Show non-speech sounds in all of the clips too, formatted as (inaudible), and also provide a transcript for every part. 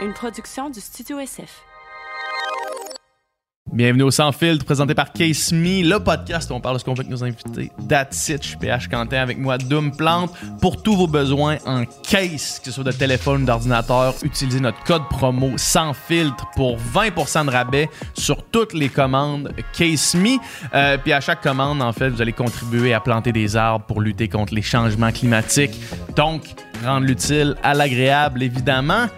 une production du Studio SF. Bienvenue au Sans Filtre, présenté par Case Me, le podcast où on parle de ce qu'on veut avec nos invités. That's je suis PH Quentin avec moi, Doom Plante. Pour tous vos besoins en case, que ce soit de téléphone, d'ordinateur, utilisez notre code promo Sans Filtre pour 20% de rabais sur toutes les commandes Case Me. Euh, puis à chaque commande, en fait, vous allez contribuer à planter des arbres pour lutter contre les changements climatiques. Donc, rendre l'utile à l'agréable, évidemment.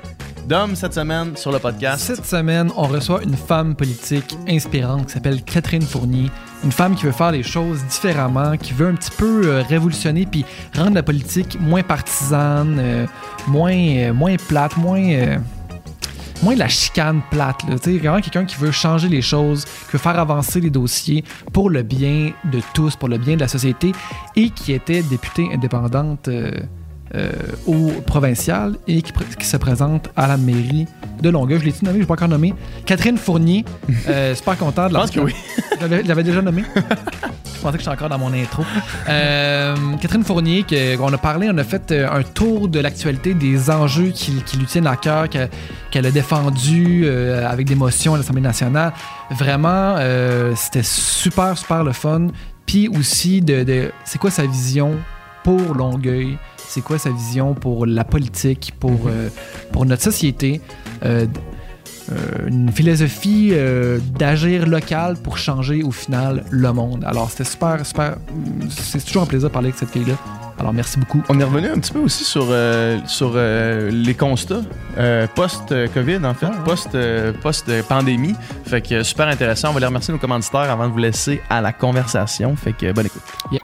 Cette semaine, sur le podcast. Cette semaine, on reçoit une femme politique inspirante qui s'appelle Catherine Fournier. Une femme qui veut faire les choses différemment, qui veut un petit peu euh, révolutionner puis rendre la politique moins partisane, euh, moins, euh, moins plate, moins. moins la chicane plate. là. Tu sais, vraiment quelqu'un qui veut changer les choses, qui veut faire avancer les dossiers pour le bien de tous, pour le bien de la société, et qui était députée indépendante euh, au provincial et qui, se présente à la mairie de Longueuil. Je l'ai-tu nommé? Je l'ai pas encore nommé. Catherine Fournier. Euh, super content de Je la pense que oui. je l'avais- je déjà nommé. Je pensais que j'étais encore dans mon intro. Euh, Catherine Fournier, que- on a parlé, on a fait un tour de l'actualité des enjeux qui, qui lui tiennent à cœur, que- qu'elle a défendu avec d'émotion à l'Assemblée nationale. Vraiment, c'était super, super le fun. Puis aussi, de, de- c'est quoi sa vision pour Longueuil? C'est quoi sa vision pour la politique, pour, euh, pour notre société? Euh, euh, une philosophie euh, d'agir local pour changer au final le monde. Alors c'était super, super. C'est toujours un plaisir de parler avec cette fille-là. Alors merci beaucoup. On est revenu un petit peu aussi sur, euh, sur les constats post-COVID, en fait, Ah ouais. post, euh, post-pandémie. Fait que super intéressant. On va aller remercier nos commanditaires avant de vous laisser à la conversation. Fait que bonne écoute. Yeah.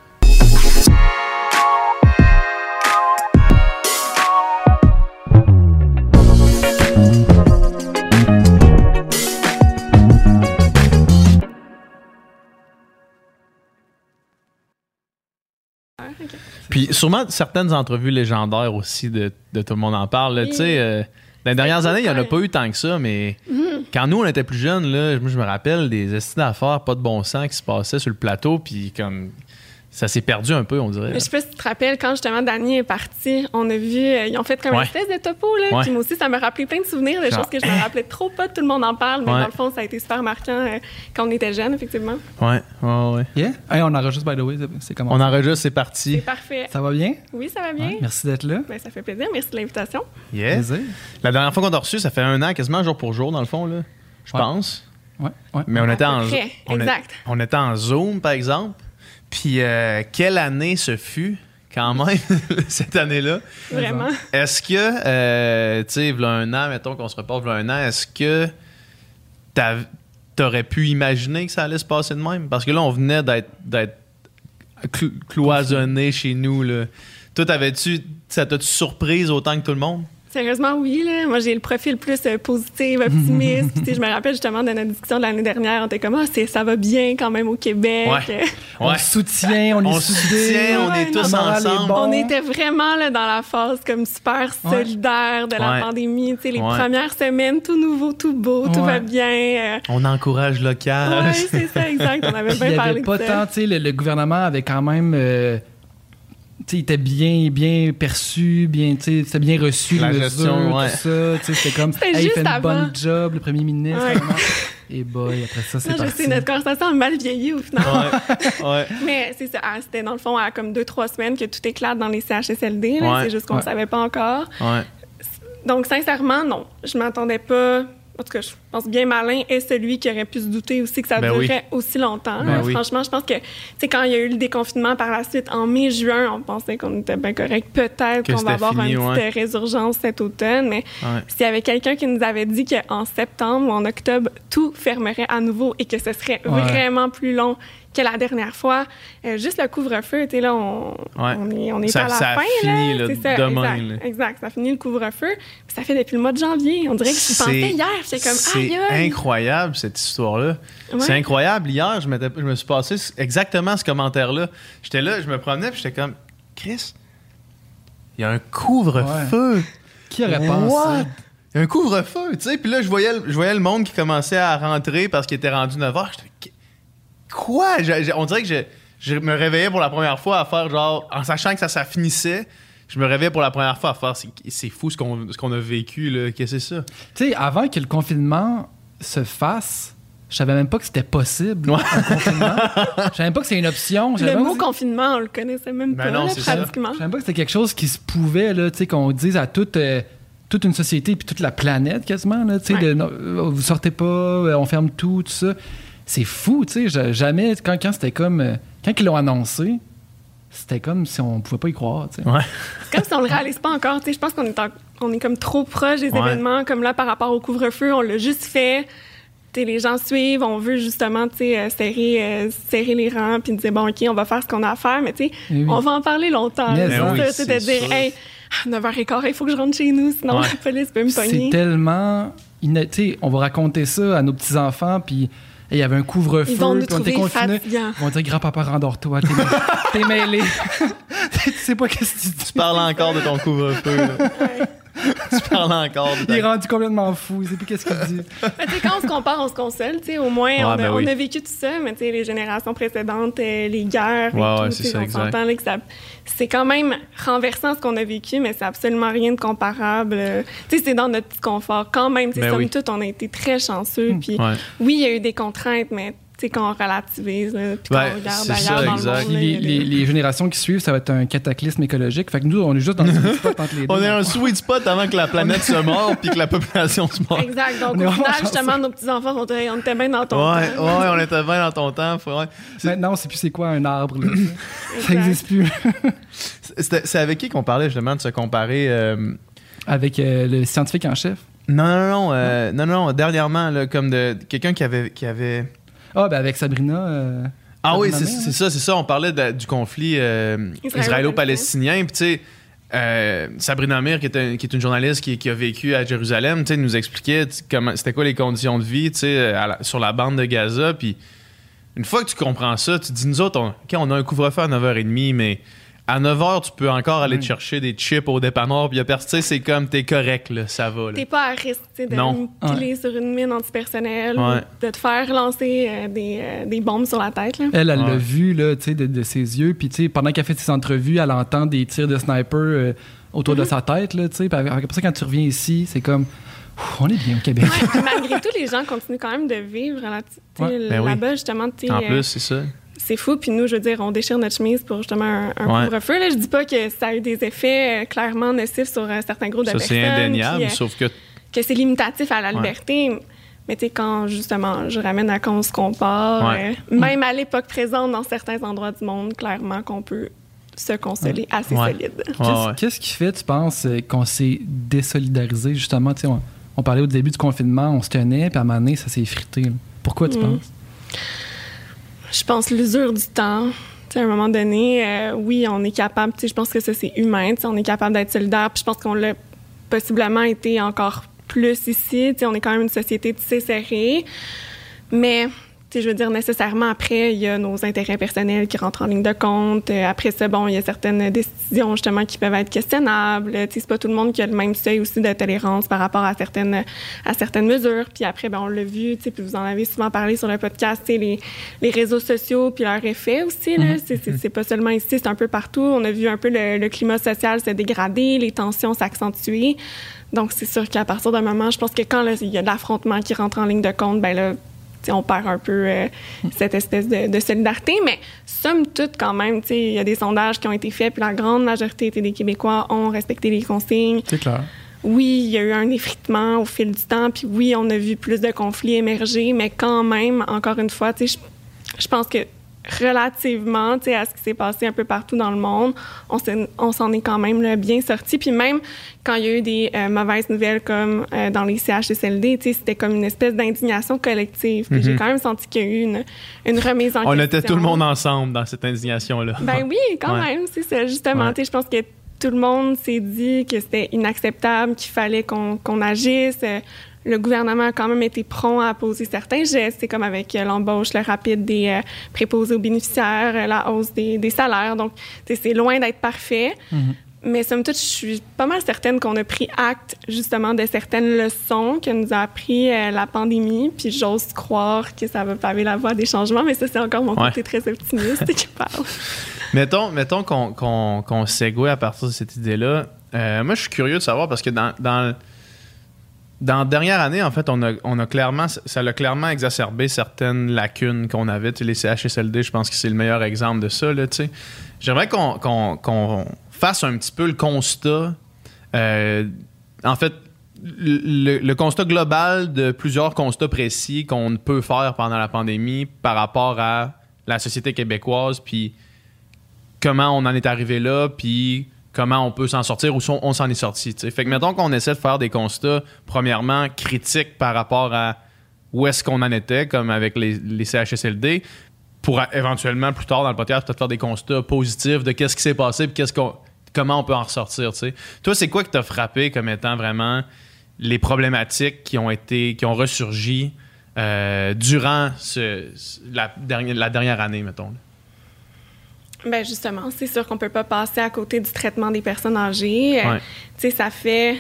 Puis sûrement certaines entrevues légendaires aussi de, de Tout le monde en parle. Oui. Tu sais, euh, dans les dernières années, il n'y en a pas eu tant que ça, mais quand nous, on était plus jeunes, là, moi, je me rappelle des estimes d'affaires, pas de bon sens qui se passaient sur le plateau, puis comme ça s'est perdu un peu, on dirait. Je sais pas si tu te rappelles, quand justement Dany est parti, on a vu, euh, ils ont fait comme Ouais. une espèce de topo, là. Ouais. Puis moi aussi, ça m'a rappelé plein de souvenirs, de Genre, choses que je me rappelais trop pas, tout le monde en parle, mais Ouais. dans le fond, ça a été super marquant euh, quand on était jeunes, effectivement. Ouais, ouais, ouais. Yeah. Hey, on enregistre by the way. c'est- C'est comment? On enregistre, c'est C'est parti. parfait. Ça va bien? Oui, ça va bien. Ouais, merci d'être là. Ben, ça fait plaisir. Merci de l'invitation. Yeah. Plaisir. La dernière fois qu'on t'a reçu, ça fait un an, quasiment jour pour jour, dans le fond, là. Je pense. Ouais, ouais. Mais on était en on exact. on était en Zoom, par exemple. Puis euh, quelle année ce fut, quand même, (laughs) cette année-là? Vraiment. Est-ce que, euh, tu sais, un an, mettons qu'on se reporte un an, est-ce que t'aurais pu imaginer que ça allait se passer de même? Parce que là, on venait d'être d'être cl- cloisonné chez nous, là. Toi, t'avais-tu, ça t'a-tu surprise autant que tout le monde? Sérieusement, oui. Là. Moi, j'ai le profil plus euh, positif, optimiste. Puis, tu sais, je me rappelle justement de notre discussion de l'année dernière. On était comme, ah, c'est- ça va bien quand même au Québec. Ouais. (laughs) On Ouais. soutient, on est On soutient, on est tous ensemble. bon. On était vraiment là, dans la phase comme super Ouais. solidaire de la Ouais. pandémie. Tu sais, les Ouais. premières semaines, tout nouveau, tout beau, tout Ouais. va bien. On encourage Euh, local. ouais, c'est ça, exact. On avait bien y parlé avait pas de tant, ça. tu sais, le, le gouvernement avait quand même. euh, il était bien, bien perçu, bien, c'était bien reçu, La gestion, ouais. tout ça. C'était comme, (laughs) hey, il juste fait une bonne job, le premier ministre. Ouais. Et boy, après ça, c'est Non, je parti. sais, notre conversation a mal vieilli au final. Ouais, (laughs) ouais. Mais c'est ça, ah, c'était dans le fond à comme deux, trois semaines que tout éclate dans les CHSLD. Ouais. C'est juste qu'on ne Ouais. savait pas encore. ouais. Donc, sincèrement, non. Je m'attendais pas. En tout cas, je pense bien malin est celui qui aurait pu se douter aussi que ça Ben durerait aussi longtemps. Ben oui. Franchement, je pense que, tu sais, quand il y a eu le déconfinement par la suite, en mai-juin, on pensait qu'on était bien correct. Peut-être qu'on va avoir fini, une ouais. petite résurgence cet automne, mais Ouais. s'il y avait quelqu'un qui nous avait dit qu'en septembre ou en octobre, tout fermerait à nouveau et que ce serait Ouais. vraiment plus long que la dernière fois, euh, juste le couvre-feu, tu sais, là, on, Ouais. on est, on est Ça- à la ça a fin, fini, là. C'est ça, demain, exact, là. exact. Ça finit le couvre-feu. Ça fait depuis le mois de janvier. On dirait que je C'est- pensais hier. J'étais comme, C'est incroyable, cette histoire-là. Ouais. C'est incroyable. Hier, je, je me suis passé exactement ce commentaire-là. J'étais là, je me promenais, puis j'étais comme, Chris, il y a un couvre-feu. Qui aurait What? pensé? Il y a un couvre-feu, tu sais. Puis là, je voyais, le- je voyais le monde qui commençait à rentrer parce qu'il était rendu 9 h. J'étais, quoi? On dirait que je, je me réveillais pour la première fois à faire genre, en sachant que ça, ça finissait. je me réveille pour la première fois à faire, c'est- c'est fou ce qu'on ce qu'on a vécu, là. Qu'est-ce que c'est ça? Tu sais, avant que le confinement se fasse, je savais même pas que c'était possible, Ouais. un confinement. (laughs) Je savais même pas que c'était une option. Le mot confinement, on le connaissait même Ben pas, non, là, c'est pratiquement. Je savais pas que c'était quelque chose qui se pouvait, là, tu sais, qu'on dise à toute, euh, toute une société puis toute la planète quasiment, là, tu sais, Ouais. de, non, euh, vous sortez pas, euh, on ferme tout, tout ça. C'est fou, tu sais, ja- jamais, quand, quand c'était comme, euh, quand ils l'ont annoncé, c'était comme si on pouvait pas y croire, tu sais. Ouais. C'est comme si on le réalise pas encore. tu sais. Je pense qu'on est, en- on est comme trop proche des Ouais. événements. Comme là, par rapport au couvre-feu, on l'a juste fait. Tu sais, les gens suivent. On veut justement tu sais, euh, serrer, euh, serrer les rangs puis dire, bon, OK, on va faire ce qu'on a à faire. Mais tu sais, Eh oui. on va en parler longtemps. Mais C'est oui, c'est de dire, sûr. hey, à 9h15, il faut que je rentre chez nous, sinon Ouais. la police peut me C'est pogner. tellement. tu sais, on va raconter ça à nos petits-enfants, puis il y avait un couvre-feu, Ils vont nous puis on était trouver confinés. fatigants. Ils vont dire grand-papa, rendors-toi, t'es, t'es (laughs) mêlé. (laughs) tu sais pas qu'est-ce que tu dis. Tu parles encore de ton couvre-feu, là. (laughs) tu parles encore Il est rendu complètement fou, il sait plus qu'est-ce qu'il dit. (laughs) Mais tu sais, quand on se compare, on se console. tu sais, Au moins, Ouais, on, a, ben on a vécu tout ça, mais tu sais, les générations précédentes, euh, les guerres, et tout, ouais, c'est sais, ça, on s'entend là que ça- c'est quand même renversant ce qu'on a vécu, mais c'est absolument rien de comparable. Euh, Tu sais, c'est dans notre petit confort. Quand même, tu sais, Ben somme oui. toute, on a été très chanceux. Puis Ouais. oui, il y a eu des contraintes, mais sais, quand on relativise, là, puis quand Ouais, on regarde ailleurs ça, dans exact. le monde, les, les- générations qui suivent, ça va être un cataclysme écologique. Fait que nous, on est juste dans le sweet spot entre les (laughs) deux. On est un sweet spot avant que la planète se morde puis que la population se morde. Exact. Donc, On au final, justement, nos petits-enfants vont dire on était bien dans ton Ouais, temps. ouais, on était bien dans ton temps. faut- ouais. C'est- Maintenant, on sait plus c'est quoi un arbre. là. ça n'existe plus. C'était- C'est avec qui qu'on parlait justement de se comparer euh, Avec euh, le scientifique en chef? Non, non, non, euh, non, non, dernièrement, là, comme de quelqu'un qui avait, qui avait. Ah, ben avec Sabrina. euh, Ah oui, c'est ça, c'est ça. On parlait de- du conflit euh, Israélo-palestinien. Puis tu sais, euh, Sabrina Mir, qui est, un- qui est une journaliste qui, qui a vécu à Jérusalem, tu sais, nous expliquait comment c'était quoi les conditions de vie, tu sais, sur la bande de Gaza. Puis une fois que tu comprends ça, tu te dis nous autres, on, ok, on a un couvre-feu à 9h30, mais à 9h, tu peux encore aller te chercher des chips au dépanneur. Puis sais, c'est comme t'es correct, là, ça va. T'es pas à risque tu sais, de Non. piler sur une mine antipersonnelle, Ouais. de te faire lancer euh, des, euh, des bombes sur la tête. Là. Elle, elle l'a Ouais. vu là, tu sais, de, de ses yeux. Puis tu sais, pendant qu'elle fait ses entrevues, elle entend des tirs de sniper euh, autour de Mm-hmm. sa tête. Là, tu sais. Puis après ça, quand tu reviens ici, c'est comme. Ouf, on est bien au Québec. Ouais, malgré tout, les gens continuent quand même de vivre là- tu sais, Ouais, ben oui. là-bas, justement. tu sais, En plus, c'est ça. C'est fou. Puis nous, je veux dire, on déchire notre chemise pour justement un, un Ouais. couvre-feu. Là. Je dis pas que ça a eu des effets euh, clairement nocifs sur euh, certains groupes de Ça, personnes. c'est indéniable, puis, euh, sauf que. que c'est limitatif à la Ouais. liberté. Mais tu sais, quand justement, je ramène à quand on se compare, Ouais. euh, même à l'époque présente, dans certains endroits du monde, clairement qu'on peut se consoler assez Ouais. solide. Ouais, Qu'est-ce ouais. qu'est-ce qui fait, tu penses, qu'on s'est désolidarisé, justement? Tu sais, on, on parlait au début du confinement, on se tenait, puis à un moment donné, ça s'est effrité. Pourquoi, tu Mm. penses? Je pense l'usure du temps. Tu sais, à un moment donné, euh, oui, on est capable, je pense que ça, c'est humain, on est capable d'être solidaire, puis je pense qu'on l'a possiblement été encore plus ici. Tu sais, on est quand même une société tissée serrée, mais je veux dire, nécessairement, après, il y a nos intérêts personnels qui rentrent en ligne de compte. Euh, Après ça, bon, il y a certaines décisions, justement, qui peuvent être questionnables. Tu sais, c'est pas tout le monde qui a le même seuil aussi de tolérance par rapport à certaines, à certaines mesures. Puis après, ben, on l'a vu, tu sais, puis vous en avez souvent parlé sur le podcast, tu sais, les, les réseaux sociaux puis leur effet aussi, là. C'est- C'est c'est pas seulement ici, c'est un peu partout. On a vu un peu le, le climat social se dégrader, les tensions s'accentuer. Donc, c'est sûr qu'à partir d'un moment, je pense que quand là, il y a de l'affrontement qui rentre en ligne de compte, ben là, on perd un peu euh, cette espèce de, de solidarité. Mais somme toute, quand même, il y a des sondages qui ont été faits, puis la grande majorité des Québécois ont respecté les consignes. C'est clair. Oui, il y a eu un effritement au fil du temps, puis oui, on a vu plus de conflits émerger, mais quand même, encore une fois, je pense que relativement, à ce qui s'est passé un peu partout dans le monde, on s'en est quand même là, bien sorti. Puis même quand il y a eu des euh, mauvaises nouvelles comme euh, dans les CHSLD, c'était comme une espèce d'indignation collective. J'ai quand même senti qu'il y a eu une, une remise en Mhm. On question. était tout le monde ensemble dans cette indignation-là. Ben oui, quand Ouais. même, c'est ça. Justement, Ouais. je pense que tout le monde s'est dit que c'était inacceptable, qu'il fallait qu'on qu'on agisse. Le gouvernement a quand même été prompt à poser certains gestes. C'est comme avec euh, l'embauche le rapide des euh, préposés aux bénéficiaires, euh, la hausse des, des salaires. Donc, c'est loin d'être parfait. Mais somme toute, je suis pas mal certaine qu'on a pris acte justement de certaines leçons que nous a appris euh, la pandémie. Puis j'ose croire que ça va paver la voie des changements, mais ça, c'est encore mon Ouais. côté très optimiste qui parle. (laughs) Mettons, mettons qu'on segue à partir de cette idée-là. Euh, moi, je suis curieux de savoir parce que dans, dans, dans la dernière année, en fait, on a, on a clairement, ça l'a clairement exacerbé certaines lacunes qu'on avait. Tu les CHSLD, je pense que c'est le meilleur exemple de ça. Là, tu sais. J'aimerais qu'on qu'on- qu'on fasse un petit peu le constat. euh, en fait, le, le constat global de plusieurs constats précis qu'on peut faire pendant la pandémie par rapport à la société québécoise, puis comment on en est arrivé là, puis comment on peut s'en sortir ou on, s'en est sorti. Fait que mettons qu'on essaie de faire des constats, premièrement, critiques par rapport à où est-ce qu'on en était, comme avec les, CHSLD, pour éventuellement, plus tard dans le podcast, peut-être faire des constats positifs de qu'est-ce qui s'est passé, puis qu'est-ce qu'on, comment on peut en ressortir. Toi, c'est quoi qui t'a frappé comme étant vraiment les problématiques qui ont été, qui ont ressurgi euh, durant la, dernière, année, mettons? Ben justement, c'est sûr qu'on peut pas passer à côté du traitement des personnes âgées. Euh. Tu sais, ça fait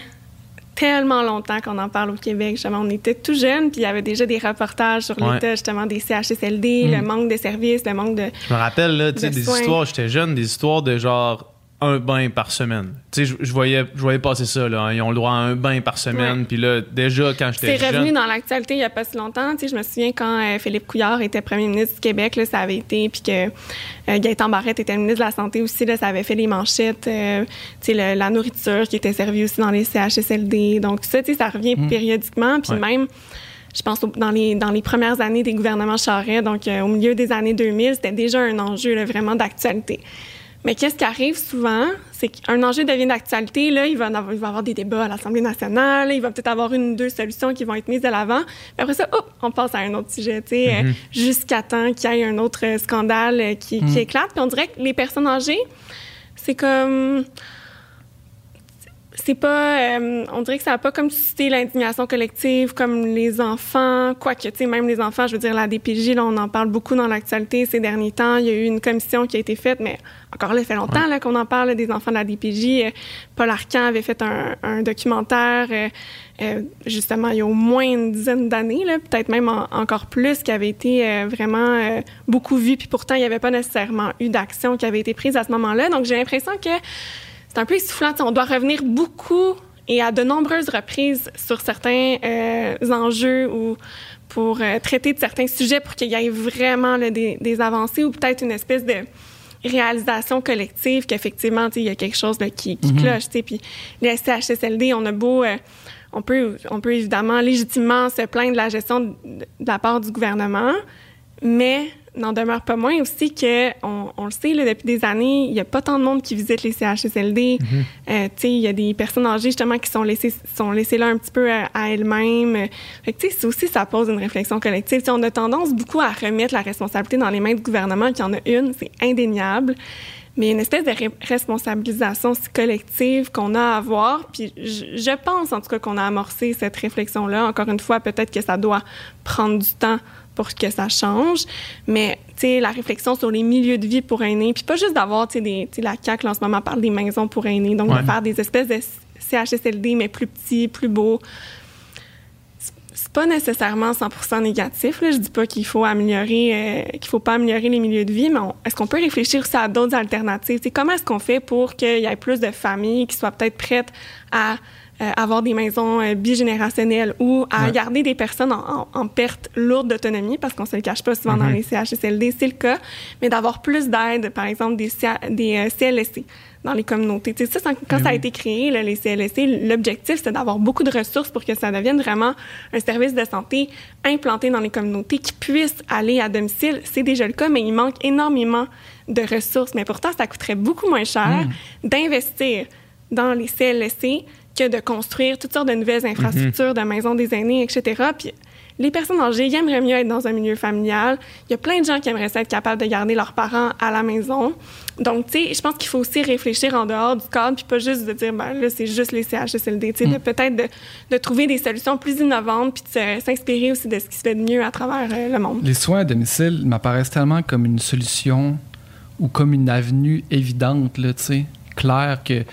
tellement longtemps qu'on en parle au Québec. Justement, on était tout jeunes, puis il y avait déjà des reportages sur Ouais. l'état justement des CHSLD, le manque de services, le manque de. Je me rappelle, là, tu sais, De des soins. histoires, j'étais jeune, des histoires de genre un bain par semaine. Tu sais, je, voyais, je voyais passer ça, là. hein. Ils ont le droit à un bain par semaine. Puis là, déjà, quand C'est j'étais revenu jeune. dans l'actualité il y a pas si longtemps. Tu sais, je me souviens quand euh, Philippe Couillard était premier ministre du Québec, là, ça avait été, puis que euh, Gaëtan Barrette était ministre de la Santé aussi, là, ça avait fait les manchettes. euh, tu sais, le- la nourriture qui était servie aussi dans les CHSLD. Donc ça, tu sais, ça revient périodiquement. Puis Ouais. même, je pense dans les, dans les premières années des gouvernements Charest, donc euh, au milieu des années 2000, c'était déjà un enjeu là, vraiment d'actualité. Mais qu'est-ce qui arrive souvent, c'est qu'un enjeu devient d'actualité, là, il va, avoir, il va y avoir des débats à l'Assemblée nationale, il va peut-être avoir une ou deux solutions qui vont être mises de l'avant. Puis après ça, hop, on passe à un autre sujet, tu sais, euh, jusqu'à temps qu'il y ait un autre scandale euh, qui, qui éclate. Puis on dirait que les personnes âgées, c'est comme c'est pas euh, on dirait que ça n'a pas comme suscité l'indignation collective comme les enfants quoique tu sais même les enfants je veux dire la DPJ là on en parle beaucoup dans l'actualité ces derniers temps. Il y a eu une commission qui a été faite mais encore là ça fait longtemps là qu'on en parle là, des enfants de la DPJ Euh, Paul Arcan avait fait un, un documentaire euh, euh, justement il y a au moins une dizaine d'années là peut-être même en- encore plus qui avait été euh, vraiment euh, beaucoup vu. Puis pourtant il n'y avait pas nécessairement eu d'action qui avait été prise à ce moment-là. Donc j'ai l'impression que c'est un peu essoufflant. On doit revenir beaucoup et à de nombreuses reprises sur certains euh, enjeux ou pour euh, traiter de certains sujets pour qu'il y ait vraiment là, des, des avancées ou peut-être une espèce de réalisation collective qu'effectivement, il y a quelque chose là, qui, qui cloche. tu sais. Puis les CHSLD, on a beau... euh, on peut, on peut évidemment légitimement se plaindre de la gestion de, de la part du gouvernement, mais n'en demeure pas moins aussi que on, on le sait là, depuis des années, il n'y a pas tant de monde qui visite les CHSLD. Euh, tu sais, il y a des personnes âgées justement qui sont laissées sont laissées là un petit peu à, à elles-mêmes. Euh, ça aussi ça pose une réflexion collective. On a tendance beaucoup à remettre la responsabilité dans les mains du gouvernement, qui en a une, c'est indéniable. Mais il y a une espèce de ré- responsabilisation collective qu'on a à avoir. Puis je, je pense en tout cas qu'on a amorcé cette réflexion-là. Encore une fois, peut-être que ça doit prendre du temps pour que ça change. Mais, tu sais, la réflexion sur les milieux de vie pour aînés, puis pas juste d'avoir, tu sais, des- la CAQ, là, en ce moment, parle des maisons pour aînés. Donc, Ouais. de faire des espèces de CHSLD, mais plus petits, plus beaux. C'est- pas nécessairement 100% négatif. Là. Je dis pas qu'il faut améliorer, euh, qu'il faut pas améliorer les milieux de vie, mais est-ce qu'on peut réfléchir aussi à d'autres alternatives? C'est comment est-ce qu'on fait pour qu'il y ait plus de familles qui soient peut-être prêtes à euh, avoir des maisons euh, bigénérationnelles ou à Ouais. garder des personnes en, en- en perte lourde d'autonomie, parce qu'on se le cache pas souvent dans les CHSLD, c'est le cas, mais d'avoir plus d'aide, par exemple des, CA des euh, CLSC dans les communautés. Tu sais, ça, quand ça a été créé, là, les CLSC, l'objectif, c'était d'avoir beaucoup de ressources pour que ça devienne vraiment un service de santé implanté dans les communautés qui puisse aller à domicile. C'est déjà le cas, mais il manque énormément de ressources. Mais pourtant, ça coûterait beaucoup moins cher d'investir dans les CLSC que de construire toutes sortes de nouvelles infrastructures, de maisons des aînés, etc. Puis les personnes âgées, ils aimeraient mieux être dans un milieu familial. Il y a plein de gens qui aimeraient ça être capables de garder leurs parents à la maison. Donc, tu sais, je pense qu'il faut aussi réfléchir en dehors du cadre, puis pas juste de dire, ben là, c'est juste les CHSLD. Tu sais, de peut-être de, de trouver des solutions plus innovantes, puis de s'inspirer aussi de ce qui se fait de mieux à travers euh, le monde. Les soins à domicile m'apparaissent tellement comme une solution ou comme une avenue évidente, tu sais. clair que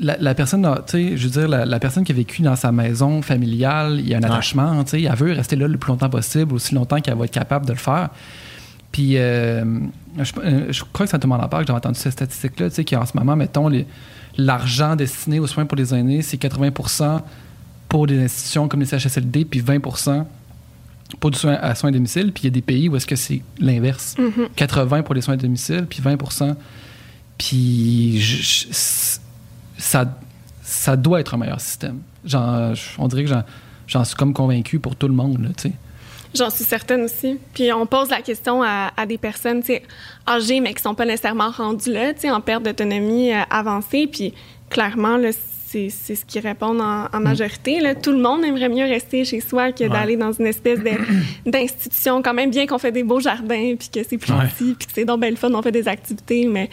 la, la personne, a- tu sais, je veux dire, la, la personne qui a vécu dans sa maison familiale, il y a un Ouais. attachement, tu sais, elle veut rester là le plus longtemps possible, aussi longtemps qu'elle va être capable de le faire. Puis, euh, je, euh, je crois que le monde en parle, j'avais entendu cette statistique-là, tu sais, qu'en ce moment, mettons, l'argent destiné aux soins pour les aînés, c'est 80% pour des institutions comme les CHSLD, puis 20% pour du soin à soins à domicile. Puis il y a des pays où est-ce que c'est l'inverse. 80 pour les soins à domicile, puis 20 Puis je- je- ça, ça doit être un meilleur système. J'en- on dirait que j'en, suis comme convaincu pour tout le monde, là, tu sais. J'en suis certaine aussi. Puis on pose la question à, à des personnes âgées, mais qui sont pas nécessairement rendues là, en perte d'autonomie euh, avancée. Puis clairement, c'est, ce qu'ils répondent en, en majorité. Là. Tout le monde aimerait mieux rester chez soi que Ouais. d'aller dans une espèce (coughs) d'institution. Quand même bien qu'on fait des beaux jardins, puis que c'est plus Ouais. petit, puis que c'est donc belle fun, on fait des activités, mais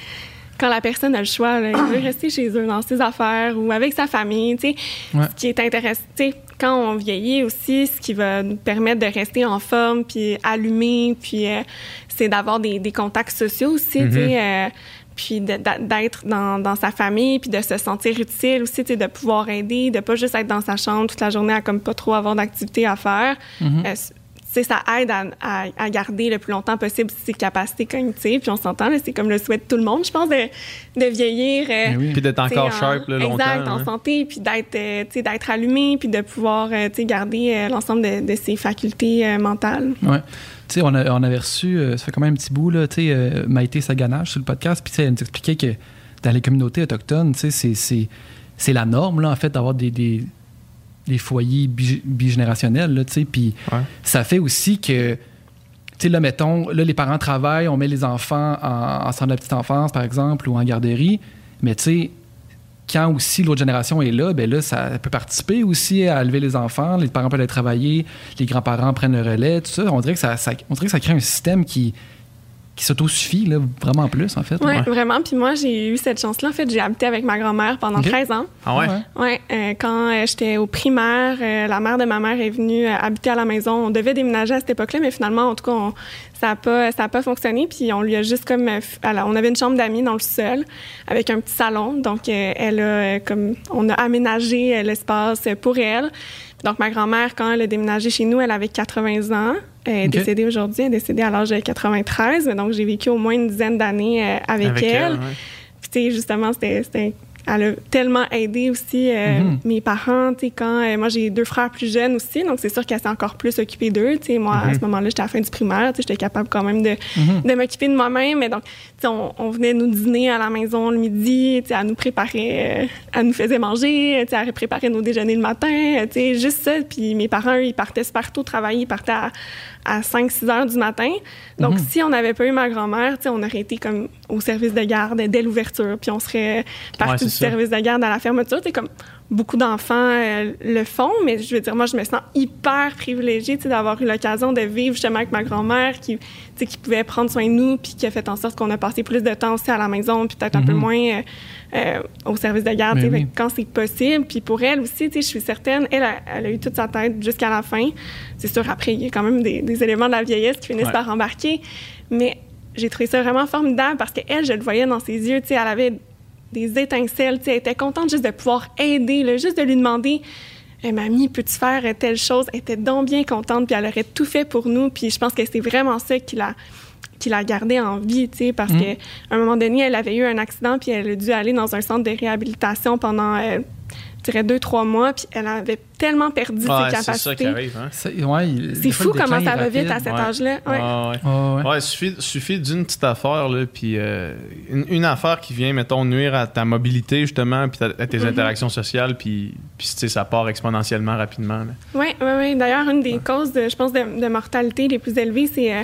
quand la personne a le choix, là, elle veut (clears throat) rester chez eux, dans ses affaires ou avec sa famille, tu sais. Ouais. Ce qui est intéressant, tu sais, quand on vieillit aussi, ce qui va nous permettre de rester en forme, puis allumé, puis euh, c'est d'avoir des, des contacts sociaux aussi, tu sais, euh, puis d'être dans, dans sa famille, puis de se sentir utile aussi, tu sais, de pouvoir aider, de pas juste être dans sa chambre toute la journée à comme pas trop avoir d'activité à faire. Euh, tu sais, ça aide à, à- à garder le plus longtemps possible ses capacités cognitives. Puis on s'entend, c'est comme le souhait de tout le monde, je pense, de, de vieillir. euh, Mais oui. Puis d'être encore T'sais, en- sharp là, longtemps. Exact, en hein. santé, puis d'être, euh, t'sais, d'être allumé, puis de pouvoir euh, t'sais, garder euh, l'ensemble de, de ses facultés euh, mentales. Ouais. Tu sais, on, a- on avait reçu, euh, ça fait quand même un petit bout, là, tu sais, euh, Maïté Saganage sur le podcast, puis tu sais, elle nous expliquait que dans les communautés autochtones, tu sais, c'est- c'est, c'est la norme, là, en fait, d'avoir des, des, des foyers bi- bigénérationnels, là, tu sais, puis Ouais. ça fait aussi que, tu sais, là, mettons, là, les parents travaillent, on met les enfants en, en centre de la petite enfance, par exemple, ou en garderie, mais tu sais, quand aussi l'autre génération est là, ben là, ça peut participer aussi à élever les enfants. Les parents peuvent aller travailler, les grands-parents prennent le relais, tout ça. On dirait que ça, ça- on dirait que ça crée un système qui, qui s'autosuffit, là, vraiment plus, en fait. Oui, Ouais. vraiment. Puis moi, j'ai eu cette chance-là. En fait, j'ai habité avec ma grand-mère pendant Ok. 13 ans. Ah ouais? Ouais, euh, quand euh, j'étais au primaire, euh, la mère de ma mère est venue euh, habiter à la maison. On devait déménager à cette époque-là, mais finalement, en tout cas, on- ça n'a pas, ça a pas fonctionné. Puis on lui a juste comme, euh, alors, on avait une chambre d'amis dans le sol avec un petit salon. Donc, euh, elle a euh, comme, on a aménagé euh, l'espace pour elle. Donc, ma grand-mère, quand elle a déménagé chez nous, elle avait 80 ans. Elle est décédée aujourd'hui. Elle est décédée à l'âge de 93. Mais donc, j'ai vécu au moins une dizaine d'années euh, avec, Avec elle, elle. ouais. Puis, tu sais, justement, c'était- elle a tellement aidé aussi euh, Mhm. mes parents, tu sais, quand euh, moi j'ai deux frères plus jeunes aussi, donc c'est sûr qu'elle s'est encore plus occupée d'eux. Tu sais, moi, à ce moment-là, j'étais à la fin du primaire, tu sais, j'étais capable quand même de, de m'occuper de moi-même, mais donc, tu sais, on, on venait nous dîner à la maison le midi, tu sais, elle nous préparait, euh, elle nous faisait manger, tu sais, elle préparait nos déjeuners le matin, tu sais, juste ça. Puis mes parents, eux, ils partaient tôt travailler, ils partaient à, à 5-6 heures du matin. Donc, si on n'avait pas eu ma grand-mère, on aurait été comme au service de garde dès l'ouverture, puis on serait parti Ouais, du ça. service de garde à la fermeture. C'est comme beaucoup d'enfants euh, le font, mais je veux dire, moi, je me sens hyper privilégiée d'avoir eu l'occasion de vivre justement avec ma grand-mère qui, pouvait prendre soin de nous, puis qui a fait en sorte qu'on a passé plus de temps aussi à la maison, puis peut-être un peu Mhm. moins euh, euh, au service de garde, oui. quand c'est possible. Puis pour elle aussi, je suis certaine, elle a, elle a eu toute sa tête jusqu'à la fin. C'est sûr, après, il y a quand même des, des éléments de la vieillesse qui finissent Ouais. par embarquer, mais j'ai trouvé ça vraiment formidable parce qu'elle, je le voyais dans ses yeux, tu sais, elle avait des étincelles, tu sais, elle était contente juste de pouvoir aider, là, juste de lui demander Eh, Mamie, peux-tu faire telle chose? Elle était donc bien contente, puis elle aurait tout fait pour nous. Puis je pense que c'est vraiment ça qui l'a qui l'a gardée en vie, tu sais, parce Mhm. qu'à un moment donné, elle avait eu un accident, puis elle a dû aller dans un centre de réhabilitation pendant, euh, dirais, deux, trois mois, puis elle avait tellement perdu ses Ouais, c'est capacités. ça qui arrive. Hein? C'est ouais, fou comment ça va vite à cet Ouais. âge-là. Ouais. Ouais, ouais. Ouais, ouais. Ouais, il suffit, suffit d'une petite affaire, là, puis euh, une, une affaire qui vient, mettons, nuire à ta mobilité, justement, puis à tes Mhm. interactions sociales, puis, puis tu sais, ça part exponentiellement rapidement. Oui, oui, oui. D'ailleurs, une des causes, de, je pense, de, de mortalité les plus élevées, c'est euh,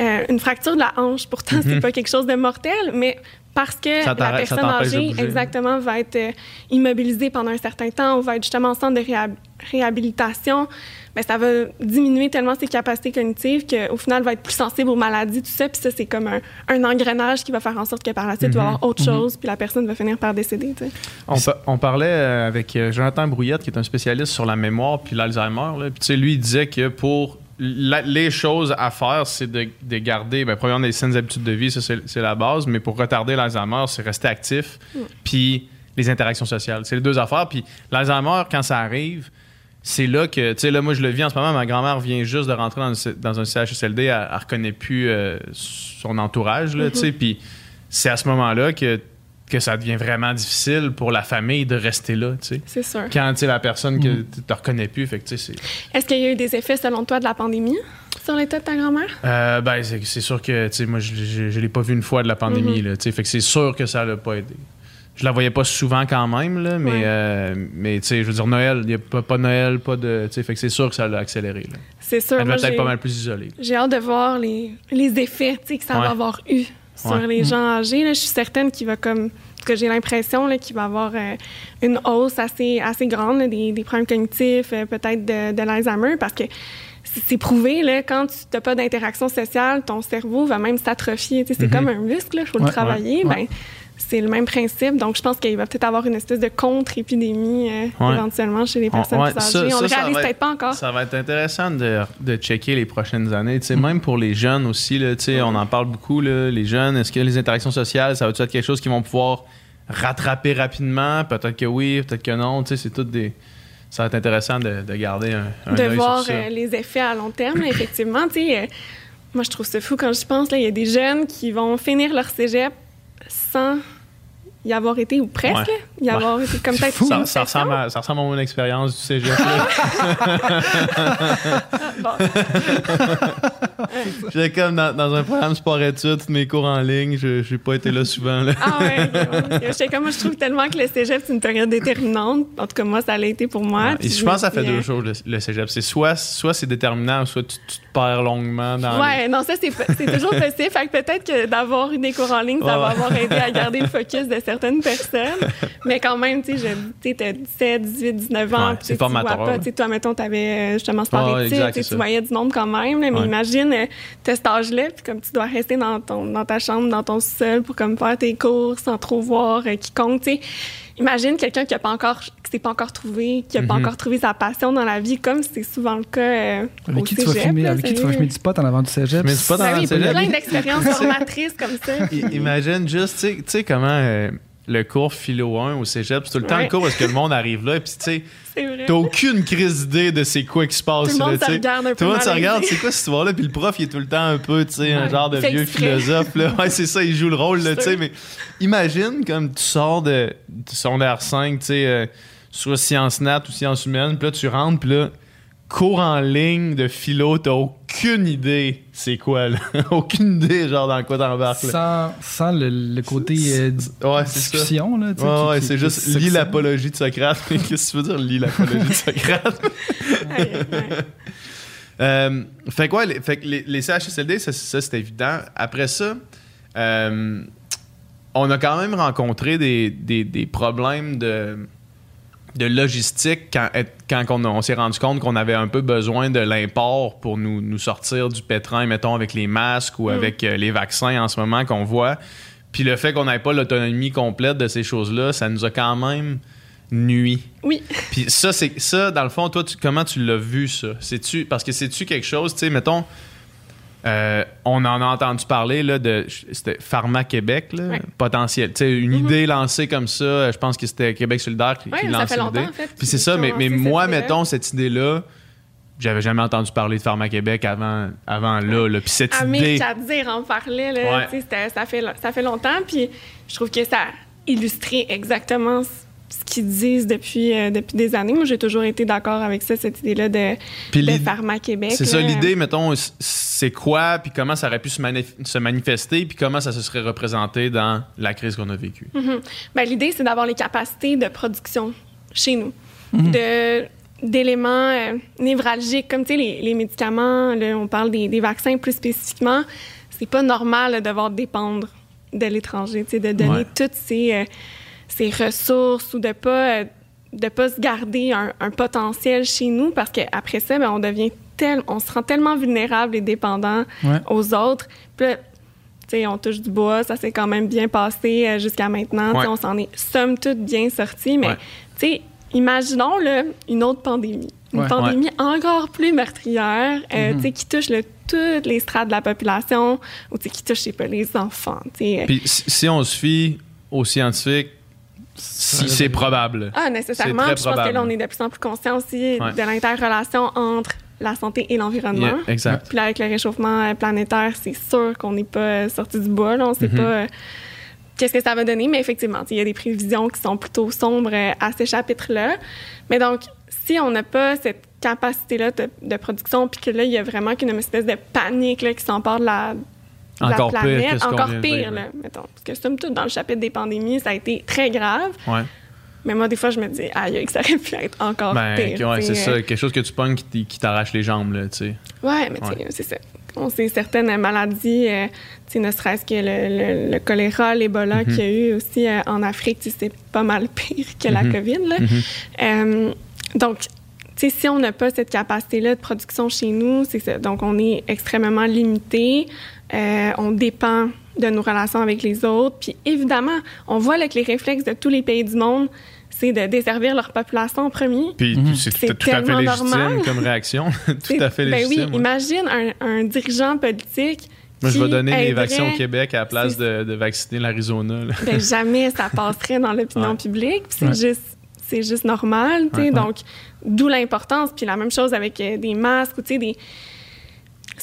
euh, une fracture de la hanche. Pourtant, c'est pas quelque chose de mortel, mais parce que Mhm. La personne âgée, exactement, va être euh, immobilisée pendant un certain temps ou va être justement en centre de réhab- réhabilitation, ben, ça va diminuer tellement ses capacités cognitives qu'au final, elle va être plus sensible aux maladies, tout ça. Puis ça, c'est comme un, un engrenage qui va faire en sorte que par la suite, il va y Mhm. avoir autre chose, puis la personne va finir par décéder. tu sais. On, pa- on parlait euh, avec Jonathan Brouillette, qui est un spécialiste sur la mémoire puis l'Alzheimer. Puis tu sais, lui, il disait que pour la- les choses à faire, c'est de, de garder, ben, premièrement, des saines habitudes de vie, ça c'est la base, mais pour retarder l'Alzheimer, c'est rester actif, puis les interactions sociales. C'est les deux affaires. Puis l'Alzheimer, quand ça arrive, c'est là que, tu sais, là, moi, je le vis en ce moment. Ma grand-mère vient juste de rentrer dans, le- dans un CHSLD. Elle, elle reconnaît plus euh, son entourage, là, tu sais. Puis c'est à ce moment-là que, que ça devient vraiment difficile pour la famille de rester là, tu sais. C'est sûr. Quand, tu sais, la personne que tu te reconnais plus, fait que, tu sais, c'est... Est-ce qu'il y a eu des effets, selon toi, de la pandémie sur l'état de ta grand-mère? Euh, ben, c'est c'est sûr que, tu sais, moi, je, je, je l'ai pas vu une fois de la pandémie, là, tu sais. Fait que c'est sûr que ça l'a pas aidé. Je la voyais pas souvent quand même, là, mais, Ouais. euh, mais tu sais, je veux dire, Noël, il y a pas, pas de Noël, pas de. Tu sais, fait que c'est sûr que ça l'a accéléré, là. C'est sûr. Elle devait être pas mal plus isolée. J'ai hâte de voir les, les effets tu sais, que ça Ouais. va avoir eu sur Ouais. les gens âgés. là. Je suis certaine qu'il va comme que j'ai l'impression qu'il va avoir euh, une hausse assez, assez grande là, des, des problèmes cognitifs, euh, peut-être de, de l'Alzheimer, parce que c'est prouvé, là, quand tu n'as pas d'interaction sociale, ton cerveau va même s'atrophier. C'est Mhm. comme un muscle, il faut le travailler. ouais, Ben, c'est le même principe. Donc, je pense qu'il va peut-être avoir une espèce de contre-épidémie euh, Ouais. éventuellement chez les personnes Ouais, plus âgées. On ça, le ça réalise peut-être être- pas encore. Ça va être intéressant de, de checker les prochaines années. Mm. Même pour les jeunes aussi, là, on en parle beaucoup, là, les jeunes. Est-ce que les interactions sociales, ça va être quelque chose qu'ils vont pouvoir rattraper rapidement? Peut-être que oui, peut-être que non. C'est tout des. Ça va être intéressant de, de garder un, un de œil voir sur ça. euh, les effets à long terme. effectivement, euh, moi, je trouve ça fou quand je pense, là, il y a des jeunes qui vont finir leur cégep sans y avoir été, ou presque, Ouais. Y avoir été comme peut-être ça, ça ressemble à, ça ressemble à mon expérience du cégep. Bon, (laughs) J'étais comme dans, dans un programme sport-études, mes cours en ligne. Je j'ai pas été là souvent. Là. ah ouais, ok, ouais, parce que j'étais comme, moi, je trouve tellement que le cégep, c'est une période déterminante. En tout cas, moi, ça l'a été pour moi. Et je pense que ça fait deux choses, le, le cégep. C'est soit, soit c'est déterminant, soit tu, tu te perds longuement dans les- Ouais, non, ça, c'est c'est toujours possible. Fait que peut-être que d'avoir eu des cours en ligne, ça Ouais, va avoir aidé à garder le focus de certaines personnes. Mais quand même, tu sais, t'as 17, 18, 19 ans. Ouais, puis c'est tu vois formateur, pas. là. Tu sais, toi, mettons, t'avais euh, justement sport Ouais, études, exact, tu voyais du monde quand même. là, mais Ouais. imagine, euh, t'as cet âge-là, puis comme tu dois rester dans, ton, dans ta chambre, dans ton sol pour comme faire tes cours sans trop voir euh, quiconque, tu sais. Imagine quelqu'un qui a pas encore qui s'est pas encore trouvé, qui a pas Mhm. encore trouvé sa passion dans la vie, comme c'est souvent le cas euh, Avec au qui tu vas cégep, fumer, là, avec qui tu vas fumer du pot en avant du cégep? Mais c'est pas dans Ben le oui, cégep. plein d'expériences formatrices comme ça. (laughs) Imagine juste, tu sais- tu sais comment euh, le cours philo 1 au cégep, c'est tout le temps le cours parce que le monde arrive là, puis tu sais, (laughs) t'as aucune crise d'idée de c'est quoi qui se passe. Tout le monde là, se regarde un peu Tout le monde se malaisé. regarde, c'est quoi cette histoire-là, puis le prof, il est tout le temps un peu, tu sais, un genre de vieux exprès. philosophe, là. Ouais, c'est ça, il joue le rôle, tu sais, mais imagine comme tu sors de, du secondaire 5, tu sais, euh, soit sciences nat ou sciences humaines, puis là, tu rentres, puis là, cours en ligne de philo, t'as aucune idée c'est quoi, là. (laughs) aucune idée, genre, dans quoi t'embarques, là. Sans, sans le, le côté euh, Ouais, c'est ça. discussion, là. Ouais, ouais, c'est juste lis l'apologie de Socrate. Mais (laughs) Qu'est-ce que tu veux dire, lis l'apologie de Socrate? (laughs) Euh, fait quoi, les, fait que les, les CHSLD, ça, ça, c'est évident. Après ça, euh, on a quand même rencontré des, des- des problèmes de, de logistique quand, quand on, s'est rendu compte qu'on avait un peu besoin de l'import pour nous, nous sortir du pétrin, mettons, avec les masques ou avec euh, les vaccins en ce moment qu'on voit. Puis le fait qu'on n'ait pas l'autonomie complète de ces choses-là, ça nous a quand même nuit. Oui. Puis ça, c'est ça, dans le fond, toi, tu- comment tu l'as vu, ça? C'est-tu, parce que c'est-tu quelque chose, tu sais, mettons, euh, on en a entendu parler, là, de, c'était Pharma Québec, là, Ouais. potentiel. Une Mhm. idée lancée comme ça, je pense que c'était Québec solidaire qui, Ouais, qui ça lançait l'idée. en fait, Puis c'est ça, mais, mais moi, mettons, cette idée-là, j'avais jamais entendu parler de Pharma Québec avant, avant là, là. Puis cette Amir idée... Kadir en parlait, là, Ouais. ça, fait, ça fait longtemps, puis je trouve que ça illustrait exactement ce qu'ils disent depuis, euh, depuis des années. Moi, j'ai toujours été d'accord avec ça, cette idée-là de, de l'id- Pharma Québec. C'est ça l'idée, mettons, c'est quoi, puis comment ça aurait pu se, manif- se manifester, puis comment ça se serait représenté dans la crise qu'on a vécue. Mhm. Ben, L'idée, c'est d'avoir les capacités de production chez nous, Mhm. de d'éléments euh, névralgiques, comme tu sais, les, les médicaments, là, on parle des, des vaccins plus spécifiquement, c'est pas normal là, de devoir dépendre de l'étranger, tu sais, de donner Ouais. toutes ces, euh, ces ressources ou de pas, euh, de pas se garder un, un potentiel chez nous parce qu'après ça, ben, on devient tel, on se rend tellement vulnérable et dépendant Ouais. aux autres. Puis là, tu sais, on touche du bois, ça s'est quand même bien passé euh, jusqu'à maintenant. Ouais. On s'en est somme toute bien sorti, mais Ouais. tu sais, imaginons là, une autre pandémie. une Ouais. pandémie encore plus meurtrière, euh, tu sais, qui touche le- toutes les strates de la population, ou tu sais, qui touche, je sais pas, les enfants. tu sais. Puis si, si on se fie aux scientifiques, si c'est probable. Ah, nécessairement. Très je pense que là, on est de plus en plus conscient aussi Ouais. de l'interrelation entre la santé et l'environnement. Yeah, exact. Puis là, avec le réchauffement euh, planétaire, c'est sûr qu'on n'est pas euh, sorti du bois. Là. On sait Mhm. pas euh, qu'est-ce que ça va donner, mais effectivement, il y a des prévisions qui sont plutôt sombres à ce chapitre-là. Mais donc, si on n'a pas cette capacité-là de, de production, puis que là, il y a vraiment qu'une espèce de panique là, qui s'empare de la, de la Encore pire planète, que qu'on encore pire, dire, là, mettons. Parce que somme toute, dans le chapitre des pandémies, ça a été très grave. Ouais. Mais moi, des fois, je me dis, aïe, que ça aurait pu être encore Ben, pire. ouais, c'est ça. Quelque chose que tu pognes qui t'arrache les jambes, là, tu sais. Ouais, mais tu sais, c'est ça. On sait certaines maladies, euh, tu sais, ne serait-ce que le, le- le choléra, l'Ebola qu'il y a eu aussi euh, en Afrique, c'est pas mal (laughs) pire que la Mhm. COVID. Là. Euh, donc, tu sais, si on n'a pas cette capacité-là de production chez nous, c'est ça. Donc, on est extrêmement limité. Euh, on dépend de nos relations avec les autres. Puis, évidemment, on voit là, que les réflexes de tous les pays du monde, c'est de desservir leur population en premier. Puis Mhm. c'est tout à fait tellement légitime normal. comme réaction. (laughs) tout à fait ben légitime. oui, ouais. imagine un, un dirigeant politique. Moi, je qui vais donner mes vaccins au Québec à la place de, de vacciner l'Arizona. Ben, (laughs) jamais ça passerait dans l'opinion Ouais. publique. puis C'est Ouais. juste, c'est juste normal, tu sais. Ouais. Donc, d'où l'importance. Puis la même chose avec euh, des masques ou tu sais des.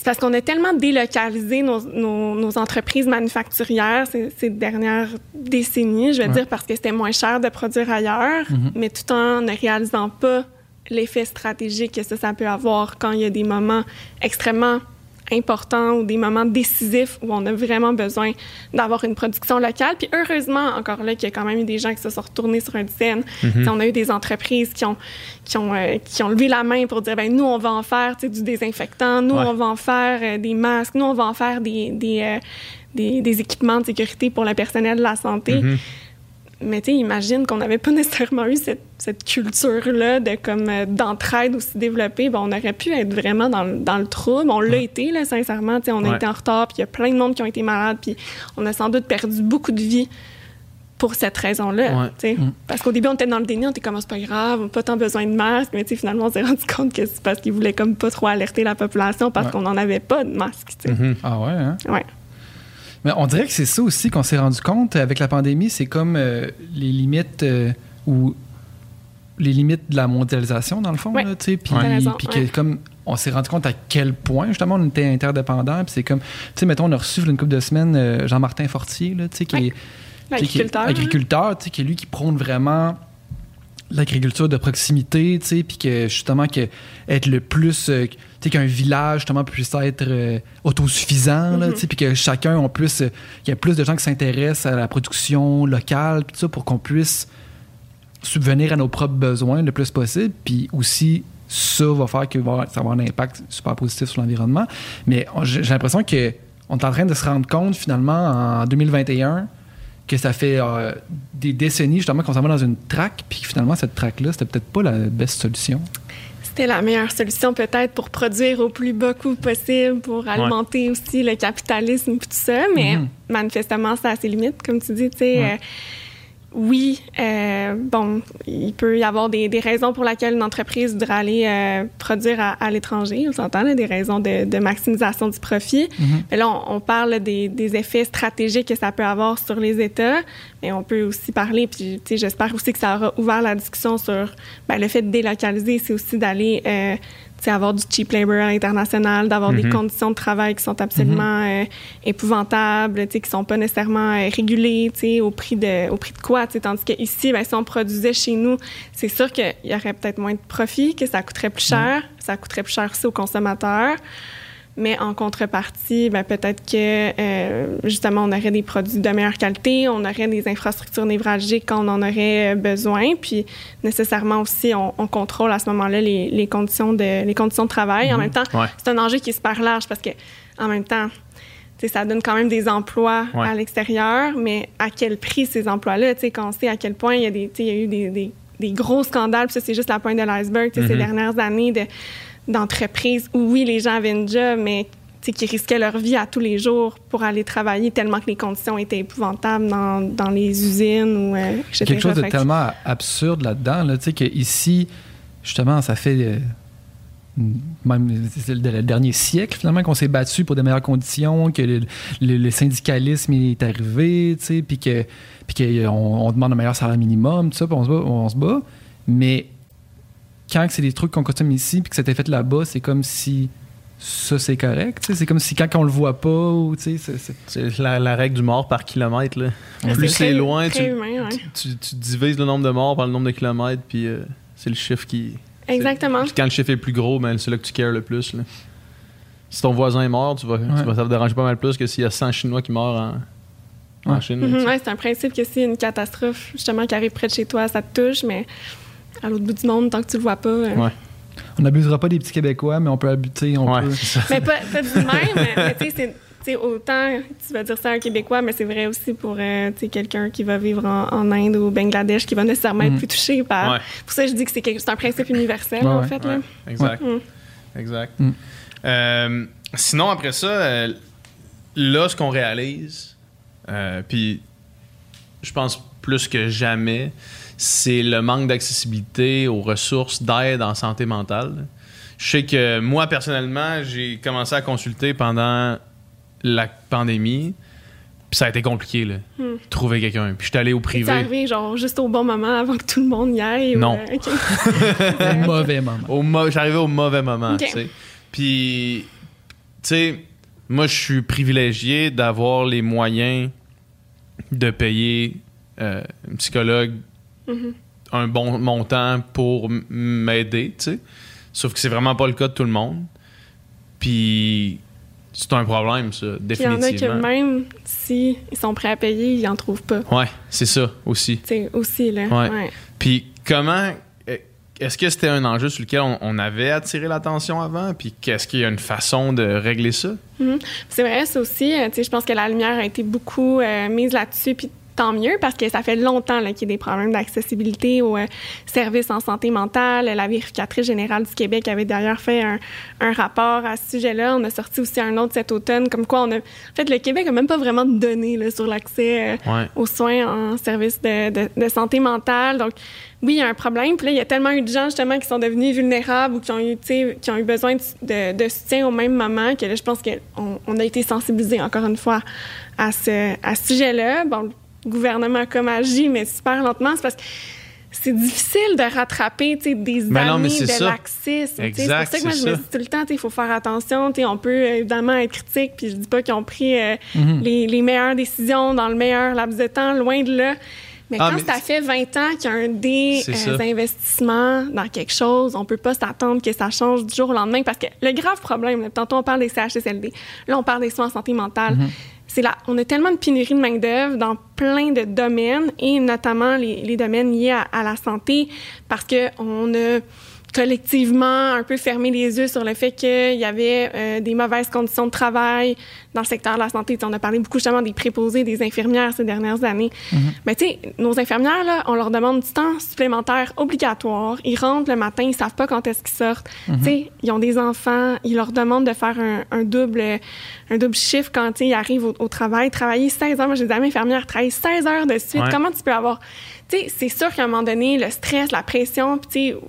C'est parce qu'on a tellement délocalisé nos, nos- nos entreprises manufacturières ces, ces dernières décennies, je vais Ouais. dire parce que c'était moins cher de produire ailleurs, Mhm. mais tout en ne réalisant pas l'effet stratégique que ça, ça peut avoir quand il y a des moments extrêmement importants ou des moments décisifs où on a vraiment besoin d'avoir une production locale. Puis heureusement, encore là, qu'il y a quand même eu des gens qui se sont retournés sur une scène. Mhm. On a eu des entreprises qui ont, qui, ont, euh, qui ont levé la main pour dire, ben nous, on va en faire du désinfectant, nous, Ouais. on va en faire euh, des masques, nous, on va en faire des, des, euh, des, des équipements de sécurité pour le personnel de la santé. Mhm. Mais tu sais, imagine qu'on n'avait pas (laughs) nécessairement eu cette, cette culture-là de comme euh, d'entraide aussi développée. Ben, on aurait pu être vraiment dans, le- dans le trouble. On l'a été, là, sincèrement. Tu sais, on a Ouais. été en retard, puis il y a plein de monde qui ont été malades, puis on a sans doute perdu beaucoup de vies pour cette raison-là. Ouais. Mm. Parce qu'au début, on était dans le déni, on était comme, Ah, c'est pas grave, on n'a pas tant besoin de masques. Mais finalement, on s'est (laughs) rendu compte que c'est parce qu'ils voulaient comme pas trop alerter la population parce qu'on n'en avait pas de sais. Mhm. Ah ouais, hein? Ouais. Mais on dirait que c'est ça aussi qu'on s'est rendu compte avec la pandémie, c'est comme euh, les limites euh, ou les limites de la mondialisation dans le fond, Ouais. là, tu sais, puis ouais. comme on s'est rendu compte à quel point justement on était interdépendants, puis c'est comme tu sais mettons on a reçu il y a une couple de semaines euh, Jean-Martin Fortier là, tu sais qui Ouais. est L'agriculteur. hein. agriculteur, tu sais, qui est lui qui prône vraiment l'agriculture de proximité, tu sais, puis que justement que être le plus, sais, qu'un village justement puisse être euh, autosuffisant, Mhm. puis que chacun on puisse, euh, qu'il y a plus de gens qui s'intéressent à la production locale, puis tout ça pour qu'on puisse subvenir à nos propres besoins le plus possible, puis aussi ça va faire que va- ça va avoir un impact super positif sur l'environnement. Mais j'ai l'impression que on est en train de se rendre compte finalement en 2021 que ça fait euh, des décennies justement qu'on s'en va dans une traque, puis finalement cette traque-là, c'était peut-être pas la best solution. C'était la meilleure solution peut-être pour produire au plus bas coût possible, pour alimenter aussi le capitalisme et tout ça, mais Mhm. manifestement, ça a ses limites, comme tu dis. tu sais. Ouais. Euh, oui, euh, bon, il peut y avoir des, des raisons pour lesquelles une entreprise voudrait aller euh, produire à, à l'étranger, on s'entend, des raisons de, de maximisation du profit. Mhm. Mais là, on, on parle des, des effets stratégiques que ça peut avoir sur les États, mais on peut aussi parler, puis tu sais, j'espère aussi que ça aura ouvert la discussion sur ben, le fait de délocaliser, c'est aussi d'aller euh, avoir du cheap labor à l'international, d'avoir des Mhm. conditions de travail qui sont absolument euh, épouvantables, tu sais, qui sont pas nécessairement euh, régulées, tu sais, au prix de au prix de quoi, tu sais, tandis que ici, ben, si on produisait chez nous, c'est sûr qu'il y aurait peut-être moins de profit, que ça coûterait plus cher, ça coûterait plus cher aussi aux consommateurs. Mais en contrepartie, ben, peut-être que euh, justement, on aurait des produits de meilleure qualité, on aurait des infrastructures névralgiques quand on en aurait euh, besoin, puis nécessairement aussi, on, on contrôle à ce moment-là les, les conditions de les conditions de travail. En même temps, Ouais. c'est un enjeu qui est super large parce que en même temps, ça donne quand même des emplois Ouais. à l'extérieur, mais à quel prix ces emplois-là? Tu sais, Quand on sait à quel point il y a, des, il y a eu des, des- des gros scandales, puis ça, c'est juste la pointe de l'iceberg, sais, ces Mhm. dernières années de- d'entreprises où, oui, les gens avaient une job, mais qui risquaient leur vie à tous les jours pour aller travailler tellement que les conditions étaient épouvantables dans, dans les usines ou euh, etc. Quelque chose de tellement absurde là-dedans, là, tu sais, que ici, justement, ça fait euh, même le, dernier siècle finalement qu'on s'est battu pour des meilleures conditions, que le, le- le syndicalisme est arrivé, tu sais, puis que puis qu'on on demande un meilleur salaire minimum, tout ça, puis on se bat, on se bat. Mais quand c'est des trucs qu'on consomme ici, puis que c'était fait là-bas, c'est comme si ça c'est correct, c'est comme si quand on le voit pas, ou c'est- c'est- C'est la, la règle du mort par kilomètre. Là. Plus c'est c'est très- loin, très tu, humain, ouais. tu, tu divises le nombre de morts par le nombre de kilomètres, puis euh, c'est le chiffre qui. Exactement. Puis quand le chiffre est plus gros, ben, c'est là que tu cares le plus. Là. Si ton voisin est mort, tu vas, tu vas- ça va te déranger pas mal plus que s'il y a 100 Chinois qui meurent en. Chine. Mhm, c'est un principe que si une catastrophe justement qui arrive près de chez toi, ça te touche, mais à l'autre bout du monde, tant que tu le vois pas. euh, Ouais. on n'abusera pas des petits Québécois, mais on peut abuser, on Ouais, peut. Mais pas, pas du même, mais, tu sais, c'est- autant tu vas dire ça à un Québécois, mais c'est vrai aussi pour euh, tu sais, quelqu'un qui va vivre en, en Inde ou au Bangladesh qui va nécessairement être plus touché par. Ouais. Pour ça, je dis que c'est quelque- c'est un principe universel, Ouais, en ouais. fait. Là. Exact. Mm. Exact. Mm. Euh, sinon, après ça, euh, là, ce qu'on réalise, euh, puis je pense plus que jamais, c'est le manque d'accessibilité aux ressources d'aide en santé mentale. Je sais que moi, personnellement, j'ai commencé à consulter pendant la pandémie, puis ça a été compliqué, là, Mm. trouver quelqu'un. Puis je suis allé au C'est privé. arrivé genre juste au bon moment avant que tout le monde y aille. Non. euh. Un (laughs) mauvais moment. Au mo- J'arrivais au mauvais moment, tu sais. Puis, tu sais, moi, je suis privilégié d'avoir les moyens de payer euh, un psychologue Mhm. un bon montant pour m'aider, tu sais. Sauf que c'est vraiment pas le cas de tout le monde. Puis, c'est un problème, ça, Puis il y en a que définitivement. même si ils sont prêts à payer, ils en trouvent pas. Ouais, c'est ça aussi. Sais, aussi, là. Ouais. Ouais. Puis comment. euh, Est-ce que c'était un enjeu sur lequel on, on avait attiré l'attention avant? Puis qu'est-ce qu'il y a une façon de régler ça? Mhm. C'est vrai, ça aussi. euh, tu sais, je pense que la lumière a été beaucoup euh, mise là-dessus, puis tant mieux, parce que ça fait longtemps qu'il y a des problèmes d'accessibilité aux euh, services en santé mentale. La vérificatrice générale du Québec avait d'ailleurs fait un, un rapport à ce sujet-là. On a sorti aussi un autre cet automne, comme quoi on a... En fait, le Québec a même pas vraiment de données là, sur l'accès euh, Ouais. aux soins en service de, de- de santé mentale. Donc, oui, il y a un problème. Puis là, il y a tellement eu de gens, justement, qui sont devenus vulnérables ou qui ont eu, qui ont eu besoin de, soutien au même moment que là, je pense qu'on on a été sensibilisés, encore une fois, à ce, à ce sujet-là. Bon, gouvernement comme agi, mais super lentement. C'est parce que c'est difficile de rattraper, des Ben non, mais années de ça. laxisme. C'est pour ça que moi, je me dis tout le temps, il faut faire attention. On peut euh, évidemment être critique, puis je dis pas qu'ils ont pris euh, Mhm. les, les meilleures décisions dans le meilleur laps de temps, loin de là. Mais Ah, quand mais ça fait 20 ans qu'il y a un désinvestissement dans quelque chose, on peut pas s'attendre que ça change du jour au lendemain parce que le grave problème, là, tantôt on parle des CHSLD, là on parle des soins en santé mentale, Mhm. C'est là, on a tellement de pénurie de main-d'œuvre dans plein de domaines et notamment les, domaines liés à, à la santé parce que on a collectivement un peu fermé les yeux sur le fait qu'il y avait euh, des mauvaises conditions de travail dans le secteur de la santé. Tu sais, on a parlé beaucoup justement des préposés, des infirmières ces dernières années. Mais tu sais, nos infirmières, là, on leur demande du temps supplémentaire obligatoire. Ils rentrent le matin, ils savent pas quand est-ce qu'ils sortent. Tu sais, ils ont des enfants, ils leur demandent de faire un, un double un double chiffre quand tu sais, ils arrivent au, au travail, travailler 16 heures. Moi, j'ai des amis infirmières travailler 16 heures de suite. Ouais. Comment tu peux avoir... Tu sais, c'est sûr qu'à un moment donné, le stress, la pression, puis tu sais,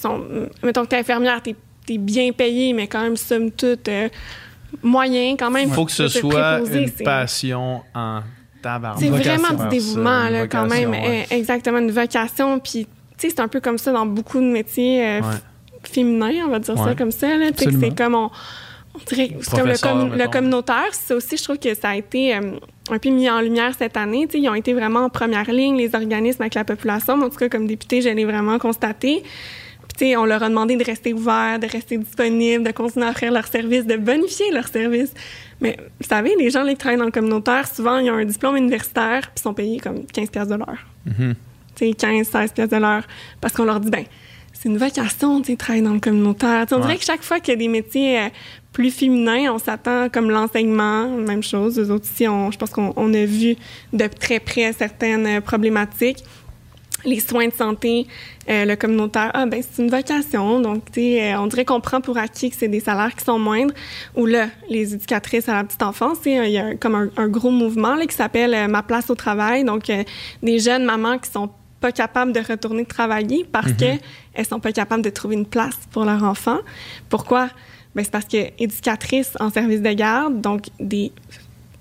sont, mettons que t'es infirmière, t'es es bien payé, mais quand même, somme toute, euh, moyen quand même. Il faut que ce soit préposer, une c'est- passion en tabarnak. C'est vraiment du dévouement, là, quand vocation, même. ouais. Euh, exactement, une vocation. Puis, tu sais, c'est un peu comme ça dans beaucoup de métiers euh, Ouais. féminins, on va dire ça comme ça. là. Tu sais, que Absolument. C'est comme on. on dirait- c'est comme le, com- communautaire. Ça aussi, je trouve que ça a été euh, un peu mis en lumière cette année. Tu sais, ils ont été vraiment en première ligne, les organismes avec la population. En tout cas, comme députée, je l'ai vraiment constaté. On leur a demandé de rester ouverts, de rester disponibles, de continuer à offrir leurs services, de bonifier leurs services. Mais vous savez, les gens là, qui travaillent dans le communautaire, souvent, ils ont un diplôme universitaire puis sont payés comme 15 pièces de l'heure. Tu sais, 15, 16 pièces de l'heure. Parce qu'on leur dit, ben, c'est une vocation, tu travailler dans le communautaire. Tu sais, on Ouais. dirait que chaque fois qu'il y a des métiers euh, plus féminins, on s'attend comme l'enseignement, même chose. Eux autres ici, on- je pense qu'on on a vu de très près certaines euh, problématiques. Les soins de santé, euh, le communautaire, ah ben c'est une vocation, donc tu sais, euh, on dirait qu'on prend pour acquis que c'est des salaires qui sont moindres. Ou là, les éducatrices à la petite enfance, sais, il y a comme un, un gros mouvement là, qui s'appelle euh, Ma place au travail, donc euh, des jeunes mamans qui sont pas capables de retourner travailler parce que elles sont pas capables de trouver une place pour leur enfant. Pourquoi? Ben, c'est parce que éducatrices en service de garde, donc des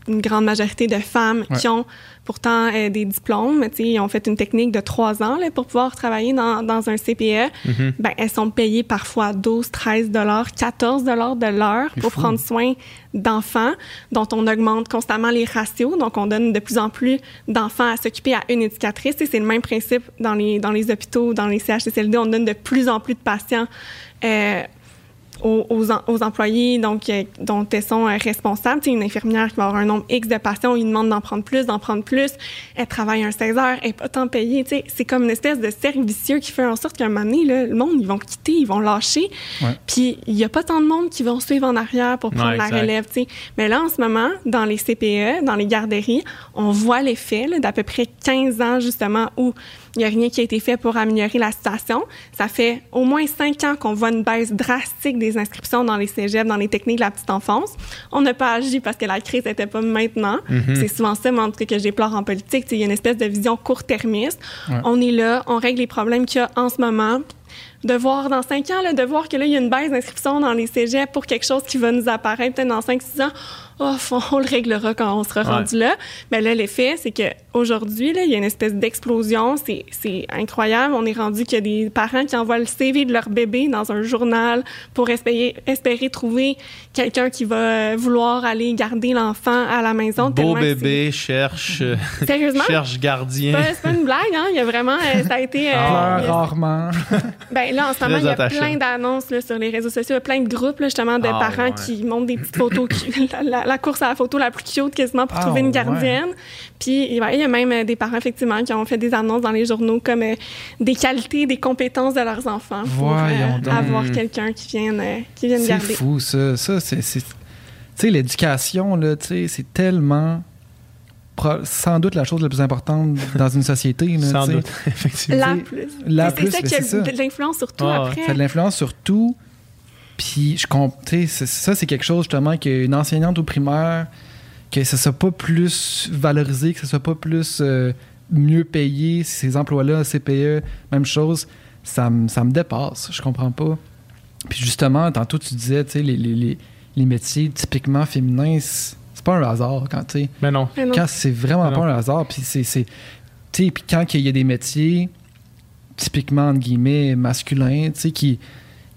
une grande majorité de femmes Ouais. qui ont pourtant euh, des diplômes, tu sais, ils ont fait une technique de trois ans là, pour pouvoir travailler dans, dans un CPE, ben, elles sont payées parfois 12, 13 dollars, 14 dollars de l'heure pour fou. prendre soin d'enfants dont on augmente constamment les ratios. Donc, on donne de plus en plus d'enfants à s'occuper à une éducatrice. Et c'est le même principe dans les, dans les hôpitaux, dans les CHSLD. On donne de plus en plus de patients euh, aux, aux, em- aux employés donc, euh, dont elles sont euh, responsables. Tu sais, une infirmière qui va avoir un nombre X de patients, on lui demande d'en prendre plus, d'en prendre plus. Elle travaille un 16 heures, elle n'est pas tant payée. C'est comme une espèce de cercle vicieux qui fait en sorte qu'à un moment donné, là, le monde, ils vont quitter, ils vont lâcher. Ouais. Puis il n'y a pas tant de monde qui vont suivre en arrière pour prendre Ouais, la relève. tu sais. Mais là, en ce moment, dans les CPE, dans les garderies, on voit l'effet d'à peu près 15 ans, justement, où il n'y a rien qui a été fait pour améliorer la situation. Ça fait au moins cinq ans qu'on voit une baisse drastique des inscriptions dans les cégeps, dans les techniques de la petite enfance. On n'a pas agi parce que la crise n'était pas maintenant. C'est souvent ça, moi, en tout cas, que je déplore en politique. Il y a une espèce de vision court-termiste. Ouais. On est là, on règle les problèmes qu'il y a en ce moment. De voir dans cinq ans, là, de voir que là, il y a une baisse d'inscription dans les cégeps pour quelque chose qui va nous apparaître peut-être dans cinq, six ans. Oh, on le réglera quand on sera Ouais. rendu là. Mais là, l'effet, c'est qu'aujourd'hui, il y a une espèce d'explosion. C'est incroyable. On est rendu qu'il y a des parents qui envoient le CV de leur bébé dans un journal pour espérer, espérer trouver quelqu'un qui va euh, vouloir aller garder l'enfant à la maison. Beau bébé cherche, euh, (laughs) Sérieusement? cherche gardien. C'est pas- C'est pas une blague, hein? Il y a vraiment, euh, ça a été. euh, Pleure il y a- rarement. (laughs) ben là, en ce moment, il y a attachant. plein d'annonces sur les réseaux sociaux, il y a plein de groupes là, justement de Ah, parents ouais. qui montrent des petites photos, (laughs) qui- la, la- la course à la photo la plus cute quasiment pour Ah, trouver une ouais. gardienne. Puis ouais, il y a même euh, des parents effectivement qui ont fait des annonces dans les journaux comme euh, des qualités, des compétences de leurs enfants pour euh, avoir quelqu'un qui vienne, euh, qui vienne C'est garder. fou, ça. Ça, c'est. c'est- Tu sais, l'éducation, là, tu sais, c'est tellement. Sans doute la chose la plus importante dans une société. là, Sans doute, (laughs) effectivement. La C'est- plus. la C'est ça qui a c'est de l'influence sur tout Ah, après. Ça a de l'influence sur tout. Puis, je comp- tu sais, c'est- ça, c'est quelque chose, justement, qu'une enseignante au primaire, que ça soit pas plus valorisé, que ça soit pas plus euh, mieux payé, ces emplois-là, CPE, même chose, ça, me- ça me dépasse. Je comprends pas. Puis, justement, tantôt, tu disais, tu sais, les, les, les, les métiers typiquement féminins, c'est pas un hasard quand, tu sais, Mais non. Mais non. quand c'est vraiment pas un hasard, puis c'est. c'est- Tu sais, puis quand il y a des métiers typiquement, entre guillemets, masculins, tu sais, qui,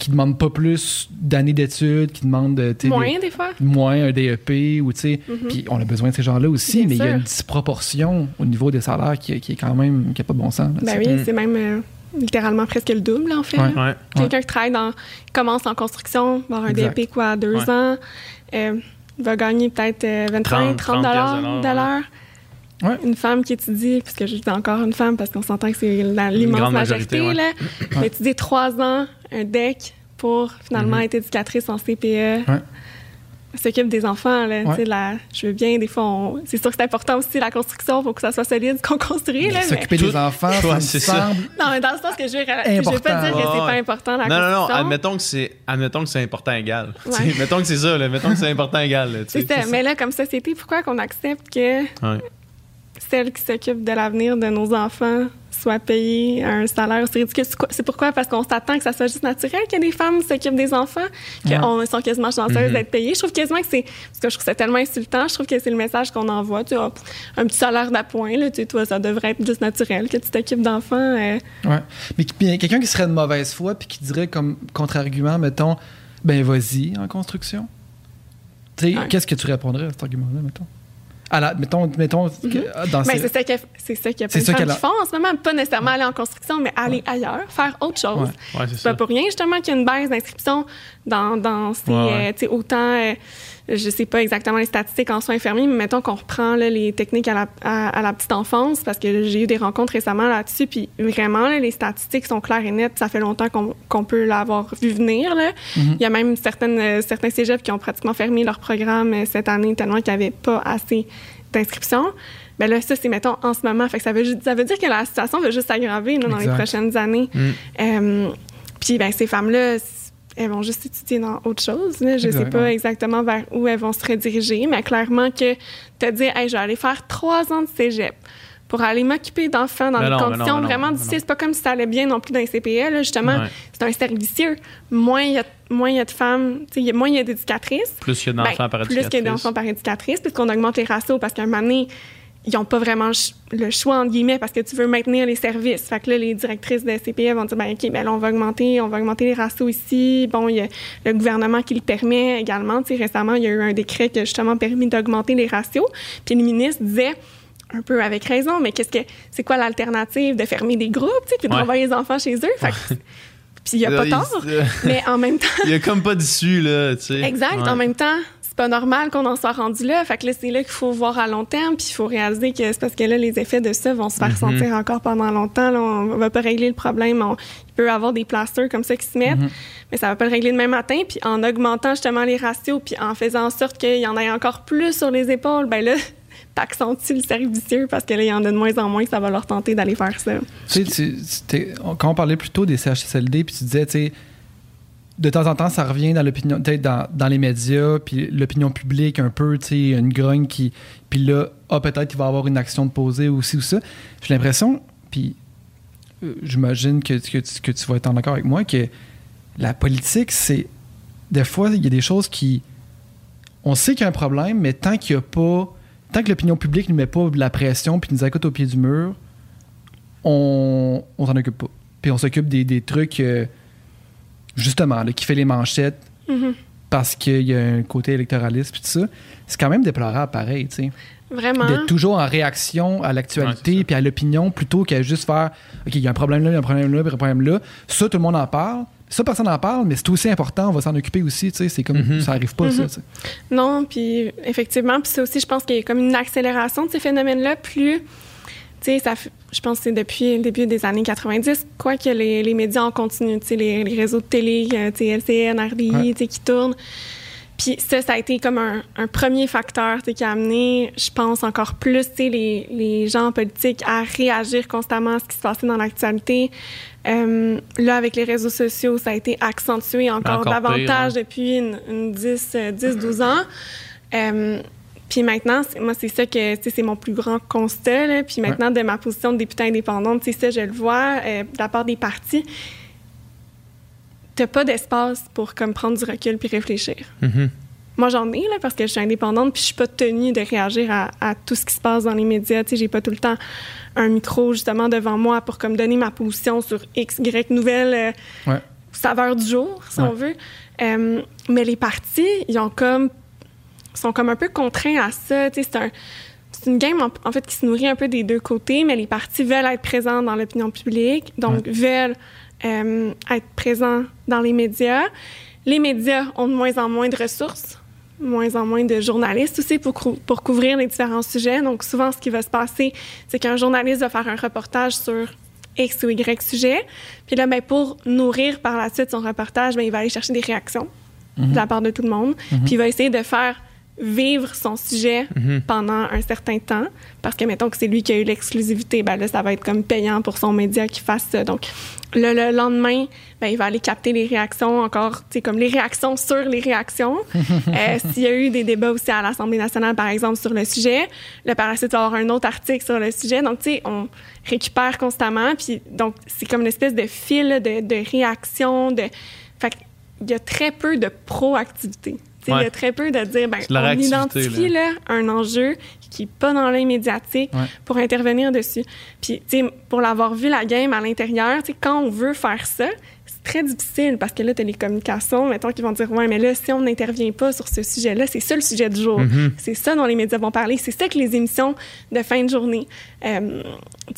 qui demandent pas plus d'années d'études, qui demandent. Moins des fois. moins un DEP, ou tu sais. Mhm. Puis on a besoin de ces gens-là aussi, Bien mais il y a une disproportion au niveau des salaires qui, qui est quand même. qui a pas de bon sens. là, Ben oui, c'est même euh, littéralement presque le double en fait. Ouais. là. Ouais. Quelqu'un qui travaille dans, commence en construction, va avoir un Exact. DEP quoi, à deux Ouais. ans, euh, va gagner peut-être euh, 25, 30 30 dollars piastres de l'heure. Ouais. Une femme qui étudie, puisque je dis encore une femme parce qu'on s'entend que c'est la- l'immense majorité, majorité, ouais. (coughs) là, va étudier trois ans, un DEC pour finalement Mhm. être éducatrice en CPE. Ouais. S'occupe des enfants, là, Ouais. tu sais, la- je veux bien, des fois, on- c'est sûr que c'est important aussi la construction pour que ça soit solide ce qu'on construit, là, mais- S'occuper des enfants, Ouais, c'est ça. semble. non, mais dans le sens que je veux, je veux pas dire que c'est Ouais, pas ouais. important la Non, non, non, construction. admettons que c'est, admettons que c'est important égal. Ouais. Mettons que c'est ça, là. Mettons que c'est important égal. là. Mais là, comme société, pourquoi qu'on accepte que Ouais. celles qui s'occupent de l'avenir de nos enfants soient payées un salaire aussi ridicule? C'est quoi- C'est pourquoi? Parce qu'on s'attend que ça soit juste naturel que des femmes s'occupent des enfants, Ouais. qu'elles sont quasiment chanceuses Mhm. d'être payées. Je trouve quasiment que c'est... Parce que je trouve ça tellement insultant. Je trouve que c'est le message qu'on envoie. Tu hop, un petit salaire d'appoint, là, tu toi, ça devrait être juste naturel que tu t'occupes d'enfants. euh, Ouais. Mais quelqu'un qui serait de mauvaise foi puis qui dirait comme contre-argument, mettons, ben vas-y en construction. Tu sais, Ouais. qu'est-ce que tu répondrais à cet argument-là, mettons? À la, mettons, mettons que- dans Ben, ces- c'est ça qu'il y a- c'est ça qu'il y a C'est plein de femmes qui font en ce moment. Pas nécessairement aller en construction, mais aller ailleurs, faire autre chose. Ouais. C'est pas ça. pour rien, justement, qu'il y a une baisse d'inscription dans, dans ces. Euh, autant. euh, je sais pas exactement les statistiques en soins infirmiers, mais mettons qu'on reprend là, les techniques à la, à, à la petite enfance, parce que j'ai eu des rencontres récemment là-dessus, puis vraiment, là, les statistiques sont claires et nettes. Ça fait longtemps qu'on peut l'avoir vu venir. Là. Mhm. Il y a même certaines, euh, certains cégeps qui ont pratiquement fermé leur programme euh, cette année tellement qu'il n'y avait pas assez d'inscriptions. Ben là, ça, c'est, mettons, en ce moment. Fait que ça veut, ju- ça veut dire que la situation va juste s'aggraver dans les prochaines années. Mm. Euh, puis, ben, ces femmes-là, elles vont juste étudier dans autre chose. là. Je sais Exact, pas exactement vers où elles vont se rediriger, mais clairement que te dire, hey, je vais aller faire trois ans de cégep pour aller m'occuper d'enfants dans Mais des non, mais non, conditions non, vraiment difficiles. C'est pas comme si ça allait bien non plus dans les CPE. Justement, Ouais. c'est un servicieux. Moins il y a, moins il y a de femmes, sais, il moins il y a d'éducatrices. Plus qu'il y a d'enfants Ben, par Plus qu'il y a éducatrice. d'enfants par éducatrice, puisqu'on augmente les ratios parce qu'à un moment donné, ils n'ont pas vraiment le ch- le choix, entre guillemets, parce que tu veux maintenir les services. Fait que là, les directrices de CPE vont dire, ben, OK, ben là, on va augmenter, on va augmenter les ratios ici. Bon, il y a le gouvernement qui le permet également. Tu sais, récemment, il y a eu un décret qui a justement permis d'augmenter les ratios. Puis le ministre disait, un peu avec raison, mais qu'est-ce que c'est quoi l'alternative de fermer des groupes, tu sais, puis de Ouais. renvoyer les enfants chez eux? Fait que- (laughs) puis il n'y a pas Euh, tort, il- mais en même temps, (laughs) Il y a comme pas d'issue, là, tu sais. Exact. Ouais. En même temps, c'est pas normal qu'on en soit rendu là. Fait que là, c'est là qu'il faut voir à long terme, puis il faut réaliser que c'est parce que là, les effets de ça vont se faire Mhm. sentir encore pendant longtemps. Là, on va pas régler le problème. On- il peut y avoir des plasters comme ça qui se mettent, mais ça va pas le régler demain matin. Puis en augmentant justement les ratios, puis en faisant en sorte qu'il y en ait encore plus sur les épaules, ben là, (laughs) t'accentue le cercle vicieux parce que là, il y en a de moins en moins que ça va leur tenter d'aller faire ça? Tu sais, tu- c'était- quand on parlait plus tôt des CHSLD, puis tu disais, tu sais, de temps en temps, ça revient dans l'opinion, dans, dans les médias, puis l'opinion publique un peu, tu sais, une grogne qui. Puis là, ah, peut-être qu'il va avoir une action de poser aussi ou ça. J'ai l'impression, puis euh, j'imagine que, que, tu- que tu vas être en accord avec moi, que la politique, c'est. Des fois, il y a des choses qui. On sait qu'il y a un problème, mais tant qu'il n'y a pas. Tant que l'opinion publique ne met pas de la pression puis nous écoute au pied du mur, on, on s'en occupe pas. Puis on s'occupe des, des trucs, euh, justement, là, qui fait les manchettes Mhm. parce qu'il y a un côté électoraliste puis tout ça. C'est quand même déplorable, pareil, tu sais. Vraiment. D'être toujours en réaction à l'actualité puis à l'opinion plutôt qu'à juste faire OK, il y a un problème là, il y a un problème là, puis un problème là. Ça, tout le monde en parle. Ça, personne n'en parle, mais c'est aussi important, on va s'en occuper aussi, tu sais. C'est comme, Mhm. ça arrive pas, ça, Mhm. Non, puis effectivement, puis c'est aussi, je pense qu'il y a comme une accélération de ces phénomènes-là. Plus, tu sais, je pense que c'est depuis le début des années 90, quoi que les, les médias en continuent, tu sais, les, les réseaux de télé, euh, tu sais, LCN, RDI, Ouais. tu sais, qui tournent. Puis ça, ça a été comme un, un premier facteur qui a amené, je pense, encore plus les, les gens politiques à réagir constamment à ce qui se passait dans l'actualité. Euh, là, avec les réseaux sociaux, ça a été accentué encore, Encore pire, davantage hein. depuis une, une 10, euh, 10, 12 ans. Euh, puis maintenant, c'est- moi, c'est ça que c'est mon plus grand constat. là. Puis maintenant, de ma position de députée indépendante, sais, ça, je le vois euh, de la part des partis. T'as pas d'espace pour comme prendre du recul puis réfléchir. Mhm. Moi, j'en ai, là, parce que je suis indépendante, puis je suis pas tenue de réagir à, à tout ce qui se passe dans les médias. Tu sais, j'ai pas tout le temps un micro, justement, devant moi pour comme donner ma position sur X, Y nouvelle euh, Ouais. saveur du jour, si Ouais. on veut. Euh, mais les partis, ils ont comme sont comme un peu contraints à ça. C'est un une game en, en fait qui se nourrit un peu des deux côtés, mais les partis veulent être présents dans l'opinion publique, donc veulent euh, être présents dans les médias. Les médias ont de moins en moins de ressources, moins en moins de journalistes aussi pour, cou- pour couvrir les différents sujets. Donc souvent, ce qui va se passer, c'est qu'un journaliste va faire un reportage sur X ou Y sujet. Puis là, ben, pour nourrir par la suite son reportage, ben, il va aller chercher des réactions de la part de tout le monde. Puis il va essayer de faire vivre son sujet pendant un certain temps. Parce que, mettons que c'est lui qui a eu l'exclusivité, ben là, ça va être comme payant pour son média qui fasse ça. Donc, le, le lendemain, ben, il va aller capter les réactions encore, tu comme les réactions sur les réactions. (laughs) Euh, S'il y a eu des débats aussi à l'Assemblée nationale, par exemple, sur le sujet, le par la suite, il va avoir un autre article sur le sujet. Donc, tu sais, on récupère constamment. Puis, donc, c'est comme une espèce de fil de, de réaction. De... Fait qu'il y a très peu de proactivité. Il y a très peu de dire, ben, on identifie là, un enjeu qui n'est pas dans l'œil médiatique Ouais. pour intervenir dessus. Puis, pour l'avoir vu la game à l'intérieur, quand on veut faire ça, c'est très difficile parce que là, tu as les communications, mettons, qui vont dire, ouais, mais là, si on n'intervient pas sur ce sujet-là, c'est ça le sujet du jour. Mhm. C'est ça dont les médias vont parler. C'est ça que les émissions de fin de journée. Euh,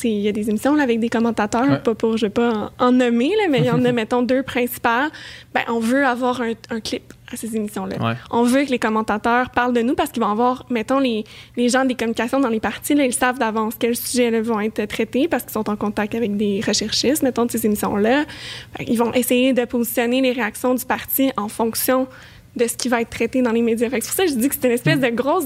il y a des émissions là, avec des commentateurs, Ouais. pas pour, je ne vais pas en, en nommer, là, mais il y en a, (laughs) mettons, deux principales. Ben, on veut avoir un, un clip à ces émissions-là. Ouais. On veut que les commentateurs parlent de nous parce qu'ils vont avoir, mettons, les, les gens des communications dans les partis, là, ils savent d'avance quels sujets là, vont être traités parce qu'ils sont en contact avec des recherchistes, mettons, de ces émissions-là. Qu'ils vont essayer de positionner les réactions du parti en fonction de ce qui va être traité dans les médias. C'est pour ça que je dis que c'est une espèce de grosse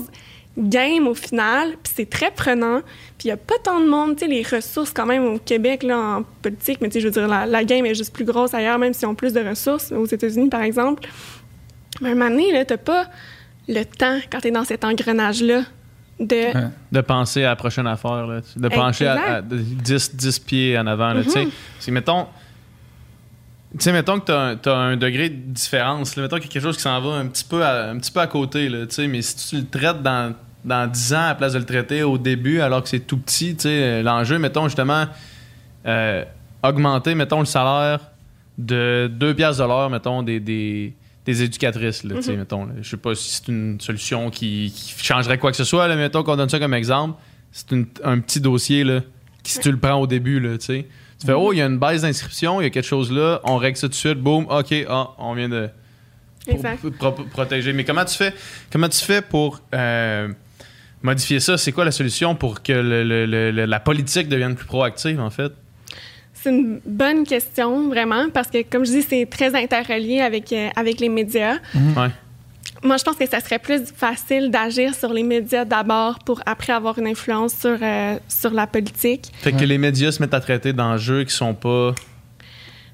game au final, puis c'est très prenant, puis il n'y a pas tant de monde, tu sais, les ressources quand même au Québec, là, en politique, mais tu sais, je veux dire, la, la game est juste plus grosse ailleurs, même s'ils ont plus de ressources, aux États-Unis, par exemple. Mais à un moment donné, là, t'as pas le temps, quand t'es dans cet engrenage-là, de. Ouais. De penser à la prochaine affaire, là, de pencher à, à- de 10, 10 pieds en avant. là, tu sais. C'est, mettons, tu sais, mettons que t'as, un- t'as un degré de différence. là. mettons qu'il y a quelque chose qui s'en va un petit peu à, un petit peu à côté. Là, tu sais, mais si tu le traites dans, dans 10 ans à la place de le traiter au début alors que c'est tout petit, tu sais, l'enjeu, mettons justement, euh, augmenter, mettons, le salaire de 2 piastres de l'heure, mettons, des, des, des éducatrices, là, tu sais, mettons. là. Je sais pas si c'est une solution qui, qui changerait quoi que ce soit, là, mettons qu'on donne ça comme exemple. C'est une- un petit dossier, là, qui, si tu le prends au début, là, tu sais, tu fais, oh, il y a une baisse d'inscription, il y a quelque chose là, on règle ça tout de suite, boum, ok, ah, on vient de pour- Exact. pour- pour protéger. Mais comment tu fais, comment tu fais pour euh, modifier ça? C'est quoi la solution pour que le- le- le- le- la politique devienne plus proactive, en fait? C'est une bonne question, vraiment, parce que, comme je dis, c'est très interrelié avec, euh, avec les médias. Ouais. Moi, je pense que ça serait plus facile d'agir sur les médias d'abord pour après avoir une influence sur, euh, sur la politique. Fait que les médias se mettent à traiter d'enjeux qui sont pas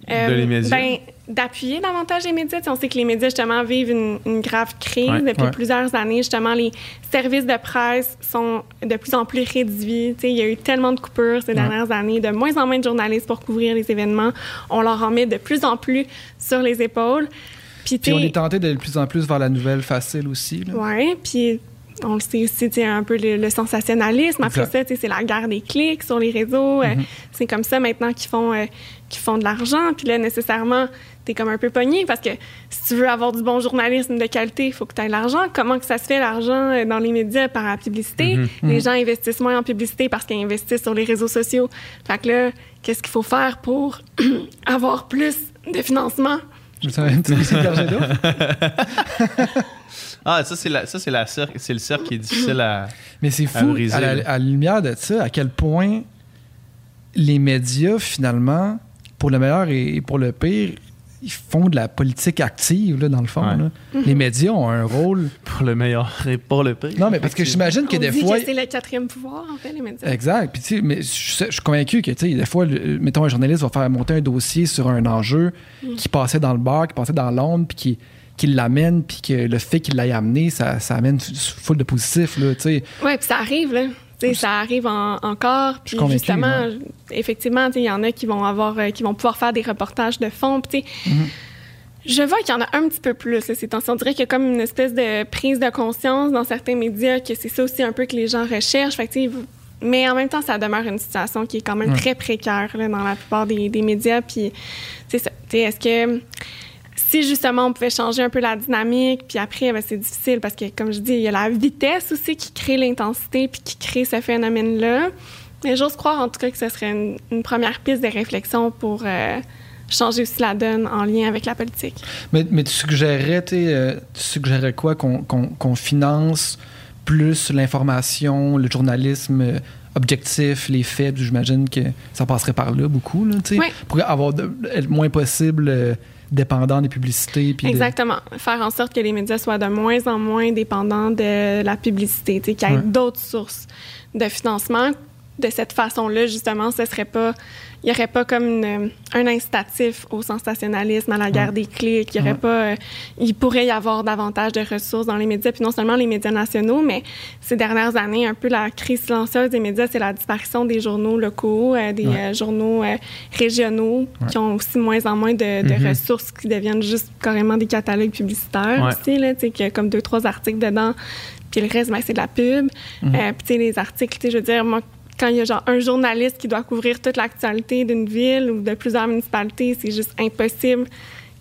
de les médias. ben, d'appuyer davantage les médias. Tu sais, on sait que les médias, justement, vivent une, une grave crise Ouais. depuis Ouais. plusieurs années. Justement, les services de presse sont de plus en plus réduits. Tu sais, il y a eu tellement de coupures ces dernières années, de moins en moins de journalistes pour couvrir les événements. On leur en met de plus en plus sur les épaules. Puis, Puis on est tenté de plus en plus vers la nouvelle facile aussi. Ouais, puis on le sait aussi, tu sais, un peu le, le sensationnalisme. Après Exact. ça, tu sais, c'est la guerre des clics sur les réseaux. Euh, c'est comme ça maintenant qu'ils font, euh, qu'ils font de l'argent. Puis là, nécessairement, t'es comme un peu pogné parce que si tu veux avoir du bon journalisme de qualité, il faut que tu aies l'argent. Comment que ça se fait, l'argent euh, dans les médias? Par la publicité? Les gens investissent moins en publicité parce qu'ils investissent sur les réseaux sociaux. Fait que là, qu'est-ce qu'il faut faire pour (clears throat) avoir plus de financement? C'est un petit peu gorgée d'eau. (laughs) Ah, ça, c'est la, ça, c'est la cercle, c'est le cercle qui est difficile à. (clears throat) Mais c'est À fou, briser, à la, là. à la lumière de ça, à quel point les médias, finalement, pour le meilleur et pour le pire, ils font de la politique active, là, dans le fond. Ouais. là. Les médias ont un rôle. Pour le meilleur (laughs) et pour le pire. Non, mais parce que j'imagine que On des dit fois. que c'est le quatrième pouvoir, en fait, les médias. Exact. Puis, tu sais, mais je, suis convaincu que, tu sais, des fois, le- mettons, un journaliste va faire monter un dossier sur un enjeu qui passait dans le bar, qui passait dans l'ombre, puis qui, qui l'amène, puis que le fait qu'il l'ait amené, ça, ça amène full de positif, là, tu sais. Oui, puis ça arrive, là. Ça arrive en- encore. Puis justement, ouais. effectivement, il y en a qui vont avoir, euh, qui vont pouvoir faire des reportages de fond. Puis, Mhm. je vois qu'il y en a un petit peu plus. Ces. On dirait qu'il y a comme une espèce de prise de conscience dans certains médias que c'est ça aussi un peu que les gens recherchent. Fait que, mais en même temps, ça demeure une situation qui est quand même Ouais. très précaire là, dans la plupart des, des médias. Puis, c'est ça. Est-ce que si justement on pouvait changer un peu la dynamique, puis après, ben, c'est difficile parce que, comme je dis, il y a la vitesse aussi qui crée l'intensité puis qui crée ce phénomène-là. Mais j'ose croire en tout cas que ce serait une, une première piste de réflexion pour euh, changer aussi la donne en lien avec la politique. Mais, mais tu suggérerais, tu sais, euh, tu suggérerais quoi? Qu'on finance plus l'information, le journalisme euh, objectif, les faits, j'imagine que ça passerait par là beaucoup, là, Ouais. pour avoir être moins possible euh, dépendant des publicités. puis Exactement. Faire en sorte que les médias soient de moins en moins dépendants de la publicité, qu'il y ait Ouais. d'autres sources de financement. De cette façon-là, justement, ce serait pas, il n'y aurait pas comme une- un incitatif au sensationnalisme, à la guerre des clics. Il y aurait pas, euh, il pourrait y avoir davantage de ressources dans les médias, puis non seulement les médias nationaux, mais ces dernières années, un peu la crise silencieuse des médias, c'est la disparition des journaux locaux, euh, des Ouais. euh, journaux régionaux qui ont aussi moins en moins de, de Mhm. ressources qui deviennent juste carrément des catalogues publicitaires Ouais. aussi, là, tu sais, qu'il y a comme deux, trois articles dedans, puis le reste, ben, c'est de la pub. Euh, puis, tu sais, les articles, tu sais, je veux dire, moi, quand il y a genre un journaliste qui doit couvrir toute l'actualité d'une ville ou de plusieurs municipalités, c'est juste impossible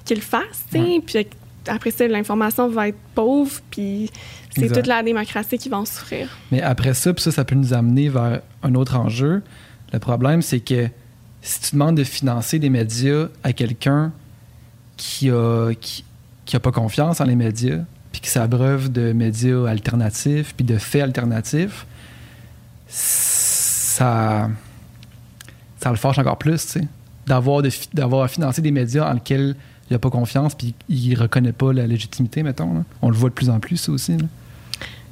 qu'il le fasse, tu sais. Puis après ça, l'information va être pauvre, puis c'est toute la démocratie qui va en souffrir. Mais après ça, puis ça, ça peut nous amener vers un autre enjeu. Le problème, c'est que si tu demandes de financer des médias à quelqu'un qui a, qui, qui a pas confiance en les médias, puis qui s'abreuve de médias alternatifs, puis de faits alternatifs, ça, ça le fâche encore plus, tu sais. D'avoir, de d'avoir à financer des médias en lesquels il n'a pas confiance, puis il reconnaît pas la légitimité, mettons. là. On le voit de plus en plus, ça aussi. là.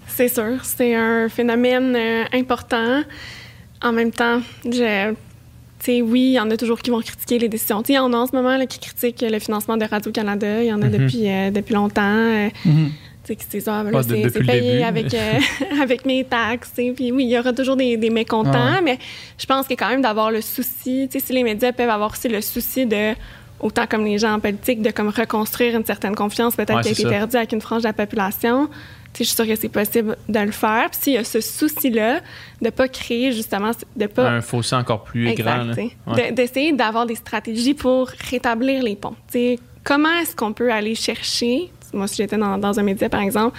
C'est sûr, c'est un phénomène euh, important. En même temps, je, oui, il y en a toujours qui vont critiquer les décisions. Il y en a en ce moment là, qui critiquent le financement de Radio-Canada. Il y en a Mhm. depuis, euh, depuis longtemps. Euh, que c'est ça, de- c'est payé avec, euh, (laughs) avec mes taxes. Puis oui, il y aura toujours des, des mécontents, Ouais. mais je pense que quand même d'avoir le souci, si les médias peuvent avoir aussi le souci de, autant comme les gens en politique, de comme reconstruire une certaine confiance peut-être Ouais, qui a été perdue avec une frange de la population, je suis sûre que c'est possible de le faire. Puis s'il y a ce souci-là, de pas créer justement, de pas Un fossé encore plus Exact, grand. De- D'essayer d'avoir des stratégies pour rétablir les ponts. Comment est-ce qu'on peut aller chercher, moi si j'étais dans, dans un média par exemple,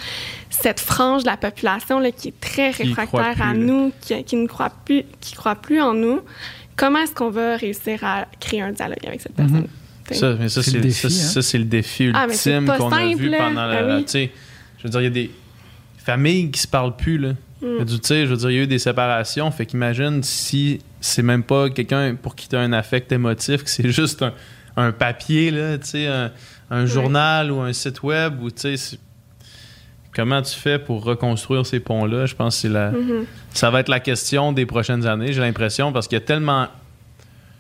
cette frange de la population là, qui est très réfractaire à plus, nous, qui, qui ne croit plus, qui croit plus en nous, comment est-ce qu'on va réussir à créer un dialogue avec cette personne? Sais. Ça, mais ça, C'est c'est le défi, ça, hein? ça, c'est le défi Ah, mais c'est ultime pas qu'on a simple, vu pendant la. Ah oui. sais, je veux dire, il y a des familles qui se parlent plus, là. Mm. Il y a du- Tu sais, je veux dire, il y a eu des séparations. Fait qu'imagine si c'est même pas quelqu'un pour qui tu as un affect émotif, que c'est (laughs) juste un, un papier, là, tu sais, un, un journal ou un site web, ou tu sais, comment tu fais pour reconstruire ces ponts-là? Je pense que c'est la. Mhm. Ça va être la question des prochaines années, j'ai l'impression, parce qu'il y a tellement.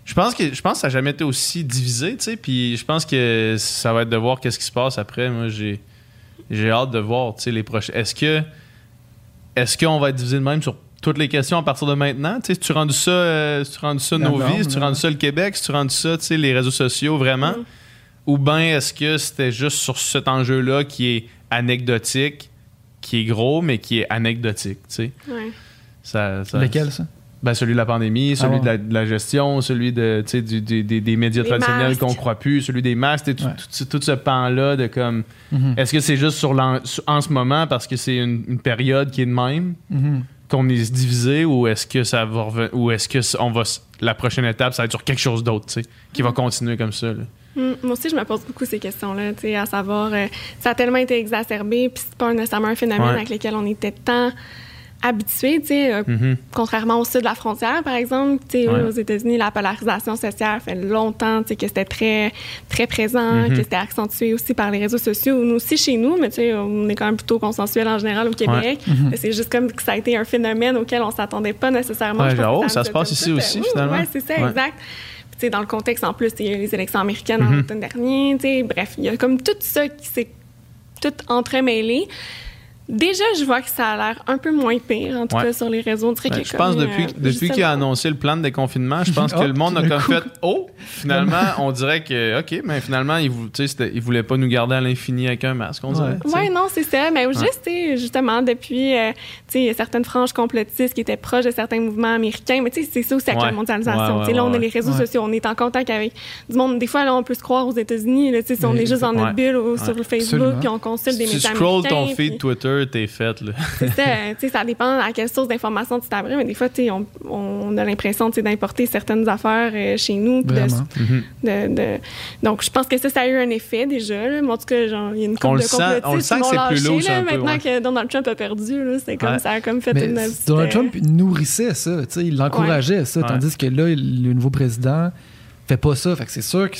Je pense que je pense que ça n'a jamais été aussi divisé, tu sais, puis je pense que ça va être de voir qu'est-ce qui se passe après. Moi, j'ai j'ai hâte de voir, tu sais, les prochains. Est-ce que est-ce qu'on va être divisé de même sur toutes les questions à partir de maintenant? Tu sais, tu rendu ça, euh, tu rendu ça nos vies, tu là. rendu ça le Québec, tu rendu ça, tu sais, les réseaux sociaux vraiment, Mm. Ou bien est-ce que c'était juste sur cet enjeu-là qui est anecdotique, qui est gros, mais qui est anecdotique, tu sais? Ouais. Ça, ça- Lequel, ça? ben, celui de la pandémie, celui Ah ouais. de, la, de la gestion, celui de, tu sais, du- du- des, des médias Les traditionnels qu'on croit plus, celui des masques, tout, Ouais. tout ce- tout ce pan-là de comme. Mhm. Est-ce que c'est juste sur en ce moment parce que c'est une, une période qui est de même Mhm. qu'on est divisé ou est-ce que ça va reven- ou est-ce que on va la prochaine étape ça va être sur quelque chose d'autre, tu sais, qui va continuer comme ça. là? Mm, Moi aussi, je me pose beaucoup ces questions-là, à savoir, euh, ça a tellement été exacerbé, puis c'est pas nécessairement un phénomène Ouais. avec lequel on était tant habitués, tu sais, euh, Mhm. contrairement au sud de la frontière, par exemple, tu sais, Ouais. aux États-Unis, la polarisation sociale fait longtemps, tu sais, que c'était très, très présent, Mhm. que c'était accentué aussi par les réseaux sociaux. Nous aussi chez nous, mais tu sais, on est quand même plutôt consensuel en général au Québec. Mhm. Mais C'est juste comme que ça a été un phénomène auquel on s'attendait pas nécessairement. Ouais, genre, oh, ça se passe ici aussi, finalement. Ouais, c'est ça, exact. Sais, dans le contexte, en plus, il y a eu les élections américaines en Mhm. automne dernier. tu sais, Bref, il y a comme tout ça qui s'est tout entremêlé. Déjà, je vois que ça a l'air un peu moins pire, en tout Ouais. cas sur les réseaux. On dirait a je pense comme, depuis, euh, depuis qu'il a annoncé le plan de déconfinement, je pense (laughs) que Oh, le monde a comme coup. fait Oh, finalement, on dirait que OK, mais finalement, il, vou- tu sais, c'était- il voulait pas nous garder à l'infini avec un masque, on dirait. Ouais. Oui, non, c'est ça. Mais juste, justement, depuis, euh, tu sais, il y a certaines franges complotistes qui étaient proches de certains mouvements américains. Mais c'est ça aussi avec Ouais. la mondialisation. Là, ouais, on a les réseaux Ouais. sociaux, on est en contact avec du monde. Des fois, là, on peut se croire aux États-Unis. si on est juste dans notre bulle ou sur le Facebook, puis on consulte des Si tu médias scrolls ton feed puis- T'es fait, là. C'est ça, tu sais, ça dépend à quelle source d'information tu t'abreuves, mais des fois, on, on a l'impression d'importer certaines affaires euh, chez nous. de-. Mhm. de- de- Donc, je pense que ça, ça a eu un effet déjà. là. Mais en tout cas, il y a une On couple le de complotistes on le qui sent que m'ont c'est plus lâché, louche là, un peu, Maintenant ouais. que Donald Trump a perdu, là, c'est comme Ouais. ça a comme fait Mais une... Donald Trump nourrissait ça, il l'encourageait ça, Ouais. tandis que là, le nouveau président fait pas ça. Fait que c'est sûr que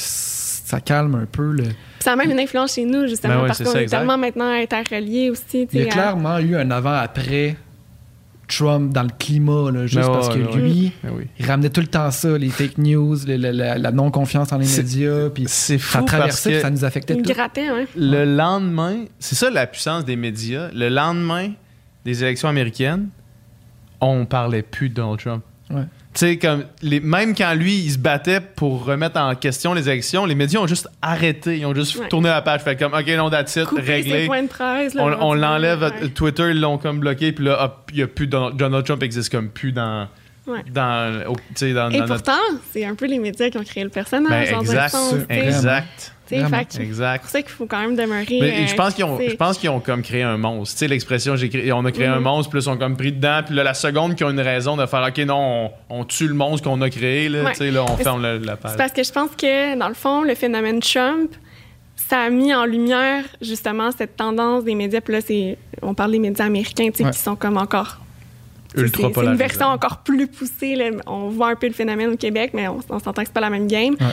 ça calme un peu le. Ça a même une influence chez nous, justement, Ben ouais, parce c'est qu'on est tellement maintenant interreliés aussi. Il y a à- clairement eu un avant-après Trump dans le climat, là, juste Ben ouais, parce que ouais, ouais. lui, Ben oui. il ramenait tout le temps ça, les fake news, la, la non-confiance en les médias, puis C'est ça fou parce traversait, que puis ça nous affectait tout. grattait, hein. le lendemain, c'est ça la puissance des médias. Le lendemain des élections américaines, on parlait plus de Donald Trump. Ouais. Sais, comme les, même quand lui, il se battait pour remettre en question les élections, les médias ont juste arrêté. Ils ont juste Ouais. tourné la page. Fait comme, OK, non, that's it, Couper réglé. ses points de presse. là, On, l'enlève. ouais. Twitter, ils l'ont comme bloqué. Puis là, hop, il y a plus Donald, Donald Trump existe comme plus dans. Ouais. Dans, au- tu sais, dans, Et dans notre. pourtant, c'est un peu les médias qui ont créé le personnage. Ben, exact. sens. Exact. Fait que C'est Exact. pour ça qu'il faut quand même demeurer. Mais euh, je pense qu'ils ont, je pense qu'ils ont comme créé un monstre. Tu sais, l'expression, j'ai créé, on a créé un Mhm. monstre, puis là, ils sont comme pris dedans, puis là, la seconde qu'ils ont une raison de faire, OK, non, on, on tue le monstre qu'on a créé, là, Ouais. tu sais, là, on ferme la, la page. C'est parce que je pense que, dans le fond, le phénomène Trump, ça a mis en lumière, justement, cette tendance des médias. Puis là, c'est, on parle des médias américains, tu sais, Ouais. qui sont comme encore. Ultra c'est, une version encore plus poussée. là. On voit un peu le phénomène au Québec, mais on, on s'entend que c'est pas la même game. Ouais.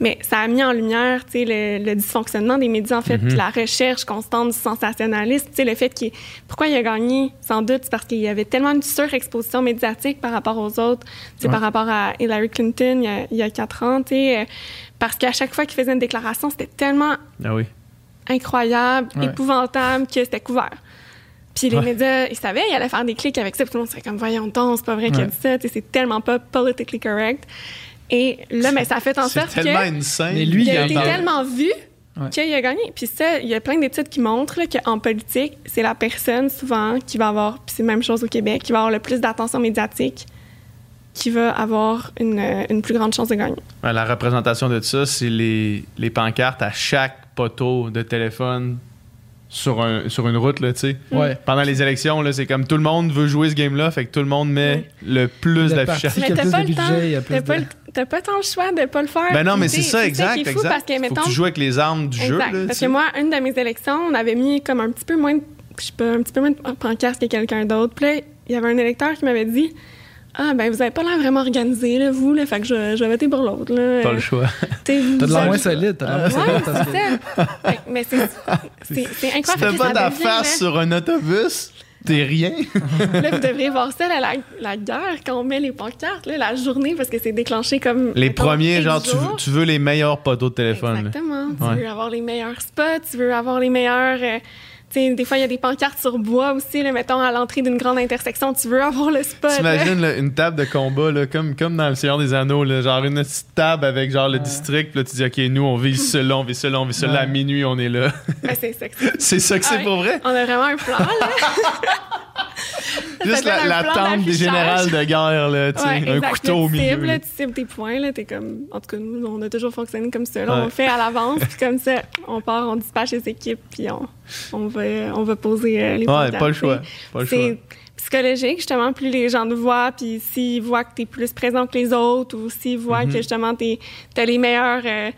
Mais ça a mis en lumière, le, le dysfonctionnement des médias, en fait, puis la recherche constante du sensationnalisme. Le fait qu'il... Pourquoi il a gagné? Sans doute, c'est parce qu'il y avait tellement une surexposition médiatique par rapport aux autres. Ouais. par rapport à Hillary Clinton, il y a, il y a quatre ans, euh, parce qu'à chaque fois qu'il faisait une déclaration, c'était tellement Ah oui. incroyable, Ouais. épouvantable, que c'était couvert. Puis les Ouais. médias, ils savaient, ils allaient faire des clics avec ça, puis tout le monde serait comme, voyons donc, c'est pas vrai qu'il a Ouais. dit ça, c'est tellement pas politically correct. Et là, mais ça a fait en sorte que tellement insane. Mais lui, il il a été tellement vu Ouais. qu'il a gagné. Puis ça, il y a plein d'études qui montrent qu'en politique, c'est la personne souvent qui va avoir, puis c'est la même chose au Québec, qui va avoir le plus d'attention médiatique, qui va avoir une, euh, une plus grande chance de gagner. Ouais, La représentation de ça, c'est les, les pancartes à chaque poteau de téléphone sur, un, sur une route, là, tu sais. Ouais. Pendant les élections, là, c'est comme tout le monde veut jouer ce game-là, fait que tout le monde met le plus d'affichage. Mais t'as pas le temps. budget, T'as de- pas, le- t'as pas tant le choix de pas le faire. Ben non, mais c'est ça, exact, est fou exact. Parce que, Faut mettons, que tu joues avec les armes du jeu, là, Parce que moi, une de mes élections, on avait mis comme un petit peu moins de, je sais pas, un petit peu moins de pancartes que quelqu'un d'autre. Puis là, il y avait un électeur qui m'avait dit Ah, ben, vous avez pas l'air vraiment organisé, là, vous, là, fait que je, je vais voter pour l'autre. là. Pas le choix. Vous- T'as de l'air vous- moins solide. T'as de moins solide c'est ça. Fait que- Mais c'est c'est- c'est Si incroyable. t'as pas ta face sur un autobus, t'es rien. (laughs) là, vous devriez voir ça, là, la, la guerre, quand on met les pancartes, là, la journée, parce que c'est déclenché comme. Les mettons, premiers, genre, tu veux, jours. tu veux les meilleurs poteaux de téléphone. là. Exactement. Tu Ouais. veux avoir les meilleurs spots, tu veux avoir les meilleurs. euh, tu sais, des fois, il y a des pancartes sur bois aussi, là, mettons, à l'entrée d'une grande intersection, tu veux avoir le spot. T'imagines là, une table de combat, là, comme, comme dans Le Seigneur des Anneaux, là, genre une petite table avec genre le district, puis là tu dis, OK, nous, on vise cela, on vise cela, on vise cela, Ouais. à minuit, on est là. C'est ça. que c'est. (laughs) c'est ça que c'est Ouais. pour vrai? On a vraiment un plan, là. (laughs) Juste la, tente des générales de guerre, là, tu sais, Ouais, un couteau au milieu. cibles, là. là, tu cibles tes points, là, t'es comme... En tout cas, nous, on a toujours fonctionné comme ça. là. Ouais. On le fait à l'avance, puis comme ça, on part, on dispatche les équipes, puis on, on, va, on va poser euh, les Ouais, pancartes, pas le choix. Pas le choix. C'est psychologique, justement, plus les gens te voient, puis s'ils voient que tu es plus présent que les autres, ou s'ils voient Mhm. que justement tu as les meilleurs euh,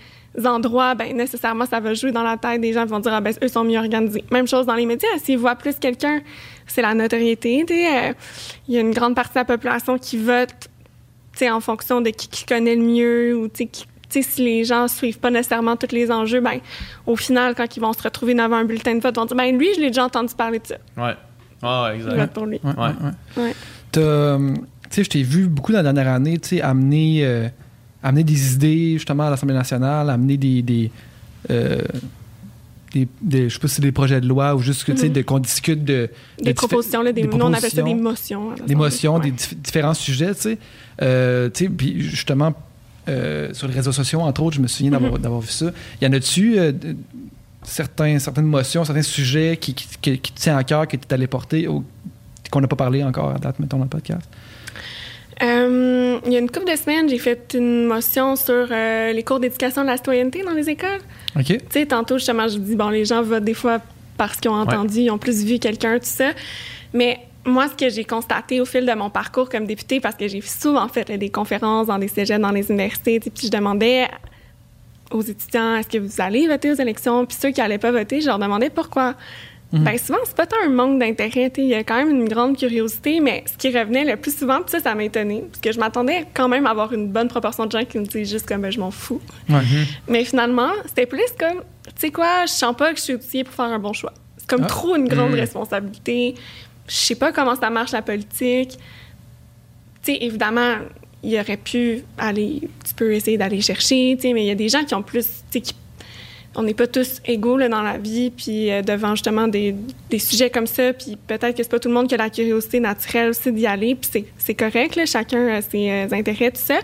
endroits, ben nécessairement, ça va jouer dans la tête des gens qui vont dire, ah ben, eux sont mieux organisés. Même chose dans les médias, s'ils voient plus quelqu'un, c'est la notoriété. euh, Il y a une grande partie de la population qui vote en fonction de qui, qui connaît le mieux, ou qui- si les gens suivent pas nécessairement tous les enjeux, ben, au final, quand ils vont se retrouver devant un bulletin de vote, ils vont dire, ben, lui, je l'ai déjà entendu parler de ça. Ouais. Ah, ouais, Je exact. vote pour lui. Ouais, Ouais. ouais, ouais. Ouais. T'as, euh, tu sais, je t'ai vu beaucoup dans la dernière année, amener, euh, amener des idées justement à l'Assemblée nationale, amener des, des, euh, des, des- je sais pas si c'est des projets de loi ou juste que, Mhm. de- qu'on discute de Des de propositions, là, des, des nous, on appelle ça des propositions, motions. à des motions, Ouais. des dif- différents sujets, tu sais. Euh, tu sais, puis justement, euh, sur les réseaux sociaux, entre autres, je me souviens d'avoir, d'avoir vu ça. Y en a-tu euh, certains, certaines motions, certains sujets qui, qui, qui- qui te tiennent à cœur, que tu es allé porter, qu'on n'a pas parlé encore à date, mettons, dans le podcast? Euh, il y a une couple de semaines, j'ai fait une motion sur euh, les cours d'éducation de la citoyenneté dans les écoles. OK? Tu sais, tantôt, justement, je dis, bon, les gens votent des fois parce qu'ils ont entendu, ils ont plus vu quelqu'un, tout ça. Mais moi, ce que j'ai constaté au fil de mon parcours comme députée, parce que j'ai souvent fait là, des conférences dans des cégeps, dans les universités, puis je demandais aux étudiants, est-ce que vous allez voter aux élections? Puis ceux qui n'allaient pas voter, je leur demandais pourquoi. Mhm. Ben souvent, c'est pas tant un manque d'intérêt. tu sais, Il y a quand même une grande curiosité, mais ce qui revenait le plus souvent, puis ça, ça m'a étonnée, parce que je m'attendais quand même à avoir une bonne proportion de gens qui me disent juste comme, ben, je m'en fous. Ouais. Mais finalement, c'était plus comme, tu sais quoi, je sens pas que je suis outillée pour faire un bon choix. C'est comme Ah. trop une grande Mm. responsabilité. Je sais pas comment ça marche la politique. Tu sais, évidemment, il aurait pu aller, tu peux essayer d'aller chercher, tu sais, mais il y a des gens qui ont plus, tu sais, qui on n'est pas tous égaux là, dans la vie, puis euh, devant justement des, des sujets comme ça, puis peut-être que c'est pas tout le monde qui a la curiosité naturelle aussi d'y aller, puis c'est- c'est correct, là, chacun a ses euh, intérêts, tout ça.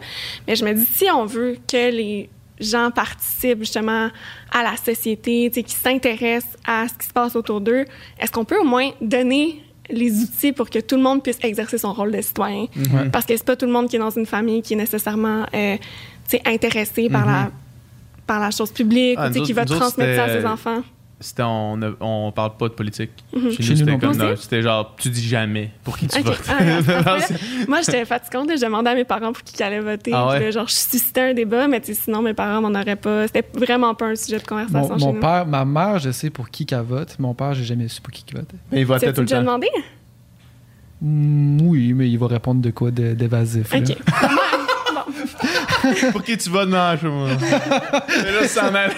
Mais je me dis, si on veut que les gens participent justement à la société, qui s'intéressent à ce qui se passe autour d'eux, est-ce qu'on peut au moins donner les outils pour que tout le monde puisse exercer son rôle de citoyen? Parce que c'est pas tout le monde qui est dans une famille qui est nécessairement euh, intéressé par, la, par la chose publique, Ah, ou tu qui va transmettre ça à c'était- ses enfants. C'était, on, a- on parle pas de politique. Mhm. Chez Chez nous, nous c'était non comme, plus. non, c'était genre, tu dis jamais pour qui tu votes. Ah, (laughs) moi, j'étais fatigante. Je demandais à mes parents pour qui ils allaient voter. Ah ouais? Genre, je suscitais un débat, mais tu sinon, mes parents m'en auraient pas. C'était vraiment pas un sujet de conversation Mon, chez mon nous. père, ma mère, je sais pour qui qu'elle vote. Mon père, j'ai jamais su pour qui qu'il votait. Mais il Tu votait as tout le temps. demandé? Mm, oui, mais il va répondre de quoi d'évasif. OK. (laughs) pour qui tu je sais pas. Mais là, ça s'en allait.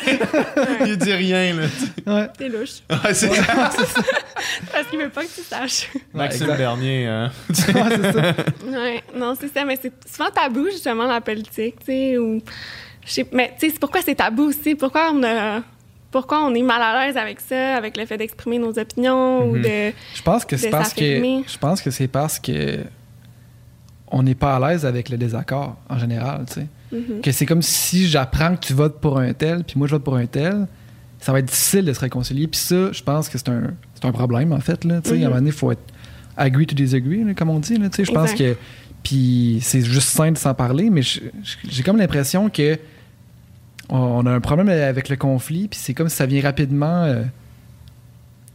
Il dit rien, là. Ouais. T'es louche. Ouais, c'est ça. (laughs) Parce qu'il veut pas que tu saches. Maxime exact. Bernier, hein. (laughs) Ouais, c'est ça. Ouais, non, c'est ça, mais c'est souvent tabou, justement, la politique, tu sais, ou... Mais, tu sais, c'est pourquoi c'est tabou aussi? Pourquoi on a pourquoi on est mal à l'aise avec ça, avec le fait d'exprimer nos opinions ou Mhm. de. Je pense que c'est parce que je pense que c'est parce que on n'est pas à l'aise avec le désaccord en général, tu sais. Mhm. Que c'est comme si j'apprends que tu votes pour un tel, puis moi je vote pour un tel, ça va être difficile de se réconcilier. Puis ça, je pense que c'est un, c'est un problème en fait là. Tu sais, à un Mhm. moment donné, il faut être agree to disagree, là, comme on dit. Là, tu sais. je pense que puis c'est juste simple de s'en parler, mais je- je- j'ai comme l'impression que on- a un problème avec le conflit, puis c'est comme si ça vient rapidement euh,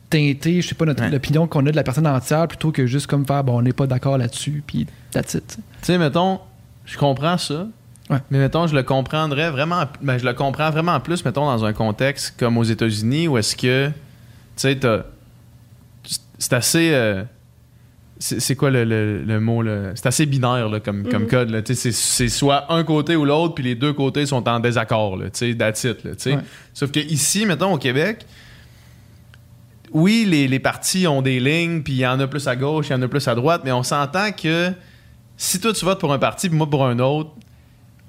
teinter, je sais pas, notre- Ouais. l'opinion qu'on a de la personne entière, plutôt que juste comme faire, bon, on n'est pas d'accord là-dessus, puis that's it. Tu sais, mettons, je comprends ça. Ouais. Mais mettons, je le comprendrais vraiment. Ben, je le comprends vraiment plus, mettons, dans un contexte comme aux États-Unis où est-ce que. Tu sais, t'as- c'est assez. euh, c'est quoi le, le- le mot là? C'est assez binaire là, comme, comme Mhm. code. là. Tu sais, C'est soit un côté ou l'autre, puis les deux côtés sont en désaccord. Là, tu sais, that's it, là, tu sais. Ouais. Sauf que ici, mettons, au Québec, oui, les, les partis ont des lignes, puis il y en a plus à gauche, il y en a plus à droite, mais on s'entend que si toi tu votes pour un parti, puis moi pour un autre,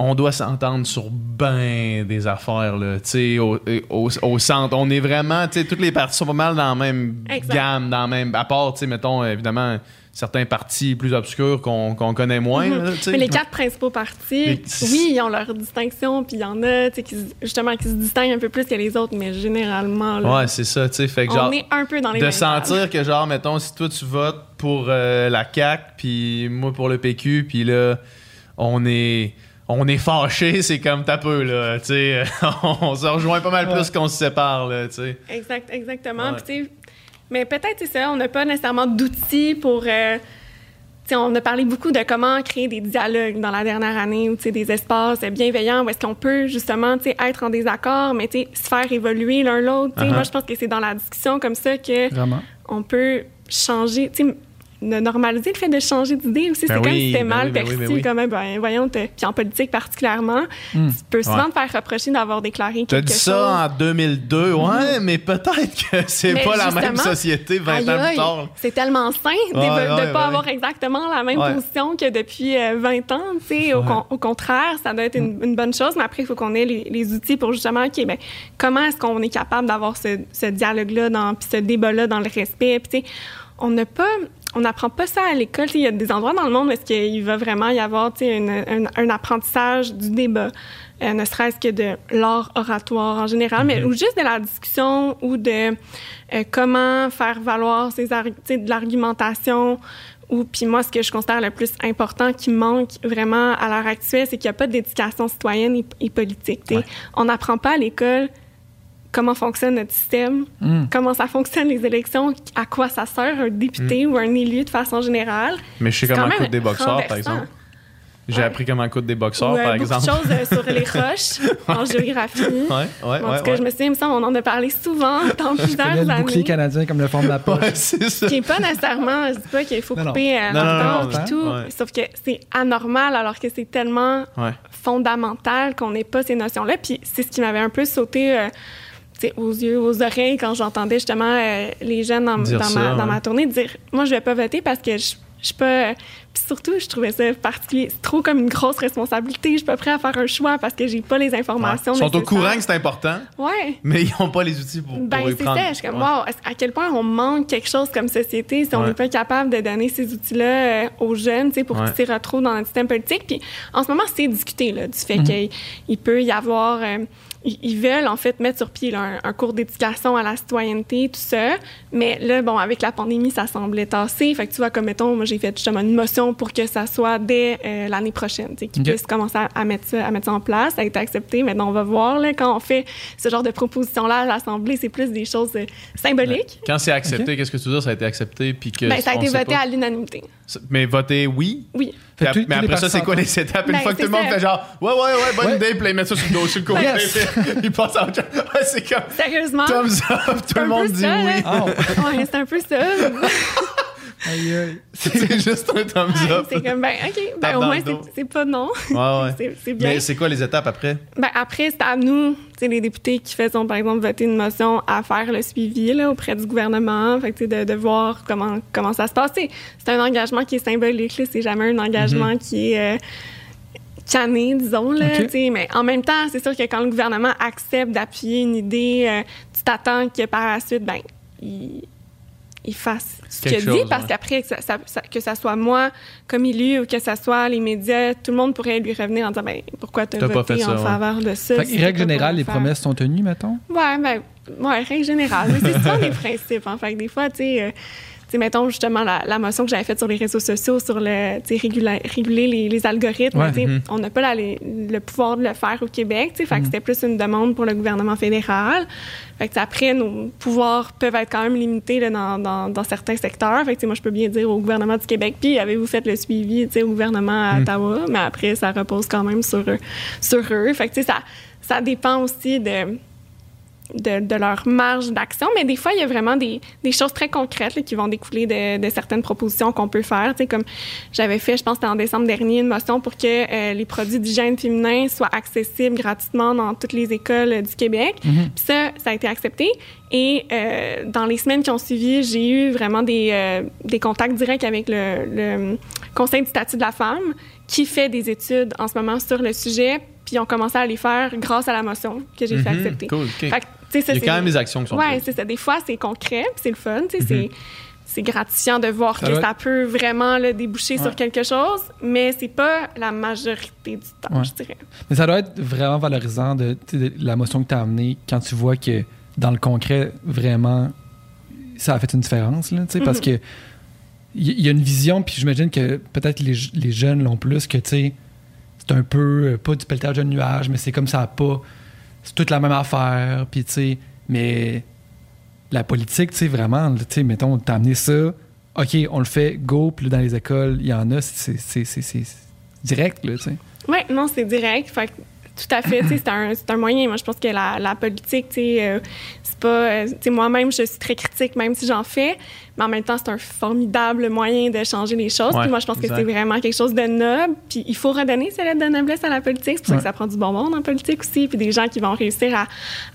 on doit s'entendre sur ben des affaires, là, tu sais, au, au- au centre. On est vraiment, tu sais, toutes les partis sont pas mal dans la même Exact. gamme, dans la même... À part, tu sais, mettons, évidemment, certains partis plus obscurs qu'on connaît moins, Mhm. là. Mais les quatre principaux partis, oui, ils ont leur distinction, puis il y en a, tu sais, qui, se- justement, qui se distinguent un peu plus que les autres, mais généralement, là, Ouais, c'est ça, tu sais, fait que on genre... est un peu dans les de sentir que genre mettons si toi tu votes pour euh, la CAC puis moi pour le PQ puis là on est on est fâché c'est comme t'as peu là tu sais (laughs) on se rejoint pas mal Ouais. plus qu'on se sépare là tu sais Exact, exactement. Ouais. Mais peut-être, c'est ça, on n'a pas nécessairement d'outils pour. euh, tu sais, on a parlé beaucoup de comment créer des dialogues dans la dernière année, ou tu sais, des espaces bienveillants où est-ce qu'on peut justement tu sais, être en désaccord, mais tu sais, se faire évoluer l'un l'autre. Uh-huh. Moi, je pense que c'est dans la discussion comme ça que Vraiment. on peut changer, de normaliser le fait de changer d'idée aussi. Ben c'est comme oui, si c'était ben mal oui, ben perçu, ben oui. comme, ben, voyons, puis en politique particulièrement, Hmm. tu peux souvent Ouais. te faire reprocher d'avoir déclaré quelque dit chose. ça en 2002 ouais mais peut-être que c'est pas la même société 20 Aïe, ans plus tard C'est tellement sain de ne pas avoir exactement la même Ouais. position que depuis euh, 20 ans. tu sais. Au, Ouais. con- au contraire, ça doit être une, une bonne chose, mais après, il faut qu'on ait les, les outils pour justement, OK, ben, comment est-ce qu'on est capable d'avoir ce, ce dialogue-là, dans- puis ce débat-là dans le respect. Puis, tu sais, on n'a pas... On n'apprend pas ça à l'école. Il y a des endroits dans le monde où est-ce qu'il va vraiment y avoir une- un, apprentissage du débat, euh, ne serait-ce que de l'art oratoire en général, mais ou juste de la discussion ou de euh, comment faire valoir ses de l'argumentation. Ou puis moi, ce que je considère le plus important qui manque vraiment à l'heure actuelle, c'est qu'il n'y a pas d'éducation citoyenne et, et politique. Ouais. On n'apprend pas à l'école comment fonctionne notre système, Hmm. comment ça fonctionne les élections, à quoi ça sert un député ou un élu de façon générale. mais je sais comment coûtent des boxeurs par exemple j'ai Ouais. appris comment coûtent des boxeurs Ou, euh, par beaucoup exemple de choses euh, sur les (laughs) roches en géographie. ouais ouais en ouais, tout cas, ouais. je me souviens, il me semble, on en a parlé souvent (laughs) dans plusieurs le bouclier années. canadien comme le fond de la poche. Ouais, c'est ça Qui n'est pas nécessairement, je dis pas qu'il faut Non, couper euh, Non, non, puis non, tout, ouais. sauf que c'est anormal alors que c'est tellement ouais fondamental qu'on n'ait pas ces notions-là. Puis c'est ce qui m'avait un peu sauté euh, aux yeux, aux oreilles quand j'entendais justement euh, les jeunes dans, Dire dans ça, ma, dans ouais. ma tournée dire Moi, je vais pas voter parce que je je suis pas. Puis surtout, je trouvais ça particulier. C'est trop comme une grosse responsabilité. Je suis pas prêt à faire un choix parce que j'ai pas les Ouais. informations. Ils sont au courant que c'est important Ouais. mais ils n'ont pas les outils pour, pour Ben, c'est prendre ça. Je suis comme, Ouais. wow, à quel point on manque quelque chose comme société si on Ouais. n'est pas capable de donner ces outils-là euh, aux jeunes, tu sais, pour qu'ils s'y retrouvent dans notre système politique? Puis en ce moment, c'est discuté, là, du fait Mhm. qu'il il peut y avoir. euh, ils veulent, en fait, mettre sur pied là, un, un cours d'éducation à la citoyenneté, tout ça. Mais là, bon, avec la pandémie, ça semblait tassé. Fait que tu vois, comme mettons, moi, j'ai fait justement une motion pour que ça soit dès euh, l'année prochaine, tu sais, qu'ils Ok. puissent commencer à, à mettre ça, à mettre ça en place. Ça a été accepté. Maintenant, on va voir, là, quand on fait ce genre de proposition-là à l'Assemblée, c'est plus des choses euh, symboliques. Quand c'est accepté, qu'est-ce que tu veux dire? Ça a été accepté puis que. Ben, ça a été voté pas. à l'unanimité. Mais voter oui? Oui. Ap- mais après ça, c'est quoi les étapes? Une Ben, fois que tout c'est le monde ça. fait genre, ouais, ouais, ouais, bonne Ouais. idée, puis là, ils mettent ça sur le dos, sur le côté. ils passent à autre chose. Ouais, c'est comme Sérieusement? thumbs up, tout le monde dit ça, oui. là. Ah, Ouais, c'est un peu ça. (laughs) aïe, aïe. (laughs) C'est juste un thumbs Ouais, up. c'est comme, ben, OK. Ben, au moins, c'est- pas non. Ouais, ouais. (laughs) C'est- C'est bien. Mais c'est quoi les étapes après? Ben, après, c'est à nous, les députés qui faisons, par exemple, voter une motion à faire le suivi là, auprès du gouvernement. Fait que, de, de voir comment, comment ça se passe. C'est un engagement qui est symbolique. là. C'est jamais un engagement qui est. euh, canné, disons. Là, Mais en même temps, c'est sûr que quand le gouvernement accepte d'appuyer une idée, euh, tu t'attends que par la suite, ben, il, il fasse ce Quelque qu'il dit, parce ouais. qu'après, que ça, ça- ça- que ça soit moi comme élu ou que ça soit les médias, tout le monde pourrait lui revenir en disant ben, pourquoi tu as voté fait ça, en ouais. faveur de ça? Fait que, règle générale, le les faire? promesses sont tenues, mettons? Ouais, ben, ouais, règle générale. Mais c'est souvent (laughs) des principes. En fait, que des fois, tu sais, euh, tu sais, mettons justement la, la motion que j'avais faite sur les réseaux sociaux sur le, réguler les, les algorithmes. Ouais. Mhm. On n'a pas la- les- le pouvoir de le faire au Québec. Fait que c'était plus une demande pour le gouvernement fédéral. Fait que, après, nos pouvoirs peuvent être quand même limités là, dans, dans, dans certains secteurs. Fait que, moi, je peux bien dire au gouvernement du Québec, puis avez-vous fait le suivi au gouvernement à Mhm. Ottawa? Mais après, ça repose quand même sur, eux- sur eux. Fait que, ça, ça dépend aussi de de, de leur marge d'action, mais des fois, il y a vraiment des, des choses très concrètes là, qui vont découler de, de certaines propositions qu'on peut faire. Tu sais, comme j'avais fait, je pense c'était en décembre dernier, une motion pour que euh, les produits d'hygiène féminin soient accessibles gratuitement dans toutes les écoles euh, du Québec. Puis ça, ça a été accepté. Et euh, dans les semaines qui ont suivi, j'ai eu vraiment des, des contacts directs avec le, le Conseil du statut de la femme qui fait des études en ce moment sur le sujet, puis ils ont commencé à les faire grâce à la motion que j'ai fait Mhm, accepter. Cool, ok. Fait que, tu sais, ça, Il y a c'est- quand même des actions qui sont Ouais, prises. c'est ça. Des fois, c'est concret, puis c'est le fun. sais, c'est- gratifiant de voir Ça que ça peut vraiment là, déboucher Ouais. sur quelque chose, mais c'est pas la majorité du temps, Ouais. je dirais. Mais ça doit être vraiment valorisant de, la motion que tu as amenée quand tu vois que dans le concret, vraiment, ça a fait une différence. Là, Parce que il y, il y a une vision, puis j'imagine que peut-être les, les jeunes l'ont plus, que tu sais, c'est un peu, euh, pas du pelletage de nuages, mais c'est comme ça, pas. C'est toute la même affaire, puis tu sais, mais la politique, tu sais, vraiment, tu sais, mettons, t'as amené ça, OK, on le fait, go, puis dans les écoles, il y en a, c'est direct, là, tu sais. Oui, non, c'est direct. Fait que, tout à fait, tu sais, c'est un, un moyen. Moi, je pense que la, la politique, tu sais, euh, c'est pas. euh, tu sais, moi-même, je suis très critique, même si j'en fais, mais en même temps, c'est un formidable moyen de changer les choses. Ouais, puis moi, je pense que c'est vraiment quelque chose de noble. Puis il faut redonner cette lettre de noblesse à la politique. C'est pour ça que ça prend du bon monde en politique aussi, puis des gens qui vont réussir à,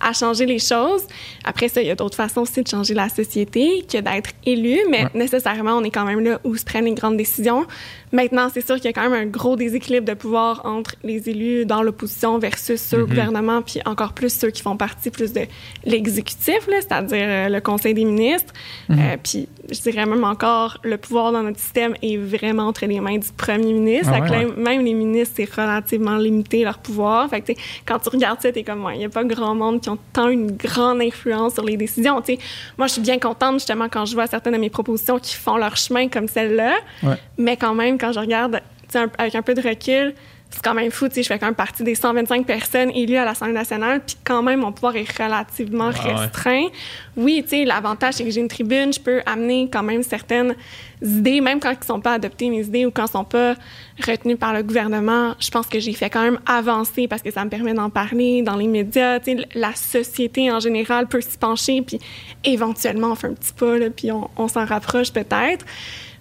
à changer les choses. Après ça, il y a d'autres façons aussi de changer la société que d'être élu, mais Ouais. nécessairement, on est quand même là où se prennent les grandes décisions. Maintenant, c'est sûr qu'il y a quand même un gros déséquilibre de pouvoir entre les élus dans l'opposition versus ceux au gouvernement, puis encore plus ceux qui font partie plus de l'exécutif, c'est-à-dire euh, le Conseil des ministres. Euh, puis je dirais même encore, le pouvoir dans notre système est vraiment entre les mains du premier ministre. Ah ouais, Même les ministres, c'est relativement limité leur pouvoir. Fait que, quand tu regardes ça, t'es comme, ouais, il n'y a pas grand monde qui ont tant une grande influence sur les décisions. Moi, je suis bien contente, justement, quand je vois certaines de mes propositions qui font leur chemin comme celle-là. Mais quand même, quand je regarde un- avec un peu de recul, c'est quand même fou. tu sais, Je fais quand même partie des 125 personnes élues à l'Assemblée nationale, puis quand même, mon pouvoir est relativement Ah ouais. restreint. Oui, tu sais, l'avantage, c'est que j'ai une tribune, je peux amener quand même certaines idées, même quand ils ne sont pas adoptées, mes idées, ou quand elles ne sont pas retenues par le gouvernement. Je pense que j'ai fait quand même avancer parce que ça me permet d'en parler dans les médias. Tu sais, la société en général peut s'y pencher, puis éventuellement, on fait un petit pas, là, puis on, on s'en rapproche peut-être.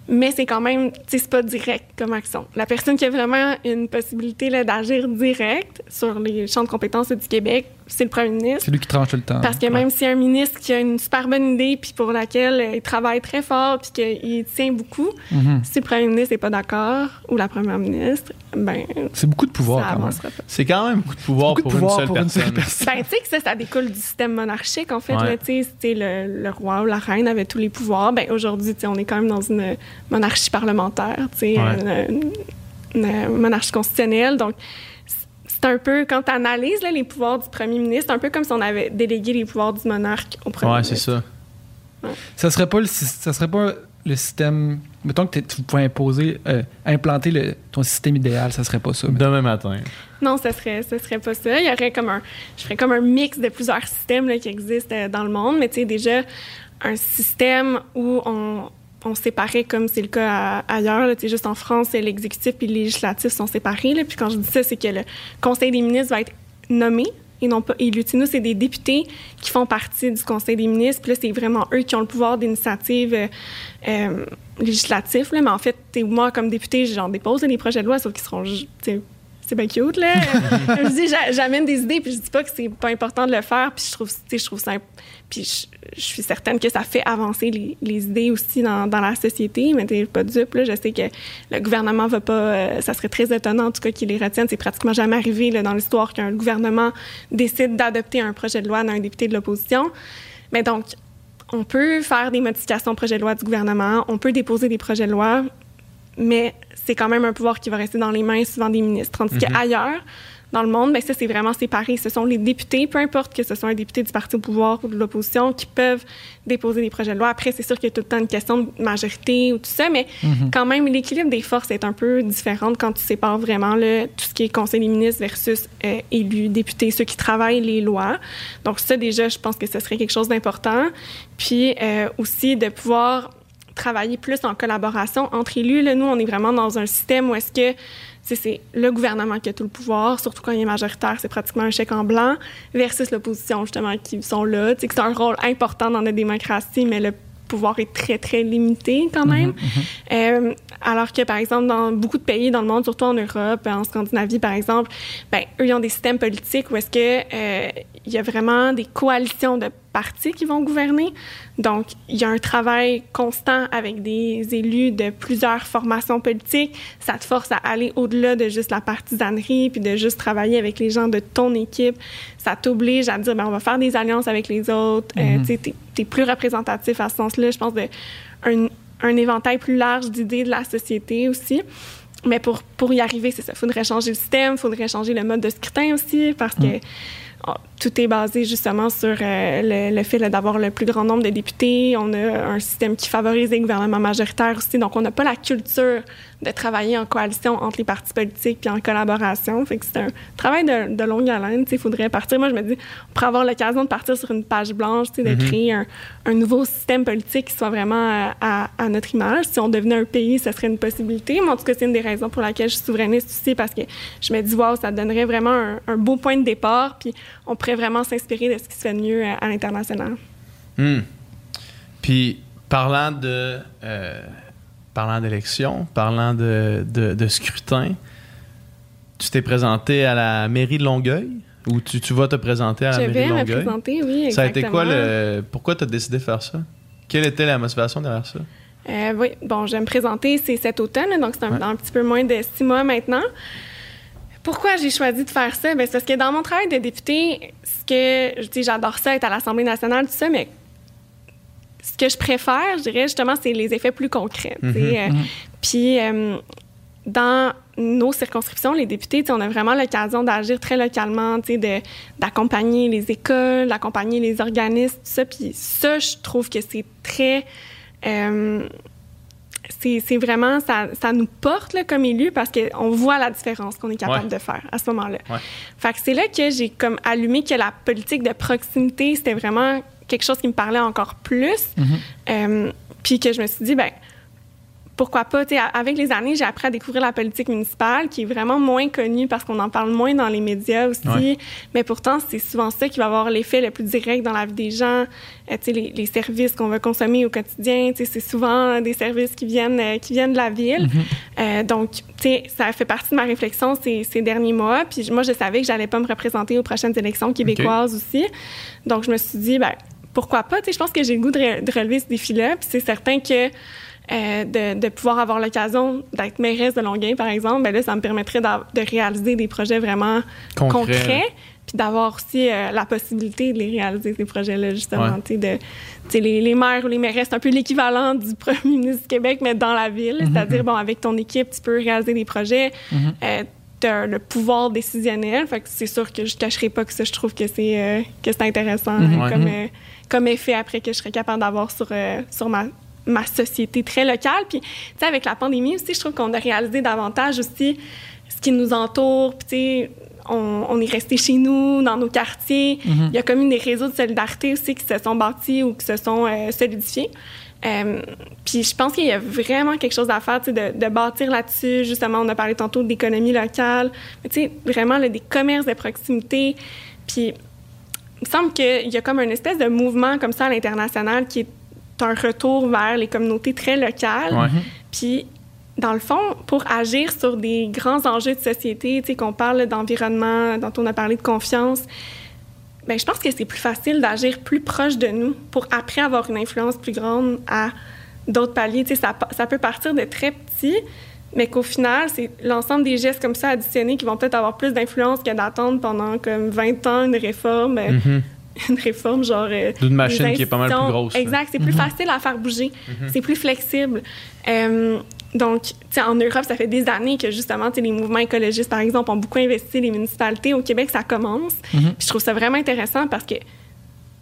Mais c'est quand même, c'est pas direct comme action. La personne qui a vraiment une possibilité d'agir direct sur les champs de compétences du Québec, c'est le premier ministre. C'est lui qui tranche tout le temps. Parce que même s'il y a un ministre qui a une super bonne idée, puis pour laquelle euh, il travaille très fort, puis qu'il tient beaucoup, Mhm. si le premier ministre n'est pas d'accord, ou la première ministre, ben, C'est beaucoup de pouvoir ça quand même. avancera pas. C'est quand même beaucoup de pouvoir Beaucoup de pour pouvoir une seule pour personne. une seule personne. Ben, tu sais que ça, ça découle du système monarchique, en fait. Ouais. là, tu sais, le, le roi ou la reine avait tous les pouvoirs. Ben, aujourd'hui, tu sais, on est quand même dans une monarchie parlementaire, tu sais, Ouais. une, une monarchie constitutionnelle. Donc, c'est un peu, quand tu analyses les pouvoirs du premier ministre, c'est un peu comme si on avait délégué les pouvoirs du monarque au premier Ouais, c'est ministre. ça. Ça serait pas le, ça serait pas le système. Mettons que tu pouvais imposer, euh, implanter le, ton système idéal, ça serait pas ça. Demain matin. Non, ce serait, ce serait pas ça. Il y aurait comme un, je ferais comme un mix de plusieurs systèmes là, qui existent euh, dans le monde, mais tu sais, déjà, un système où on, on séparait, comme c'est le cas à- ailleurs, sais, juste en France, l'exécutif et le législatif sont séparés. Là. Puis quand je dis ça, c'est que le Conseil des ministres va être nommé et non pas élu. Tu sais, Nous, c'est des députés qui font partie du Conseil des ministres. Puis là, c'est vraiment eux qui ont le pouvoir d'initiative euh, euh, législatif. Là. Mais en fait, moi, comme député, j'en dépose des projets de loi, sauf qu'ils seront... c'est bien cute, là. (laughs) je dis, j'a- j'amène des idées, puis je dis pas que c'est pas important de le faire, puis je trouve, je trouve ça... Puis je, je suis certaine que ça fait avancer les, les idées aussi dans, dans la société, mais t'es pas dupe, là. Je sais que le gouvernement va pas... euh, ça serait très étonnant, en tout cas, qu'il les retienne. C'est pratiquement jamais arrivé là, dans l'histoire qu'un gouvernement décide d'adopter un projet de loi d'un député de l'opposition. Mais donc, on peut faire des modifications au projet de loi du gouvernement, on peut déposer des projets de loi, mais c'est quand même un pouvoir qui va rester dans les mains souvent des ministres. Tandis qu'ailleurs, dans le monde, ben ça, c'est vraiment séparé. Ce sont les députés, peu importe que ce soit un député du parti au pouvoir ou de l'opposition, qui peuvent déposer des projets de loi. Après, c'est sûr qu'il y a tout le temps une question de majorité ou tout ça, mais quand même, l'équilibre des forces est un peu différent quand tu sépares vraiment tout ce qui est conseil des ministres versus euh, élus, députés, ceux qui travaillent les lois. Donc ça, déjà, je pense que ce serait quelque chose d'important. Puis euh, aussi de pouvoir travailler plus en collaboration entre élus. Là, nous, on est vraiment dans un système où est-ce que c'est le gouvernement qui a tout le pouvoir, surtout quand il est majoritaire, c'est pratiquement un chèque en blanc, versus l'opposition, justement, qui sont là. C'est un rôle important dans notre démocratie, mais le pouvoir est très, très limité quand même. Euh, alors que, par exemple, dans beaucoup de pays dans le monde, surtout en Europe, en Scandinavie, par exemple, ben, eux, ils ont des systèmes politiques où est-ce que euh, il y a vraiment des coalitions de partis qui vont gouverner. Donc, il y a un travail constant avec des élus de plusieurs formations politiques. Ça te force à aller au-delà de juste la partisanerie, puis de juste travailler avec les gens de ton équipe. Ça t'oblige à dire, ben, on va faire des alliances avec les autres. Euh, tu t'es, t'es plus représentatif à ce sens-là. Je pense de un, un éventail plus large d'idées de la société aussi. Mais pour, pour y arriver, c'est ça. Il faudrait changer le système, il faudrait changer le mode de scrutin aussi, parce que oh, tout est basé justement sur euh, le, le fait d'avoir le plus grand nombre de députés. On a un système qui favorise les gouvernements majoritaires aussi. Donc, on n'a pas la culture de travailler en coalition entre les partis politiques puis en collaboration. Fait que c'est un travail de, de longue haleine. Il faudrait partir. Moi, je me dis, on pourrait avoir l'occasion de partir sur une page blanche, tu sais, de créer un, un nouveau système politique qui soit vraiment à, à- à notre image. Si on devenait un pays, ce serait une possibilité. Mais en tout cas, c'est une des raisons pour laquelle je suis souverainiste aussi, parce que je me dis, wow, ça donnerait vraiment un, un beau point de départ. Puis on pourrait vraiment s'inspirer de ce qui se fait de mieux à, à l'international. Hmm. Puis, parlant de. euh, parlant d'élection, parlant de, de, de scrutin, tu t'es présenté à la mairie de Longueuil? Ou tu, tu vas te présenter à la je mairie vais de me Longueuil? présenter, oui, exactement. Ça a été quoi le. Pourquoi tu as décidé de faire ça? Quelle était la motivation derrière ça? Euh, oui, bon, je vais me présenter, c'est cet automne, donc c'est un, Ouais. dans un petit peu moins de six mois maintenant. Pourquoi j'ai choisi de faire ça? Ben, c'est parce que dans mon travail de député, ce que je dis, j'adore ça, être à l'Assemblée nationale, tout ça, mais ce que je préfère, je dirais justement, c'est les effets plus concrets. sais. Euh, Puis, euh, dans nos circonscriptions, les députés, on a vraiment l'occasion d'agir très localement, d'accompagner les écoles, d'accompagner les organismes, tout ça. Puis ça, je trouve que c'est très... euh, c'est vraiment, ça, ça nous porte là, comme élus parce qu'on voit la différence qu'on est capable Ouais. de faire à ce moment-là. Ouais. Fait que c'est là que j'ai comme allumé que la politique de proximité, c'était vraiment quelque chose qui me parlait encore plus. Euh, puis que je me suis dit, ben pourquoi pas, avec les années, j'ai appris à découvrir la politique municipale, qui est vraiment moins connue parce qu'on en parle moins dans les médias aussi. Ouais. Mais pourtant, c'est souvent ça qui va avoir l'effet le plus direct dans la vie des gens. Euh, les, les services qu'on va consommer au quotidien, c'est souvent des services qui viennent, euh, qui viennent de la ville. Euh, donc, tu sais, ça fait partie de ma réflexion ces, ces derniers mois. Puis moi, je savais que j'allais pas me représenter aux prochaines élections québécoises aussi. Donc, je me suis dit, ben pourquoi pas? Je pense que j'ai le goût de, re- de relever ce défi-là. Puis c'est certain que euh, de, de pouvoir avoir l'occasion d'être mairesse de Longueuil, par exemple, ben là, ça me permettrait de réaliser des projets vraiment Concret. concrets, puis d'avoir aussi euh, la possibilité de les réaliser, ces projets-là, justement. Ouais. Tu sais, de, tu sais, les, les maires ou les mairesses, c'est un peu l'équivalent du (laughs) premier ministre du Québec, mais dans la ville. C'est-à-dire, bon, avec ton équipe, tu peux réaliser des projets. Euh, tu as le pouvoir décisionnel. Fait que c'est sûr que je ne cacherai pas que ça, je trouve que c'est euh, que c'est intéressant euh, Ouais. comme, comme effet après que je serais capable d'avoir sur, sur ma, ma société très locale. Puis, tu sais, avec la pandémie aussi, je trouve qu'on a réalisé davantage aussi ce qui nous entoure. Puis, tu sais, on, on est resté chez nous, dans nos quartiers. Il y a comme eu des réseaux de solidarité aussi qui se sont bâtis ou qui se sont euh, solidifiés. Euh, puis je pense qu'il y a vraiment quelque chose à faire, tu sais, de, de bâtir là-dessus. Justement, on a parlé tantôt d'économie locale, mais tu sais, vraiment là, des commerces de proximité. Puis il me semble qu'il y a comme une espèce de mouvement comme ça à l'international qui est un retour vers les communautés très locales. Ouais. Puis, dans le fond, pour agir sur des grands enjeux de société, tu sais, qu'on parle d'environnement, dont on a parlé de confiance, ben, je pense que c'est plus facile d'agir plus proche de nous pour après avoir une influence plus grande à d'autres paliers. Tu sais, ça, ça peut partir de très petit, mais qu'au final, c'est l'ensemble des gestes comme ça additionnés qui vont peut-être avoir plus d'influence que d'attendre pendant comme 20 ans une réforme. euh, Mhm. (laughs) Une réforme genre. euh, D'une machine qui est pas mal plus grosse. Exact, c'est plus facile à faire bouger. C'est plus flexible. Euh, donc, tu sais, en Europe, ça fait des années que justement, tu sais, les mouvements écologistes, par exemple, ont beaucoup investi les municipalités. Au Québec, ça commence. Puis je trouve ça vraiment intéressant parce que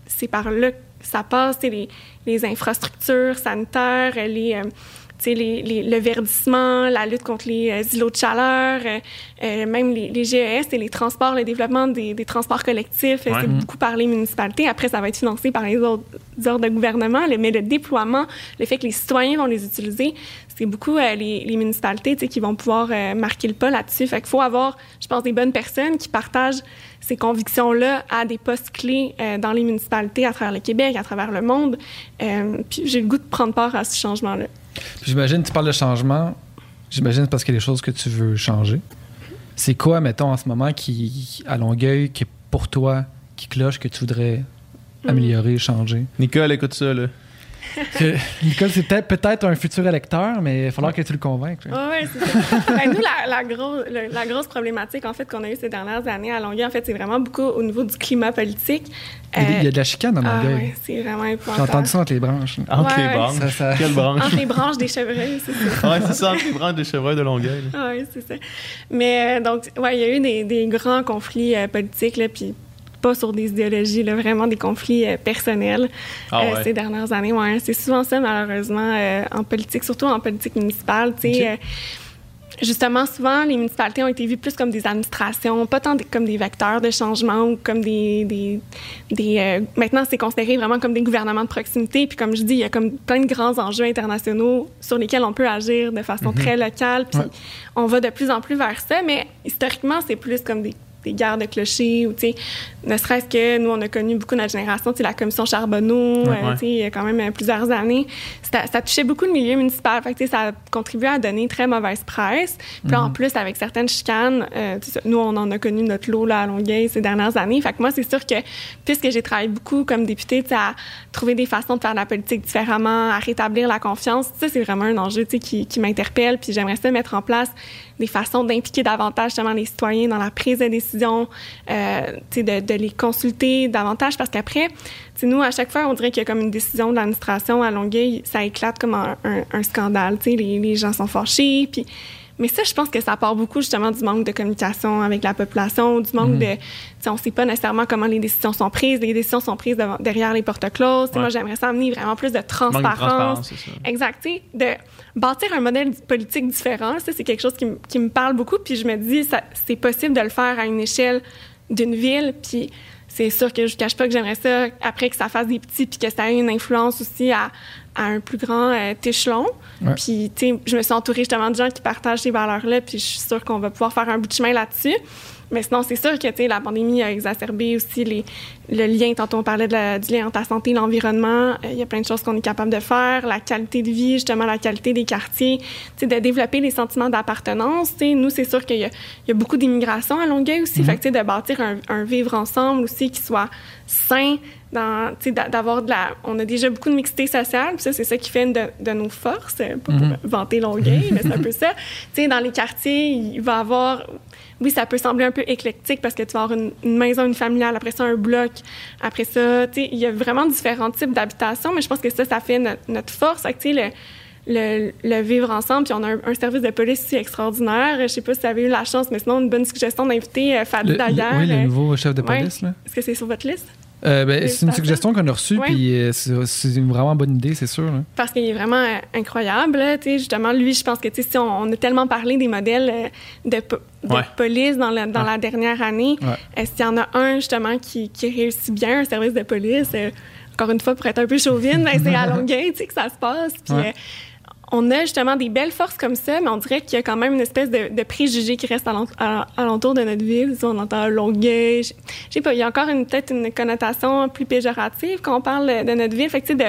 c'est par là que ça passe, tu sais, les, les infrastructures sanitaires, les, euh, les, les- le verdissement, la lutte contre les euh, îlots de chaleur, euh, euh, même les, les GES et les transports, le développement des, des transports collectifs, euh, Ouais. c'est beaucoup par les municipalités. Après, ça va être financé par les autres ordres de gouvernement, mais le déploiement, le fait que les citoyens vont les utiliser, c'est beaucoup euh, les, les municipalités qui vont pouvoir euh, marquer le pas là-dessus. Fait qu'il faut avoir, je pense, des bonnes personnes qui partagent ces convictions-là à des postes clés euh, dans les municipalités à travers le Québec, à travers le monde. Euh, puis j'ai le goût de prendre part à ce changement-là. Puis J'imagine, tu parles de changement. J'imagine c'est parce qu'il y a des choses que tu veux changer. C'est quoi, mettons, en ce moment, qui, à Longueuil, qui est pour toi, qui cloche, que tu voudrais améliorer, changer? Nicole, écoute ça, là. Nicole, c'est peut-être un futur électeur, mais il va falloir que tu le convainques. Oui, c'est ça. (laughs) Ben, nous, la, la, gros- le- la grosse problématique, en fait, qu'on a eue ces dernières années à Longueuil, en fait, c'est vraiment beaucoup au niveau du climat politique. Il y a des- il y a Euh, de la chicane à ah, Longueuil. ouais, c'est vraiment J'ai épouvantable. entendu ça entre les branches. Entre Ouais, les branches. Ça, ça- Quelle branche? Entre les branches des chevreuils, c'est ça. (laughs) ouais, c'est ça, entre les branches des chevreuils de Longueuil. Oui, c'est ça. Mais euh, donc, ouais, il y a eu des, des grands conflits euh, politiques, là, puis pas sur des idéologies, là, vraiment des conflits euh, personnels Ah euh, ces dernières années. Ouais, c'est souvent ça, malheureusement, euh, en politique, surtout en politique municipale. Justement, souvent, les municipalités ont été vues plus comme des administrations, pas tant des- comme des vecteurs de changement ou comme des... des, des, maintenant, c'est considéré vraiment comme des gouvernements de proximité. Puis comme je dis, il y a comme plein de grands enjeux internationaux sur lesquels on peut agir de façon très locale. Puis Ouais. on va de plus en plus vers ça, mais historiquement, c'est plus comme des, des guerres de clochers ou, tu sais, ne serait-ce que nous, on a connu beaucoup notre génération, tu sais, la commission Charbonneau, Ouais. euh, tu sais, il y a quand même euh, plusieurs années. Ça, ça touchait beaucoup le milieu municipal. Fait que, tu sais, ça a contribué à donner très mauvaise presse. Puis là, en plus, avec certaines chicanes, euh, nous, on en a connu notre lot là, à Longueuil ces dernières années. Fait que moi, c'est sûr que, puisque j'ai travaillé beaucoup comme députée, tu sais, à trouver des façons de faire la politique différemment, à rétablir la confiance, ça, c'est vraiment un enjeu, tu sais, qui, qui m'interpelle. Puis j'aimerais ça mettre en place des façons d'impliquer davantage justement les citoyens dans la prise de décision, euh, de, de les consulter davantage. Parce qu'après, nous, à chaque fois, on dirait qu'il y a comme une décision de l'administration à Longueuil, ça éclate comme un, un- un scandale, les, les gens sont fâchés, puis... Mais ça, je pense que ça part beaucoup justement du manque de communication avec la population, du manque de... Tu sais, on sait pas nécessairement comment les décisions sont prises. Les décisions sont prises derrière les portes closes. Ouais. Moi, j'aimerais ça amener vraiment plus de Manque de transparence. transparence, ça. Exact. De bâtir un modèle politique différent, ça, c'est quelque chose qui, me- qui me parle beaucoup. Puis je me dis, c'est possible de le faire à une échelle d'une ville. Puis c'est sûr que je ne cache pas que j'aimerais ça, après que ça fasse des petits, puis que ça ait une influence aussi à, à un plus grand euh, échelon. Ouais. Puis, tu sais, je me suis entourée justement de gens qui partagent ces valeurs-là, puis je suis sûre qu'on va pouvoir faire un bout de chemin là-dessus. Mais sinon, c'est sûr que, la pandémie a exacerbé aussi les, le lien, tantôt on parlait de la- du lien entre la santé et l'environnement. Euh, Il y a plein de choses qu'on est capable de faire. La qualité de vie, justement, la qualité des quartiers, tu sais, de développer les sentiments d'appartenance. Nous, c'est sûr qu'il y, y a beaucoup d'immigration à Longueuil aussi. Fait que, de bâtir un, un vivre ensemble aussi qui soit sain, d'avoir de la... On a déjà beaucoup de mixité sociale, puis ça, c'est ça qui fait une de, de nos forces. euh, Pas pour vanter Longueuil, mais c'est un peu ça. (laughs) Tu sais, dans les quartiers, il va y avoir... Oui, ça peut sembler un peu éclectique parce que tu vas avoir une, une maison unifamiliale, après ça, un bloc, après ça, tu sais, il y a vraiment différents types d'habitations, mais je pense que ça, ça fait notre, notre force. Tu sais, le, le, le vivre ensemble, puis on a un, un service de police aussi extraordinaire. Je sais pas si vous avez eu la chance, mais sinon, une bonne suggestion d'inviter euh, Fadi Le- Daguerre. oui, le euh, nouveau chef de ouais. police. là. Est-ce que c'est sur votre liste? Euh, ben, c'est une suggestion qu'on a reçue, Ouais. puis euh, c'est une vraiment bonne idée, c'est sûr. là. Parce qu'il est vraiment euh, incroyable. là, tu sais, justement, lui, je pense que tu sais, si on, on a tellement parlé des modèles euh, de, po- de Ouais. police dans, la, dans Ouais. la dernière année, qu'il y en a un, justement, qui, qui réussit bien, un service de police? euh, encore une fois, pour être un peu chauvine, ben, c'est (laughs) à Longueuil que ça se passe. Puis, Ouais. euh, on a justement des belles forces comme ça, mais on dirait qu'il y a quand même une espèce de, préjugé qui reste alentour de notre ville. On entend Longueuil, je sais pas, il y a encore peut-être une connotation plus péjorative quand on parle de notre ville. Fait que, de,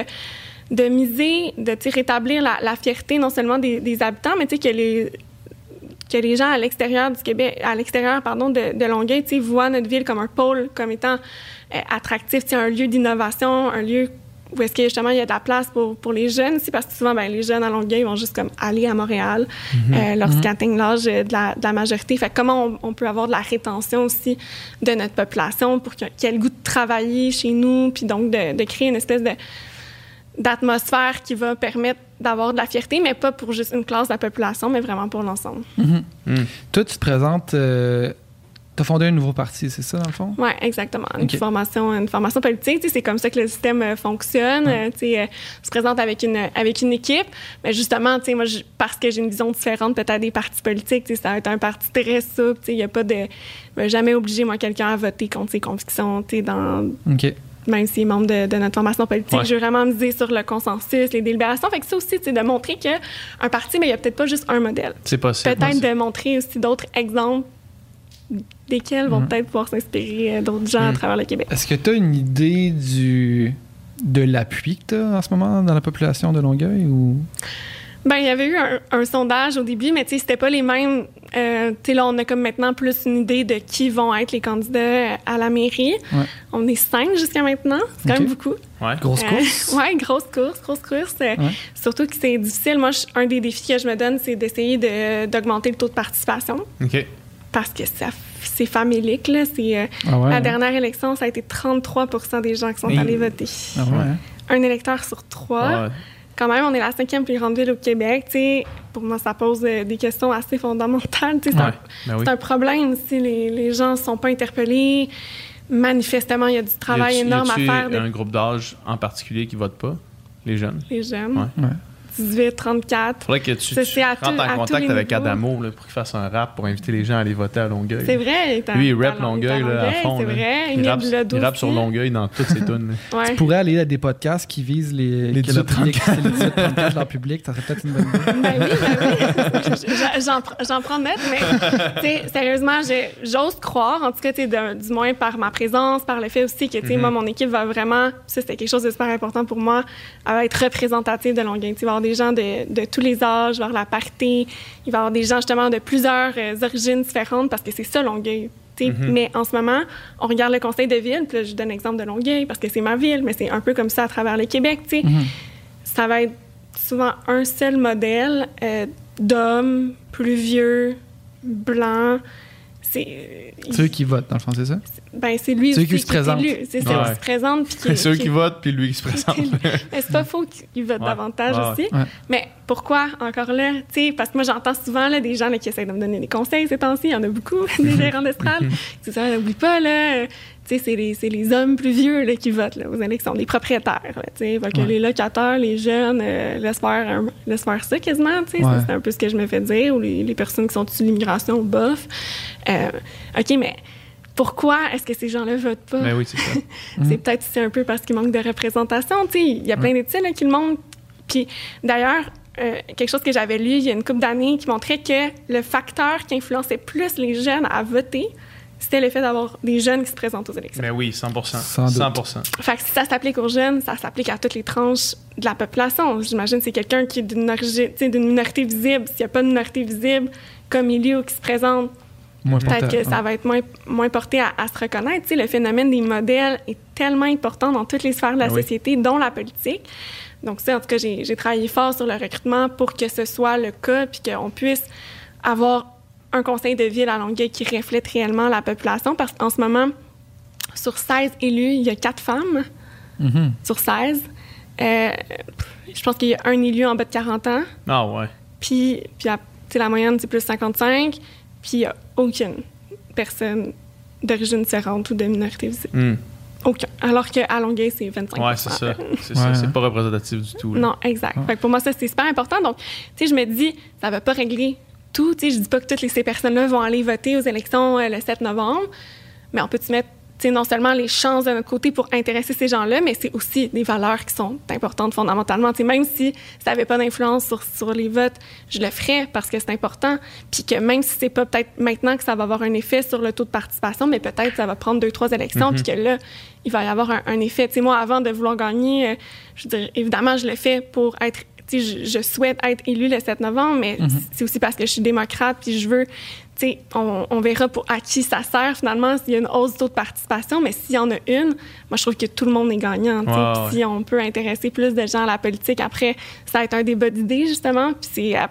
de miser, de rétablir la, fierté non seulement des, habitants, mais que les que les gens à l'extérieur du Québec, à l'extérieur, pardon, de, Longueuil, voient notre ville comme un pôle, comme étant euh, attractif, un lieu d'innovation, un lieu où est-ce que justement il y a de la place pour, pour les jeunes aussi, parce que souvent, ben, les jeunes à Longueuil vont juste comme aller à Montréal euh, lorsqu'ils atteignent l'âge de la, de la majorité. Fait comment on, on peut avoir de la rétention aussi de notre population pour qu'il y ait le goût de travailler chez nous, puis donc de, de créer une espèce de d'atmosphère qui va permettre d'avoir de la fierté, mais pas pour juste une classe de la population, mais vraiment pour l'ensemble. Toi, tu te présentes. euh, T'as fondé un nouveau parti, c'est ça, dans le fond? Oui, exactement. Une, formation, une formation politique, c'est comme ça que le système euh, fonctionne. Euh, tu sais, euh, on se présente avec une, avec une équipe, mais justement, moi, parce que j'ai une vision différente peut-être des partis politiques, ça va être un parti très souple, il n'y a pas de... Jamais obliger, moi, quelqu'un à voter contre ses convictions, dans, OK. même s'il est membre de, de notre formation politique. Ouais. Je veux vraiment miser sur le consensus, les délibérations. Fait que ça aussi, c'est de montrer qu'un parti, mais il n'y a peut-être pas juste un modèle. C'est possible. Peut-être de montrer aussi d'autres exemples desquels vont Mhm. peut-être pouvoir s'inspirer euh, d'autres gens à Mhm. travers le Québec. Est-ce que tu as une idée du de l'appui que tu as en ce moment dans la population de Longueuil ou? Ben, il y avait eu un, un sondage au début, mais tu sais, c'était pas les mêmes. Euh, tu sais, là, on a comme maintenant plus une idée de qui vont être les candidats à la mairie. Ouais. On est cinq jusqu'à maintenant. C'est quand même beaucoup. Ouais. grosse Euh, course? (laughs) ouais, grosse course, grosse course. Euh, Ouais. Surtout que c'est difficile. Moi, je- un des défis que je me donne, c'est d'essayer de- d'augmenter le taux de participation OK. Parce que ça, c'est famélique. Là. C'est, euh, Ah ouais, la hein? dernière élection, ça a été 33% des gens qui sont allés voter. Ah ouais, hein? Un électeur sur trois. Ouais. Quand même, on est la cinquième plus grande ville au Québec. Pour moi, ça pose euh, des questions assez fondamentales. C'est un-. Ben oui. c'est un problème si les, les gens ne sont pas interpellés. Manifestement, il y a du travail Y énorme à y a-tu faire de un groupe d'âge en particulier qui vote pas? Les jeunes? les jeunes. Ouais. Ouais. 18, 34. Faudrait que tu, tu à rentres tout- à en contact avec niveaux. Adamo là, pour qu'il fasse un rap pour inviter les gens à aller voter à Longueuil. C'est vrai. à- Lui, il rappe à Long- Longueuil il est à là, à Longueuil, fond. C'est là. vrai. Il rappe, il rappe sur aussi. Longueuil dans toutes ses tunes. (laughs) Ouais. Tu pourrais aller à des podcasts qui visent les, Les que le 18-34. public- c'est les 18-34 de leur public, ça serait peut-être une bonne idée. Ben oui, ben oui. (laughs) J'en pr- j'en prends note, mais sérieusement, j'ose croire, en tout cas, du moins par ma présence, par le fait aussi que, tu sais, moi, mon équipe va vraiment, ça, c'était quelque chose de super important pour moi, elle va être représentative de Longueuil. Tu sais, Il va y avoir des gens de, de tous les âges, avoir la parité, il va y avoir des gens, justement, de plusieurs euh, origines différentes, parce que c'est ça, Longueuil. sais. Mais en ce moment, on regarde le conseil de ville, puis là, je donne l'exemple de Longueuil, parce que c'est ma ville, mais c'est un peu comme ça à travers le Québec, sais ça va être souvent un seul modèle euh, d'homme plus vieux, blanc. C'est C'est eux qui votent, dans le fond, c'est ça? ben, c'est lui C'est eux aussi qui se élu. C'est ça Ouais. qui se présente. puis qui- C'est eux qui- qui votent, puis lui qui se présente. Mais c'est pas faux qu'ils votent Ouais. davantage Ouais, aussi. ouais. Mais pourquoi encore là? Tu sais, parce que moi, j'entends souvent là, des gens là, qui essaient de me donner des conseils ces temps-ci. Il y en a beaucoup, (laughs) des gérants d'estrade. (laughs) C'est ça, n'oublie pas, là. C'est les, hommes plus vieux là, qui votent là, aux élections, les propriétaires. Là. Fait que Ouais. les locataires, les jeunes, euh, laissent, faire un- laissent faire ça quasiment. Ouais. C'est un peu ce que je me fais dire. Ou les, les personnes qui sont issues de l'immigration, bof. Euh, OK, mais pourquoi est-ce que ces gens-là votent pas? Mais oui, c'est ça. (laughs) C'est peut-être aussi un peu parce qu'il manque de représentation. tu sais. Il y a plein d'études qui le montrent. Puis d'ailleurs, euh, quelque chose que j'avais lu il y a une couple d'années qui montrait que le facteur qui influençait plus les jeunes à voter, c'était le fait d'avoir des jeunes qui se présentent aux élections. Mais oui, 100 Sans doute. 100 Fait que si ça s'applique aux jeunes, ça s'applique à toutes les tranches de la population. J'imagine que c'est quelqu'un qui est d'une minorité visible. S'il n'y a pas de minorité visible comme Elio qui se présente, Moins peut-être porté- que ça va être moins, moins porté à, à se reconnaître. Tu sais, le phénomène des modèles est tellement important dans toutes les sphères de la Ah oui. société, dont la politique. Donc ça, en tout cas, j'ai j'ai travaillé fort sur le recrutement pour que ce soit le cas, puis qu'on puisse avoir un conseil de ville à Longueuil qui reflète réellement la population, parce qu'en ce moment, sur 16 élus, il y a 4 femmes Mhm. sur 16. Euh, je pense qu'il y a un élu en bas de 40 ans. Ah ouais. Puis, puis la, tu sais, la moyenne, c'est plus 55. Puis il n'y a aucune personne d'origine différente ou de minorité visible. Hmm. Aucun. Alors qu'à Longueuil, c'est 25 Ouais, c'est ça. C'est Ouais, ça. hein. C'est pas représentatif du tout. là. Non, exact. Fait que pour moi, ça, c'est super important. Donc, tu sais, je me dis, ça va pas régler tout. Tu sais, je dis pas que toutes les- ces personnes-là vont aller voter aux élections euh, le 7 novembre, mais on peut-tu mettre, non seulement les chances de notre côté pour intéresser ces gens-là, mais c'est aussi des valeurs qui sont importantes fondamentalement. Même si ça n'avait pas d'influence sur, sur les votes, je le ferais parce que c'est important. Puis que même si c'est pas peut-être maintenant que ça va avoir un effet sur le taux de participation, mais peut-être ça va prendre deux, trois élections, puis que là, il va y avoir un, un effet. Moi, avant de vouloir gagner, euh, je veux dire, évidemment, je le fais pour être je, je souhaite être élue le 7 novembre, mais c'est aussi parce que je suis démocrate, puis je veux on, on verra pour à qui ça sert finalement s'il y a une hausse du taux de participation, mais s'il y en a une, moi je trouve que tout le monde est gagnant. Ouais. Si on peut intéresser plus de gens à la politique, après, ça va être un débat d'idées justement, puis c'est à,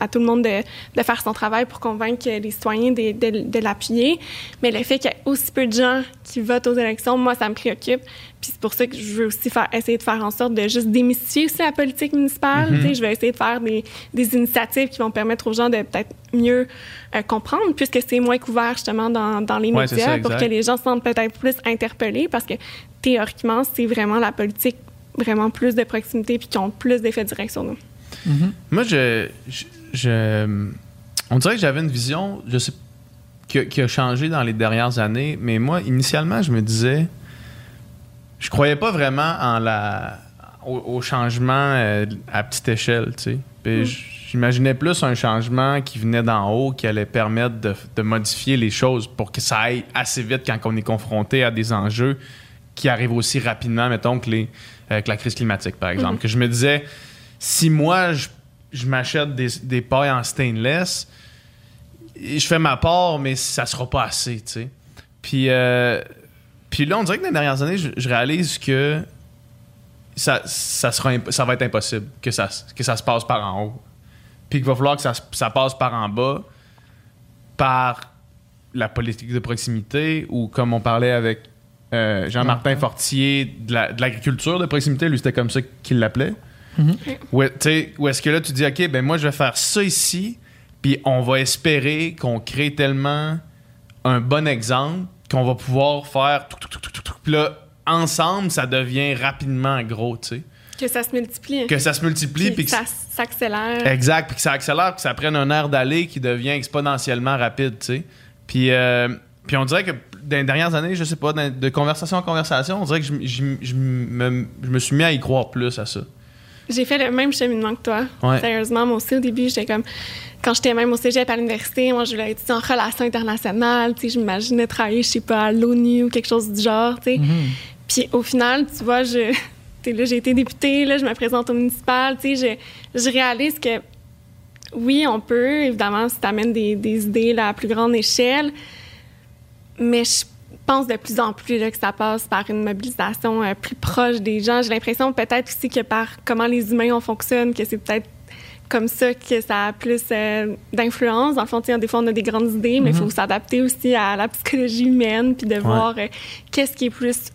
à tout le monde de, de faire son travail pour convaincre les citoyens de, de- de l'appuyer. Mais le fait qu'il y ait aussi peu de gens qui votent aux élections, moi ça me préoccupe. Puis c'est pour ça que je veux aussi faire, essayer de faire en sorte de juste démystifier aussi la politique municipale. Sais, Je vais essayer de faire des, des initiatives qui vont permettre aux gens de peut-être mieux euh, comprendre, puisque c'est moins couvert justement dans, dans les Ouais, médias, ça, pour que les gens se sentent peut-être plus interpellés, parce que théoriquement, c'est vraiment la politique vraiment plus de proximité puis qui ont plus d'effets directs sur nous. Moi, je, je, je- On dirait que j'avais une vision, je sais, qui, a- qui a changé dans les dernières années, mais moi, initialement, je me disais. Je croyais pas vraiment en la, au, au changement euh, à petite échelle, tu sais. Puis J'imaginais plus un changement qui venait d'en haut, qui allait permettre de, de modifier les choses pour que ça aille assez vite quand on est confronté à des enjeux qui arrivent aussi rapidement, mettons, que, les, euh, que la crise climatique, par exemple. Que je me disais, si moi, je, je m'achète des, des pailles en stainless, je fais ma part, mais ça sera pas assez, tu sais. Puis, euh, puis là, on dirait que dans les dernières années, je, je réalise que ça, ça, sera, ça va être impossible que ça, que ça se passe par en haut. Puis qu'il va falloir que ça, ça passe par en bas, par la politique de proximité, ou comme on parlait avec euh, Jean-Martin Fortier, de la- de l'agriculture de proximité, lui, c'était comme ça qu'il l'appelait. Où, tu sais, où est-ce que là, tu dis, OK, ben moi, je vais faire ça ici, puis on va espérer qu'on crée tellement un bon exemple qu'on va pouvoir faire tout, tout, tout, tout, tout, tout. Puis là, ensemble, ça devient rapidement gros, tu sais. Que ça se multiplie. Que ça se multiplie, puis que ça s'accélère. Exact, puis que ça accélère, que ça prenne un air d'aller qui devient exponentiellement rapide, tu sais. Puis, euh, puis on dirait que dans les dernières années, je sais pas, de conversation en conversation, on dirait que je, je- je me, je me suis mis à y croire plus à ça. J'ai fait le même cheminement que toi. Ouais. Sérieusement, moi aussi, au début, j'étais comme. Quand j'étais même au cégep à l'université, moi, je voulais étudier en relations internationales. Tu sais, je m'imaginais travailler, je sais pas, à l'ONU ou quelque chose du genre, tu sais. Puis au final, tu vois, je. Là, j'ai été députée, là, je me présente au municipal, tu sais, je, je réalise que. Oui, on peut, évidemment, si tu amènes des, des idées là, à plus grande échelle, mais je pense de plus en plus là, que ça passe par une mobilisation euh, plus proche des gens. J'ai l'impression peut-être aussi que par comment les humains on fonctionne, que c'est peut-être comme ça que ça a plus euh, d'influence. Dans le fond, des fois, on a des grandes idées, mais il faut s'adapter aussi à la psychologie humaine, puis de voir euh, qu'est-ce qui est plus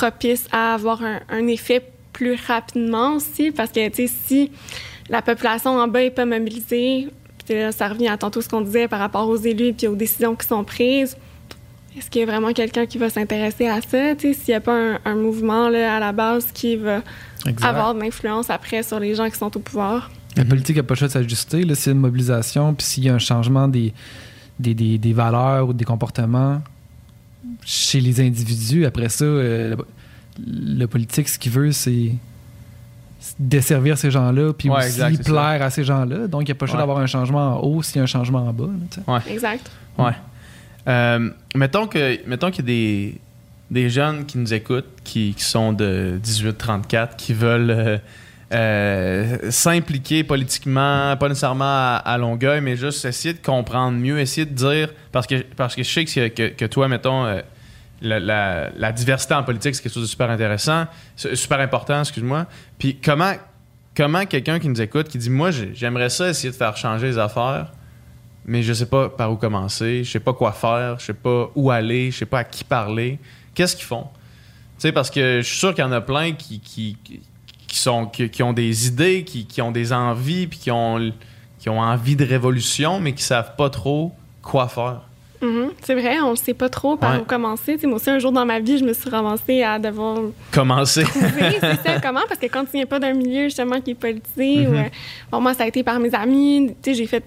propice à avoir un, un effet plus rapidement aussi. Parce que, tu sais, si la population en bas n'est pas mobilisée, puis là, ça revient à tantôt ce qu'on disait par rapport aux élus puis aux décisions qui sont prises, est-ce qu'il y a vraiment quelqu'un qui va s'intéresser à ça? S'il n'y a pas un, un mouvement là, à la base qui va Exact. avoir de l'influence après sur les gens qui sont au pouvoir? La politique n'a pas le choix de s'ajuster. S'il y a une mobilisation, puis s'il y a un changement des, des, des- des valeurs ou des comportements chez les individus, après ça, euh, le, le politique, ce qu'il veut, c'est desservir ces gens-là, puis Ouais, aussi exact, c'est ça. plaire à ces gens-là. Donc, il n'y a pas le choix Ouais. d'avoir un changement en haut s'il y a un changement en bas. là. Exact. Ouais. Euh, mettons que mettons qu'il y a des, des jeunes qui nous écoutent, qui, qui sont de 18-34, qui veulent euh, s'impliquer politiquement, pas nécessairement à, Longueuil, mais juste essayer de comprendre mieux, essayer de dire, parce que, parce que je sais que, que, que toi, mettons, euh, la, diversité en politique, c'est quelque chose de super intéressant, super important, excuse-moi. Puis comment, comment quelqu'un qui nous écoute, qui dit, moi, j'ai- j'aimerais ça essayer de faire changer les affaires, mais je sais pas par où commencer, je sais pas quoi faire, je sais pas où aller, je sais pas à qui parler. Qu'est-ce qu'ils font? Tu sais, parce que je suis sûr qu'il y en a plein qui- qui sont, qui, qui ont des idées, qui, qui ont des envies, puis qui ont, qui ont envie de révolution, mais qui savent pas trop quoi faire. Mhm. C'est vrai, on ne sait pas trop par Ouais. où commencer. Tu sais, moi aussi, un jour dans ma vie, je me suis ramassée à devoir Commencer. c'est ça, (laughs) comment, parce que quand tu viens pas d'un milieu justement qui est politisé, Mhm. ou, euh, bon, moi, ça a été par mes amis, tu sais, j'ai fait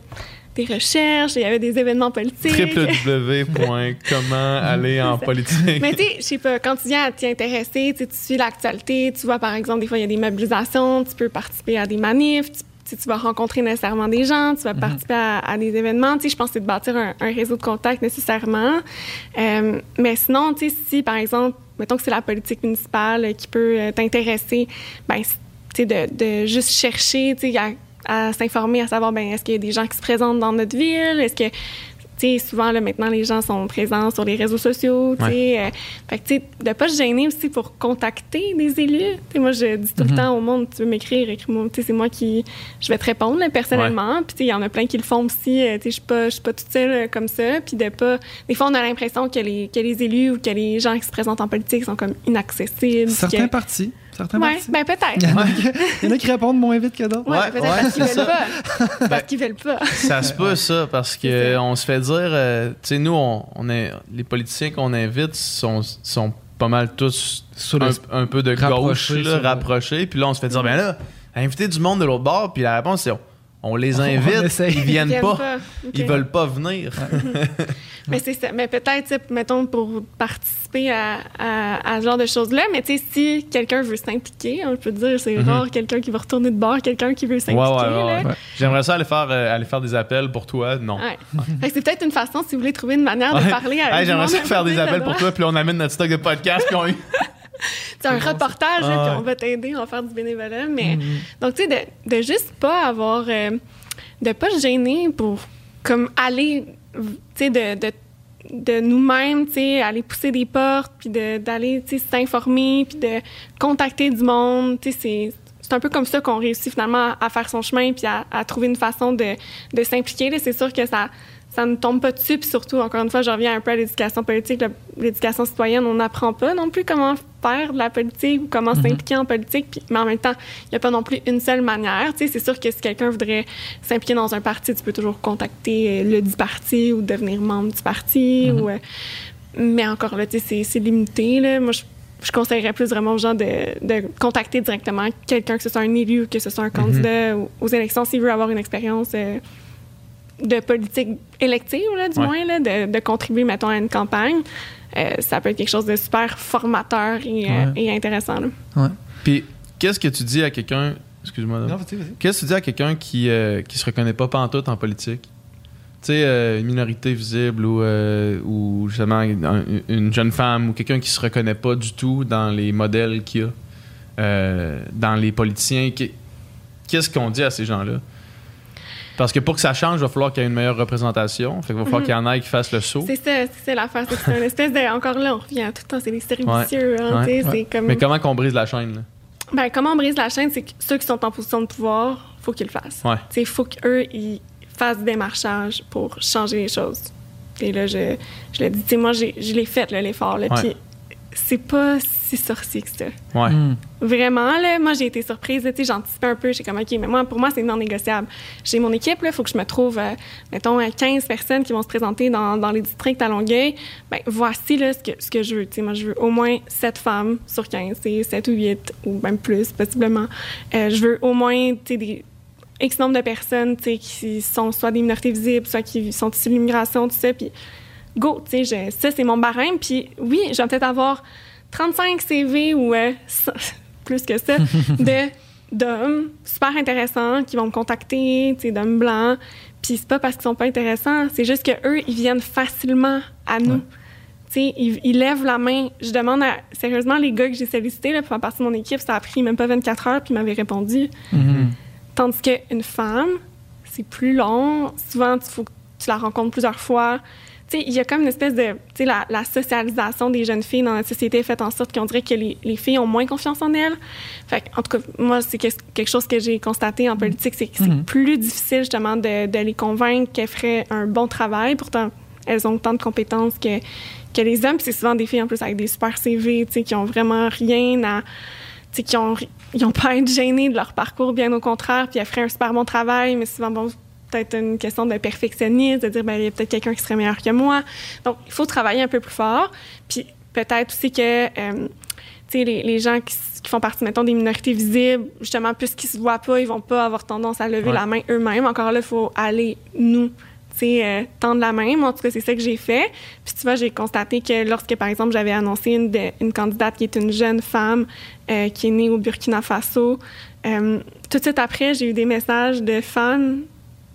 des recherches, il y avait des événements politiques. www.comment aller en (laughs) politique. Mais tu sais, je sais pas, quand tu viens à t'y intéresser, tu suis l'actualité, tu vois par exemple, des fois, il y a des mobilisations, tu peux participer à des manifs, tu, tu vas rencontrer nécessairement des gens, tu vas participer à, à des événements. Tu sais, je pense que c'est de bâtir un, un réseau de contacts nécessairement. Euh, mais sinon, tu sais, si par exemple, mettons que c'est la politique municipale qui peut euh, t'intéresser, ben tu sais, de, de juste chercher, tu sais, à, s'informer, à savoir, ben, est-ce qu'il y a des gens qui se présentent dans notre ville? Est-ce que, tu sais, souvent, là, maintenant, les gens sont présents sur les réseaux sociaux, tu sais. euh, fait que, tu sais, de pas se gêner aussi pour contacter des élus. Moi, je dis tout le temps au monde, tu veux m'écrire, écris-moi. Tu sais, c'est moi qui, je vais te répondre, là, personnellement. Puis, tu sais, il y en a plein qui le font aussi. euh, tu sais, je suis pas, pas toute seule euh, comme ça. Puis, de pas, des fois, on a l'impression que les, que les élus ou que les gens qui se présentent en politique sont comme inaccessibles. Certains que- partis. Ouais, partis. ben peut-être. Il y, en a qui, il y en a qui répondent moins vite que d'autres. Ouais, Ouais, peut-être ouais, parce qu'ils c'est veulent ça. pas. (laughs) parce qu'ils veulent pas. Ça se peut, ça, parce C'est que ça. on se fait dire, euh, tu sais, nous, on, on est, les politiciens qu'on invite sont, sont pas mal tous un, un peu de gauche, rapprochés, là, rapprochés. Puis là, on se fait dire, ben là, inviter du monde de l'autre bord. Puis la réponse, c'est, on, on les On invite, ils viennent Ils pas. viennent Ok. Ils veulent pas venir. (laughs) Mais c'est ça. Mais peut-être, tu sais, mettons, pour participer à, à, à ce genre de choses-là. Mais tu sais, si quelqu'un veut s'impliquer, on peut dire, c'est Mhm. rare quelqu'un qui va retourner de bord, quelqu'un qui veut s'impliquer. ouais, ouais, là. ouais. Ouais. J'aimerais ça aller faire, euh, aller faire des appels pour toi. Non. C'est peut-être une façon, si vous voulez trouver une manière de parler à J'aimerais ça faire des appels pour toi. toi, puis on amène notre stock de podcasts qu'on a eu. (laughs) C'est un reportage, là, Ah puis on va t'aider, on va faire du bénévolat. Mais Mhm. donc, tu sais, de, de juste pas avoir. euh, de pas se gêner pour, comme, aller, tu sais, de. de de nous-mêmes, tu sais, aller pousser des portes, puis de- d'aller, tu sais, s'informer, puis de contacter du monde, tu sais, c'est c'est un peu comme ça qu'on réussit finalement à, à faire son chemin puis à, à trouver une façon de, de s'impliquer. là. C'est sûr que ça ça ne tombe pas dessus, puis surtout, encore une fois, je reviens un peu à l'éducation politique, l'éducation citoyenne, on n'apprend pas non plus comment faire de la politique ou comment s'impliquer en politique, puis, mais en même temps, il n'y a pas non plus une seule manière. Tu sais, c'est sûr que si quelqu'un voudrait s'impliquer dans un parti, tu peux toujours contacter euh, le du parti ou devenir membre du parti. ou, euh, mais encore là, tu sais, c'est- limité. Là. Moi, je, je conseillerais plus vraiment aux gens de, de contacter directement quelqu'un, que ce soit un élu ou que ce soit un candidat ou- aux élections, s'il veut avoir une expérience euh, de politique élective, là, du Ouais. moins, là, de, de contribuer, mettons, à une campagne. Euh, ça peut être quelque chose de super formateur et, euh, et intéressant. là. Ouais. Puis, qu'est-ce que tu dis à quelqu'un. Excuse-moi. Dom. Non, vas-y, vas-y. Qu'est-ce que tu dis à quelqu'un qui, euh, qui se reconnaît pas pantoute en politique? Tu sais, euh, une minorité visible ou, euh, ou justement un- une jeune femme ou quelqu'un qui se reconnaît pas du tout dans les modèles qu'il y a, euh, dans les politiciens. Qu'est- Qu'est-ce qu'on dit à ces gens-là? Parce que pour que ça change, il va falloir qu'il y ait une meilleure représentation. Fait qu'il va falloir Mhm. qu'il y en ait qui fassent le saut. C'est ça, c'est ça l'affaire. C'est une espèce de. Encore là, on revient tout le temps, c'est des séries vicieux. hein, comme. Mais comment qu'on brise la chaîne? Là? Ben, comment on brise la chaîne, c'est que ceux qui sont en position de pouvoir, faut qu'ils le fassent. Ouais. Il faut qu'eux, ils fassent des démarchage pour changer les choses. Et là, je, je le dis, moi, j'ai- je l'ai fait, l'effort. Puis c'est pas si sorcier que ça. Ouais. Hmm. Vraiment, là, moi, j'ai été surprise. Tu sais, j'anticipais un peu. J'ai comme, OK, mais moi, pour moi, c'est non négociable. J'ai mon équipe, là, il faut que je me trouve, euh, mettons, euh, 15 personnes qui vont se présenter dans, dans les districts à Longueuil. Ben, voici, là, ce que, ce que je veux. Tu sais, moi, je veux au moins 7 femmes sur 15, c'est 7 ou 8, ou même plus, possiblement. Euh, je veux au moins, tu sais, des X nombre de personnes, tu sais, qui sont soit des minorités visibles, soit qui sont issues de l'immigration, tout ça. Puis, go, tu sais, ça, c'est mon barème. Puis, oui, je vais peut-être avoir 35 CV ou euh, 100 (laughs) plus que ça (laughs) de d'hommes super intéressants qui vont me contacter, tu sais, d'hommes blancs. Puis c'est pas parce qu'ils sont pas intéressants, c'est juste que eux, ils viennent facilement à nous. Ouais. Tu sais, ils, ils lèvent la main. Je demande à, sérieusement, les gars que j'ai sollicités là, pour faire partie de mon équipe, ça a pris même pas 24 heures, puis ils m'avaient répondu. Mhm. Tandis qu'une femme, c'est plus long. Souvent, il faut que tu la rencontres plusieurs fois. Il y a comme une espèce de... Tu sais, la, la socialisation des jeunes filles dans notre société est faite en sorte qu'on dirait que les, les filles ont moins confiance en elles. Fait en tout cas, moi, c'est que- quelque chose que j'ai constaté en politique, c'est que c'est Mhm. plus difficile, justement, de, de les convaincre qu'elles feraient un bon travail. Pourtant, elles ont autant de compétences que, que les hommes. Puis c'est souvent des filles, en plus, avec des super CV, tu sais, qui ont vraiment rien à tu sais, qui ont, ils ont pas à être gênés de leur parcours, bien au contraire, puis elles feraient un super bon travail, mais souvent, bon, peut-être une question de perfectionnisme, de dire, ben, il y a peut-être quelqu'un qui serait meilleur que moi. Donc, il faut travailler un peu plus fort. Puis peut-être aussi que, euh, tu sais, les, les gens qui, font partie, mettons, des minorités visibles, justement, puisqu'ils se voient pas, ils vont pas avoir tendance à lever Ouais. la main eux-mêmes. Encore là, il faut aller, nous, tu sais, euh, tendre la main. Moi, en tout cas, c'est ça que j'ai fait. Puis tu vois, j'ai constaté que lorsque, par exemple, j'avais annoncé une, de- une candidate qui est une jeune femme euh, qui est née au Burkina Faso, tout de suite après, j'ai eu des messages de femmes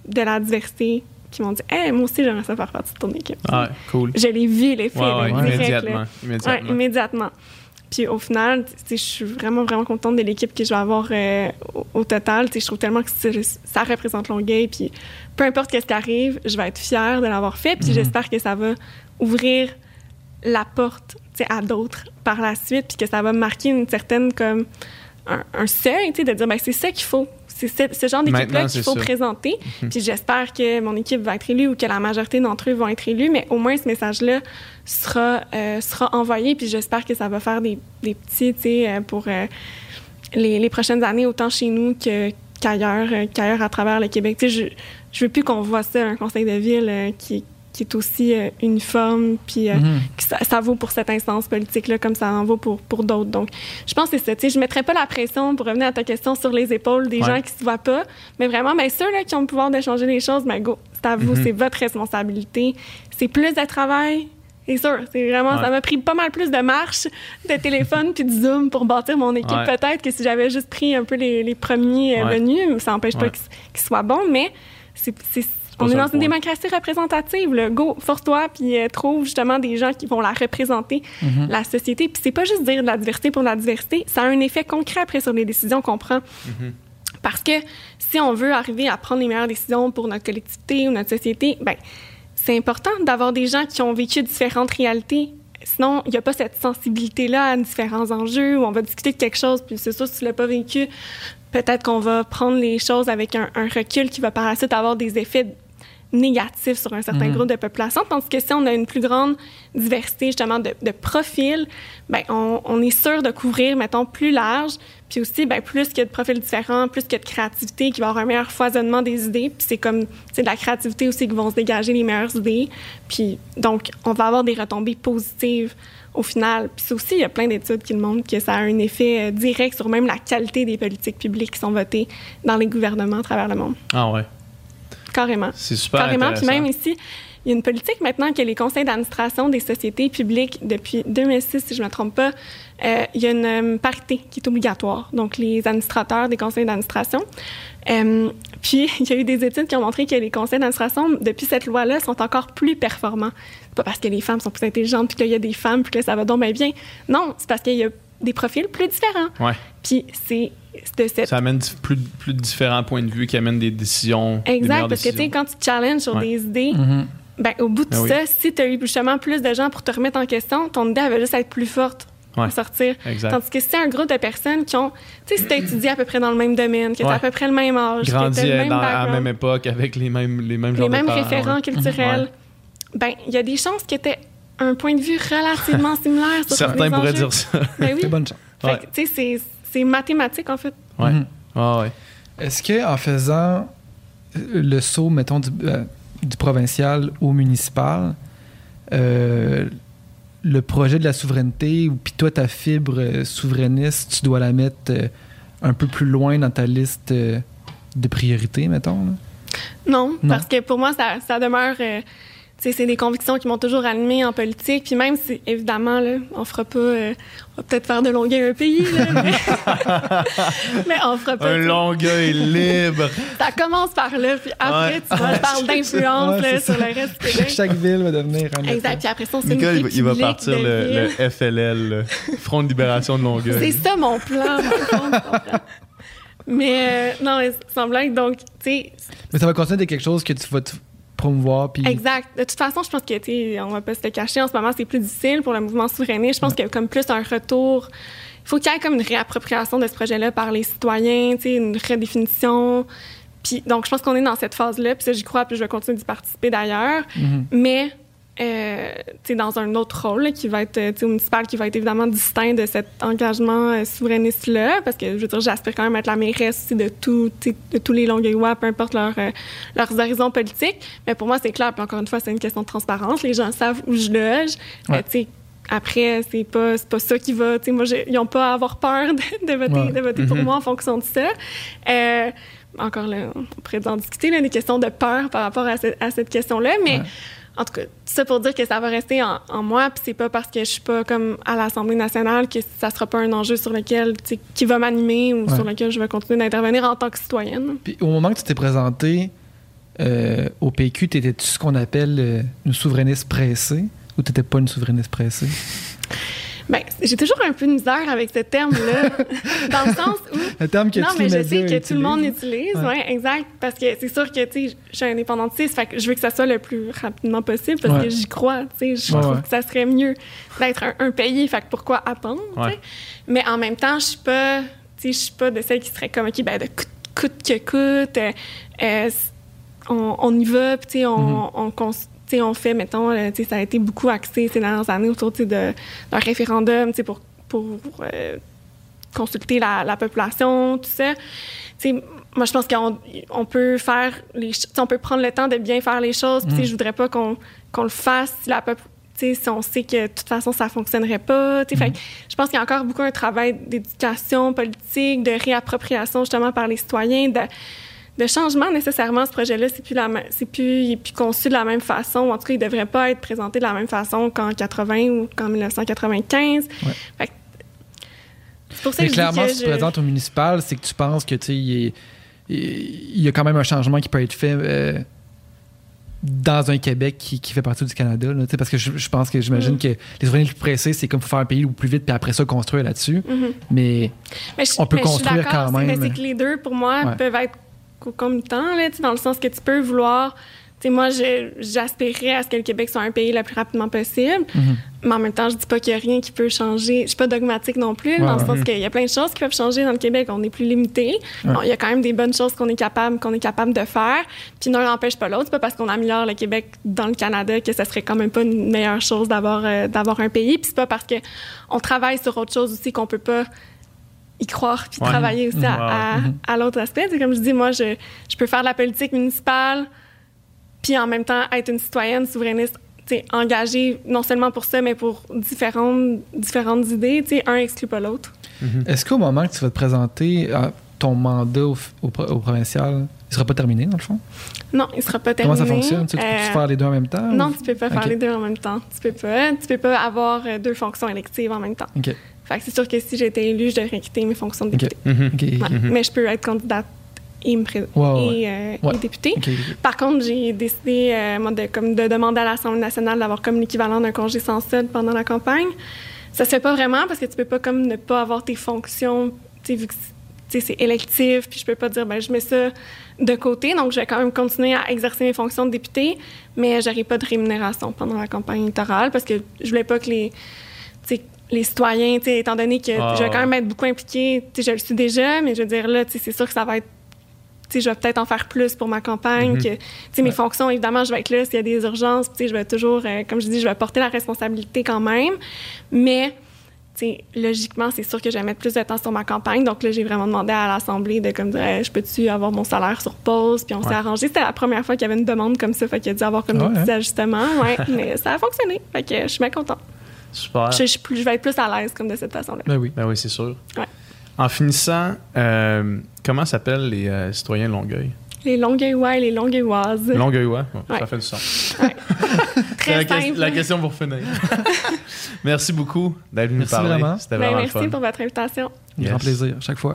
de la diversité qui m'ont dit « Hey, moi aussi, j'aimerais ça faire partie de ton équipe. Ah, cool. Je l'ai vu, les filles, Ouais, immédiatement. immédiatement. Ouais, immédiatement. Puis au final, je suis vraiment, vraiment contente de l'équipe que je vais avoir euh, au, au total. Je trouve tellement que ça représente Longueuil. Puis peu importe ce qui arrive, je vais être fière de l'avoir fait. Puis j'espère que ça va ouvrir la porte à d'autres par la suite. Puis que ça va marquer une certaine, comme, un, un seuil, de dire, ben, c'est ça qu'il faut. C'est ce, ce genre d'équipe-là qu'il faut présenter. Puis j'espère que mon équipe va être élue ou que la majorité d'entre eux vont être élus, mais au moins ce message-là sera, euh, sera envoyé. Puis j'espère que ça va faire des, des petits, tu sais, euh, pour euh, les, les prochaines années, autant chez nous qu'ailleurs, qu'ailleurs à travers le Québec. Tu sais, je, je veux plus qu'on voit ça, un conseil de ville qui, qui est aussi euh, uniforme, puis euh, Mhm. que ça, ça vaut pour cette instance politique-là comme ça en vaut pour, pour d'autres. Donc, je pense que c'est ça. Tu sais, je ne mettrais pas la pression, pour revenir à ta question, sur les épaules des Ouais. gens qui ne se voient pas, mais vraiment, ben, ceux là, qui ont le pouvoir de changer les choses, ben, go, c'est à vous, Mhm. c'est votre responsabilité. C'est plus de travail. C'est sûr, c'est vraiment, Ouais. ça m'a pris pas mal plus de marches, de téléphone puis de Zoom pour bâtir mon équipe Ouais. peut-être que si j'avais juste pris un peu les, les premiers euh, Ouais. venus, ça n'empêche pas qu'ils soient bons, mais c'est, on est dans une point. démocratie représentative. Là. Go, force-toi, puis euh, trouve justement des gens qui vont la représenter, Mm-hmm. la société. Puis c'est pas juste dire de la diversité pour la diversité, ça a un effet concret après sur les décisions qu'on prend. Mm-hmm. Parce que si on veut arriver à prendre les meilleures décisions pour notre collectivité ou notre société, ben c'est important d'avoir des gens qui ont vécu différentes réalités. Sinon, il n'y a pas cette sensibilité-là à différents enjeux où on va discuter de quelque chose, puis c'est sûr, si tu l'as pas vécu, peut-être qu'on va prendre les choses avec un, un recul qui va par la suite avoir des effets négatifs sur un certain groupe de population. Tandis que si on a une plus grande diversité, justement, de, de profils, ben, on, on est sûr de couvrir, mettons, plus large. Puis aussi, ben, plus qu'il y a de profils différents, plus qu'il y a de créativité, qu'il va y avoir un meilleur foisonnement des idées. Puis c'est comme, c'est de la créativité aussi qui vont se dégager les meilleures idées. Puis donc, on va avoir des retombées positives au final. Puis aussi, il y a plein d'études qui le montrent que ça a un effet euh, direct sur même la qualité des politiques publiques qui sont votées dans les gouvernements à travers le monde. Ah ouais. Carrément. C'est super Carrément. Puis même ici, il y a une politique maintenant que les conseils d'administration des sociétés publiques, depuis 2006, si je ne me trompe pas, euh, il y a une euh, parité qui est obligatoire. Donc, les administrateurs des conseils d'administration. Euh, puis, (laughs) il y a eu des études qui ont montré que les conseils d'administration, depuis cette loi-là, sont encore plus performants. C'est pas parce que les femmes sont plus intelligentes, puis qu'il y a des femmes, puis que ça va donc bien bien. Non, c'est parce qu'il y a des profils plus différents. Ouais. Puis, c'est de cette Ça amène plus, plus de différents points de vue qui amènent des décisions. Exact, parce que tu sais, quand tu te challenges sur Ouais. des idées, Mhm. ben, au bout de Ben oui. ça, si tu as eu justement plus de gens pour te remettre en question, ton idée elle va juste être plus forte Ouais. pour sortir. Exact. Tandis que si c'est un groupe de personnes qui ont, tu sais, si tu as étudié à peu près dans le même domaine, que tu Ouais. à peu près le même âge, Grandi que tu le même dans- à la même époque avec les mêmes, les mêmes les de mêmes parents, référents ouais. culturels, Ouais. ben il y a des chances que tu aies un point de vue relativement (laughs) similaire sur Certains pourraient enjeux. dire ça. Ben oui. C'est bonne chance. Fait Ouais. que, tu sais, c'est- c'est mathématique, en fait. Ouais. Mhm. Ah ouais. Est-ce que en faisant le saut, mettons, du, euh, du provincial au municipal, euh, le projet de la souveraineté, ou puis toi, ta fibre euh, souverainiste, tu dois la mettre euh, un peu plus loin dans ta liste euh, de priorités, mettons? là? Non, Non. parce que pour moi, ça, ça demeure. C'est des convictions qui m'ont toujours animée en politique. Puis même si, évidemment, là, on fera pas. euh, on va peut-être faire de Longueuil un pays, là, mais, (laughs) mais on fera pas. Un longueuil libre. (laughs) Ça commence par là, puis après, Ouais. tu vois, je parle d'influence Ouais, c'est sur le reste du Québec. Chaque ville va devenir un Exact. Puis après ça, Nicole, il va, il va partir le, le FLL, le Front de libération de C'est Longueuil. ça mon plan. tu comprends? Mais euh, non, mais sans blague, donc, tu sais, Mais ça va continuer d'être quelque chose que tu vas promouvoir. Puis... Exact. De toute façon, je pense que, on va pas se le cacher, en ce moment, c'est plus difficile pour le mouvement souverainiste. Je pense qu'il y a comme plus un retour. Il faut qu'il y ait comme une réappropriation de ce projet-là par les citoyens, une redéfinition. Puis, donc, je pense qu'on est dans cette phase-là. Puis ça, j'y crois, puis je vais continuer d'y participer d'ailleurs. Mhm. Mais, euh, dans un autre rôle là, qui va être, euh, au municipal, qui va être évidemment distinct de cet engagement euh, souverainiste-là. Parce que, je veux dire, j'aspire quand même à être la mairesse aussi de, tout, de tous les Longueuillois, peu importe leur, euh, leurs horizons politiques. Mais pour moi, c'est clair. Puis encore une fois, c'est une question de transparence. Les gens savent où je loge. Ouais. Après, c'est pas, c'est pas ça qui va. Moi, ils n'ont pas à avoir peur de, de voter, Ouais. de voter pour Mhm. moi en fonction de ça. Euh, encore là, on pourrait en discuter, là, des questions de peur par rapport à, ce- à cette question-là. Mais Ouais. En tout cas, tout ça pour dire que ça va rester en, en moi. Puis c'est pas parce que je suis pas comme à l'Assemblée nationale que ça sera pas un enjeu sur lequel, tu sais, qui va m'animer ou Ouais. sur lequel je vais continuer d'intervenir en tant que citoyenne. Puis au moment que tu t'es présenté euh, au PQ, t'étais-tu ce qu'on appelle euh, une souverainiste pressée ou t'étais pas une souverainiste pressée? Ben, j'ai toujours un peu de misère avec ce terme-là, (laughs) dans le sens où. Un terme que non, mais je sais que tout le monde utilise, Ouais. ouais. exact. Parce que c'est sûr que, tu sais, je suis indépendantiste, fait que je veux que ça soit le plus rapidement possible parce Ouais. que j'y crois, tu sais. Je Ouais, trouve que ça serait mieux d'être un, un pays, fait que pourquoi attendre. Mais en même temps, je suis pas, tu sais, je suis pas de celles qui seraient comme, OK, ben, de coûte, coûte que coûte, euh, euh, on, on y va, puis tu sais, on, tu on fait, mettons, euh, ça a été beaucoup axé ces dernières années autour d'un référendum, pour, pour euh, consulter la, la population, tout ça. Moi, je pense qu'on on peut faire les, on peut prendre le temps de bien faire les choses. Puis, sais, je voudrais pas qu'on le fasse si la on sait que de toute façon ça fonctionnerait pas. Fait que je pense qu'il y a encore beaucoup un travail d'éducation politique, de réappropriation justement par les citoyens, de, de changement nécessairement. Ce projet-là, c'est plus la c'est plus, il est plus conçu de la même façon. En tout cas, il devrait pas être présenté de la même façon qu'en 80 ou qu'en 1995. Ouais. Fait que c'est pour ça que je dis clairement, que si tu te présentes au municipal, c'est que tu penses que tu il, y a quand même un changement qui peut être fait euh, dans un Québec qui, qui fait partie du Canada. là, parce que je, je pense que j'imagine Mm. que les ouvriers les plus pressés, c'est comme faut faire un pays au plus vite, puis après ça, construire là-dessus. Mhm. Mais Mais je, On peut mais je suis construire quand même. Mais c'est que les deux, pour moi, Ouais. peuvent être concomitants, là, dans le sens que tu peux vouloir. Tu sais, moi, j'aspirerais à ce que le Québec soit un pays le plus rapidement possible. Mhm. Mais en même temps, je dis pas qu'il y a rien qui peut changer. Je suis pas dogmatique non plus, Ouais, dans le ouais. sens qu'il y a plein de choses qui peuvent changer dans le Québec. On est plus limité. Ouais. Il y a quand même des bonnes choses qu'on est capable, qu'on est capable de faire. Puis l'un n'empêche pas l'autre. C'est pas parce qu'on améliore le Québec dans le Canada que ça serait quand même pas une meilleure chose d'avoir euh, d'avoir un pays. Puis c'est pas parce que on travaille sur autre chose aussi qu'on peut pas y croire puis Ouais. travailler aussi à, à- Mhm. à l'autre aspect. C'est comme je dis, moi, je, je peux faire de la politique municipale puis en même temps être une citoyenne souverainiste engagée non seulement pour ça, mais pour différentes, différentes idées. tu sais, Un exclut pas l'autre. est-ce qu'au moment que tu vas te présenter, euh, ton mandat au, au pro- au provincial, il sera pas terminé, dans le fond? Non, il sera pas terminé. Comment ça fonctionne? Tu tu Euh, peux faire les deux en même temps? Non, ou- tu peux pas faire Ok. les deux en même temps. Tu peux pas. Tu peux pas avoir euh, deux fonctions électives en même temps. OK. Fait que c'est sûr que si j'étais élue, je devrais quitter mes fonctions de députée. Mhm. Ouais. Mais je peux être candidate et, me pré- Ouais, ouais. et, euh, Ouais. et. Par contre, j'ai décidé euh, moi, de, comme, de demander à l'Assemblée nationale d'avoir comme l'équivalent d'un congé sans solde pendant la campagne. Ça se fait pas vraiment parce que tu peux pas comme ne pas avoir tes fonctions, tu sais, vu que c'est électif, puis je peux pas dire, ben je mets ça de côté. Donc, je vais quand même continuer à exercer mes fonctions de député, mais j'aurai pas de rémunération pendant la campagne électorale parce que je voulais pas que les, les citoyens, tu sais, étant donné que Ah, je vais quand même être beaucoup impliquée, tu sais, je le suis déjà, mais je veux dire, là, tu sais, c'est sûr que ça va être tu sais, je vais peut-être en faire plus pour ma campagne. Mhm. que, tu sais, mes fonctions, évidemment, je vais être là s'il y a des urgences. Tu sais, je vais toujours, euh, comme je dis, je vais porter la responsabilité quand même. Mais, tu sais, logiquement, c'est sûr que je vais mettre plus de temps sur ma campagne. Donc là, j'ai vraiment demandé à l'Assemblée de comme dire, Hey, je peux-tu avoir mon salaire sur pause? Puis on s'est Ouais. arrangé. C'était la première fois qu'il y avait une demande comme ça. Fait qu'il a dû avoir comme Ah des petits hein? ajustements. Ouais, (laughs) mais ça a fonctionné. Fait que je suis bien contente. Super. Je, vais être plus à l'aise comme de cette façon-là. Ben oui. Ben oui, c'est sûr. Ouais. En finissant, euh, comment s'appellent les euh, citoyens de Longueuil? Les Longueuillois et les Longueuilloises. Longueuillois? Ouais, Ouais. Ça fait du sens. (laughs) Très la, simple. la question pour finir. (laughs) Merci beaucoup d'être venu Merci parler. vraiment. C'était Ben, vraiment merci fun. pour votre invitation. Yes. Grand plaisir, chaque fois.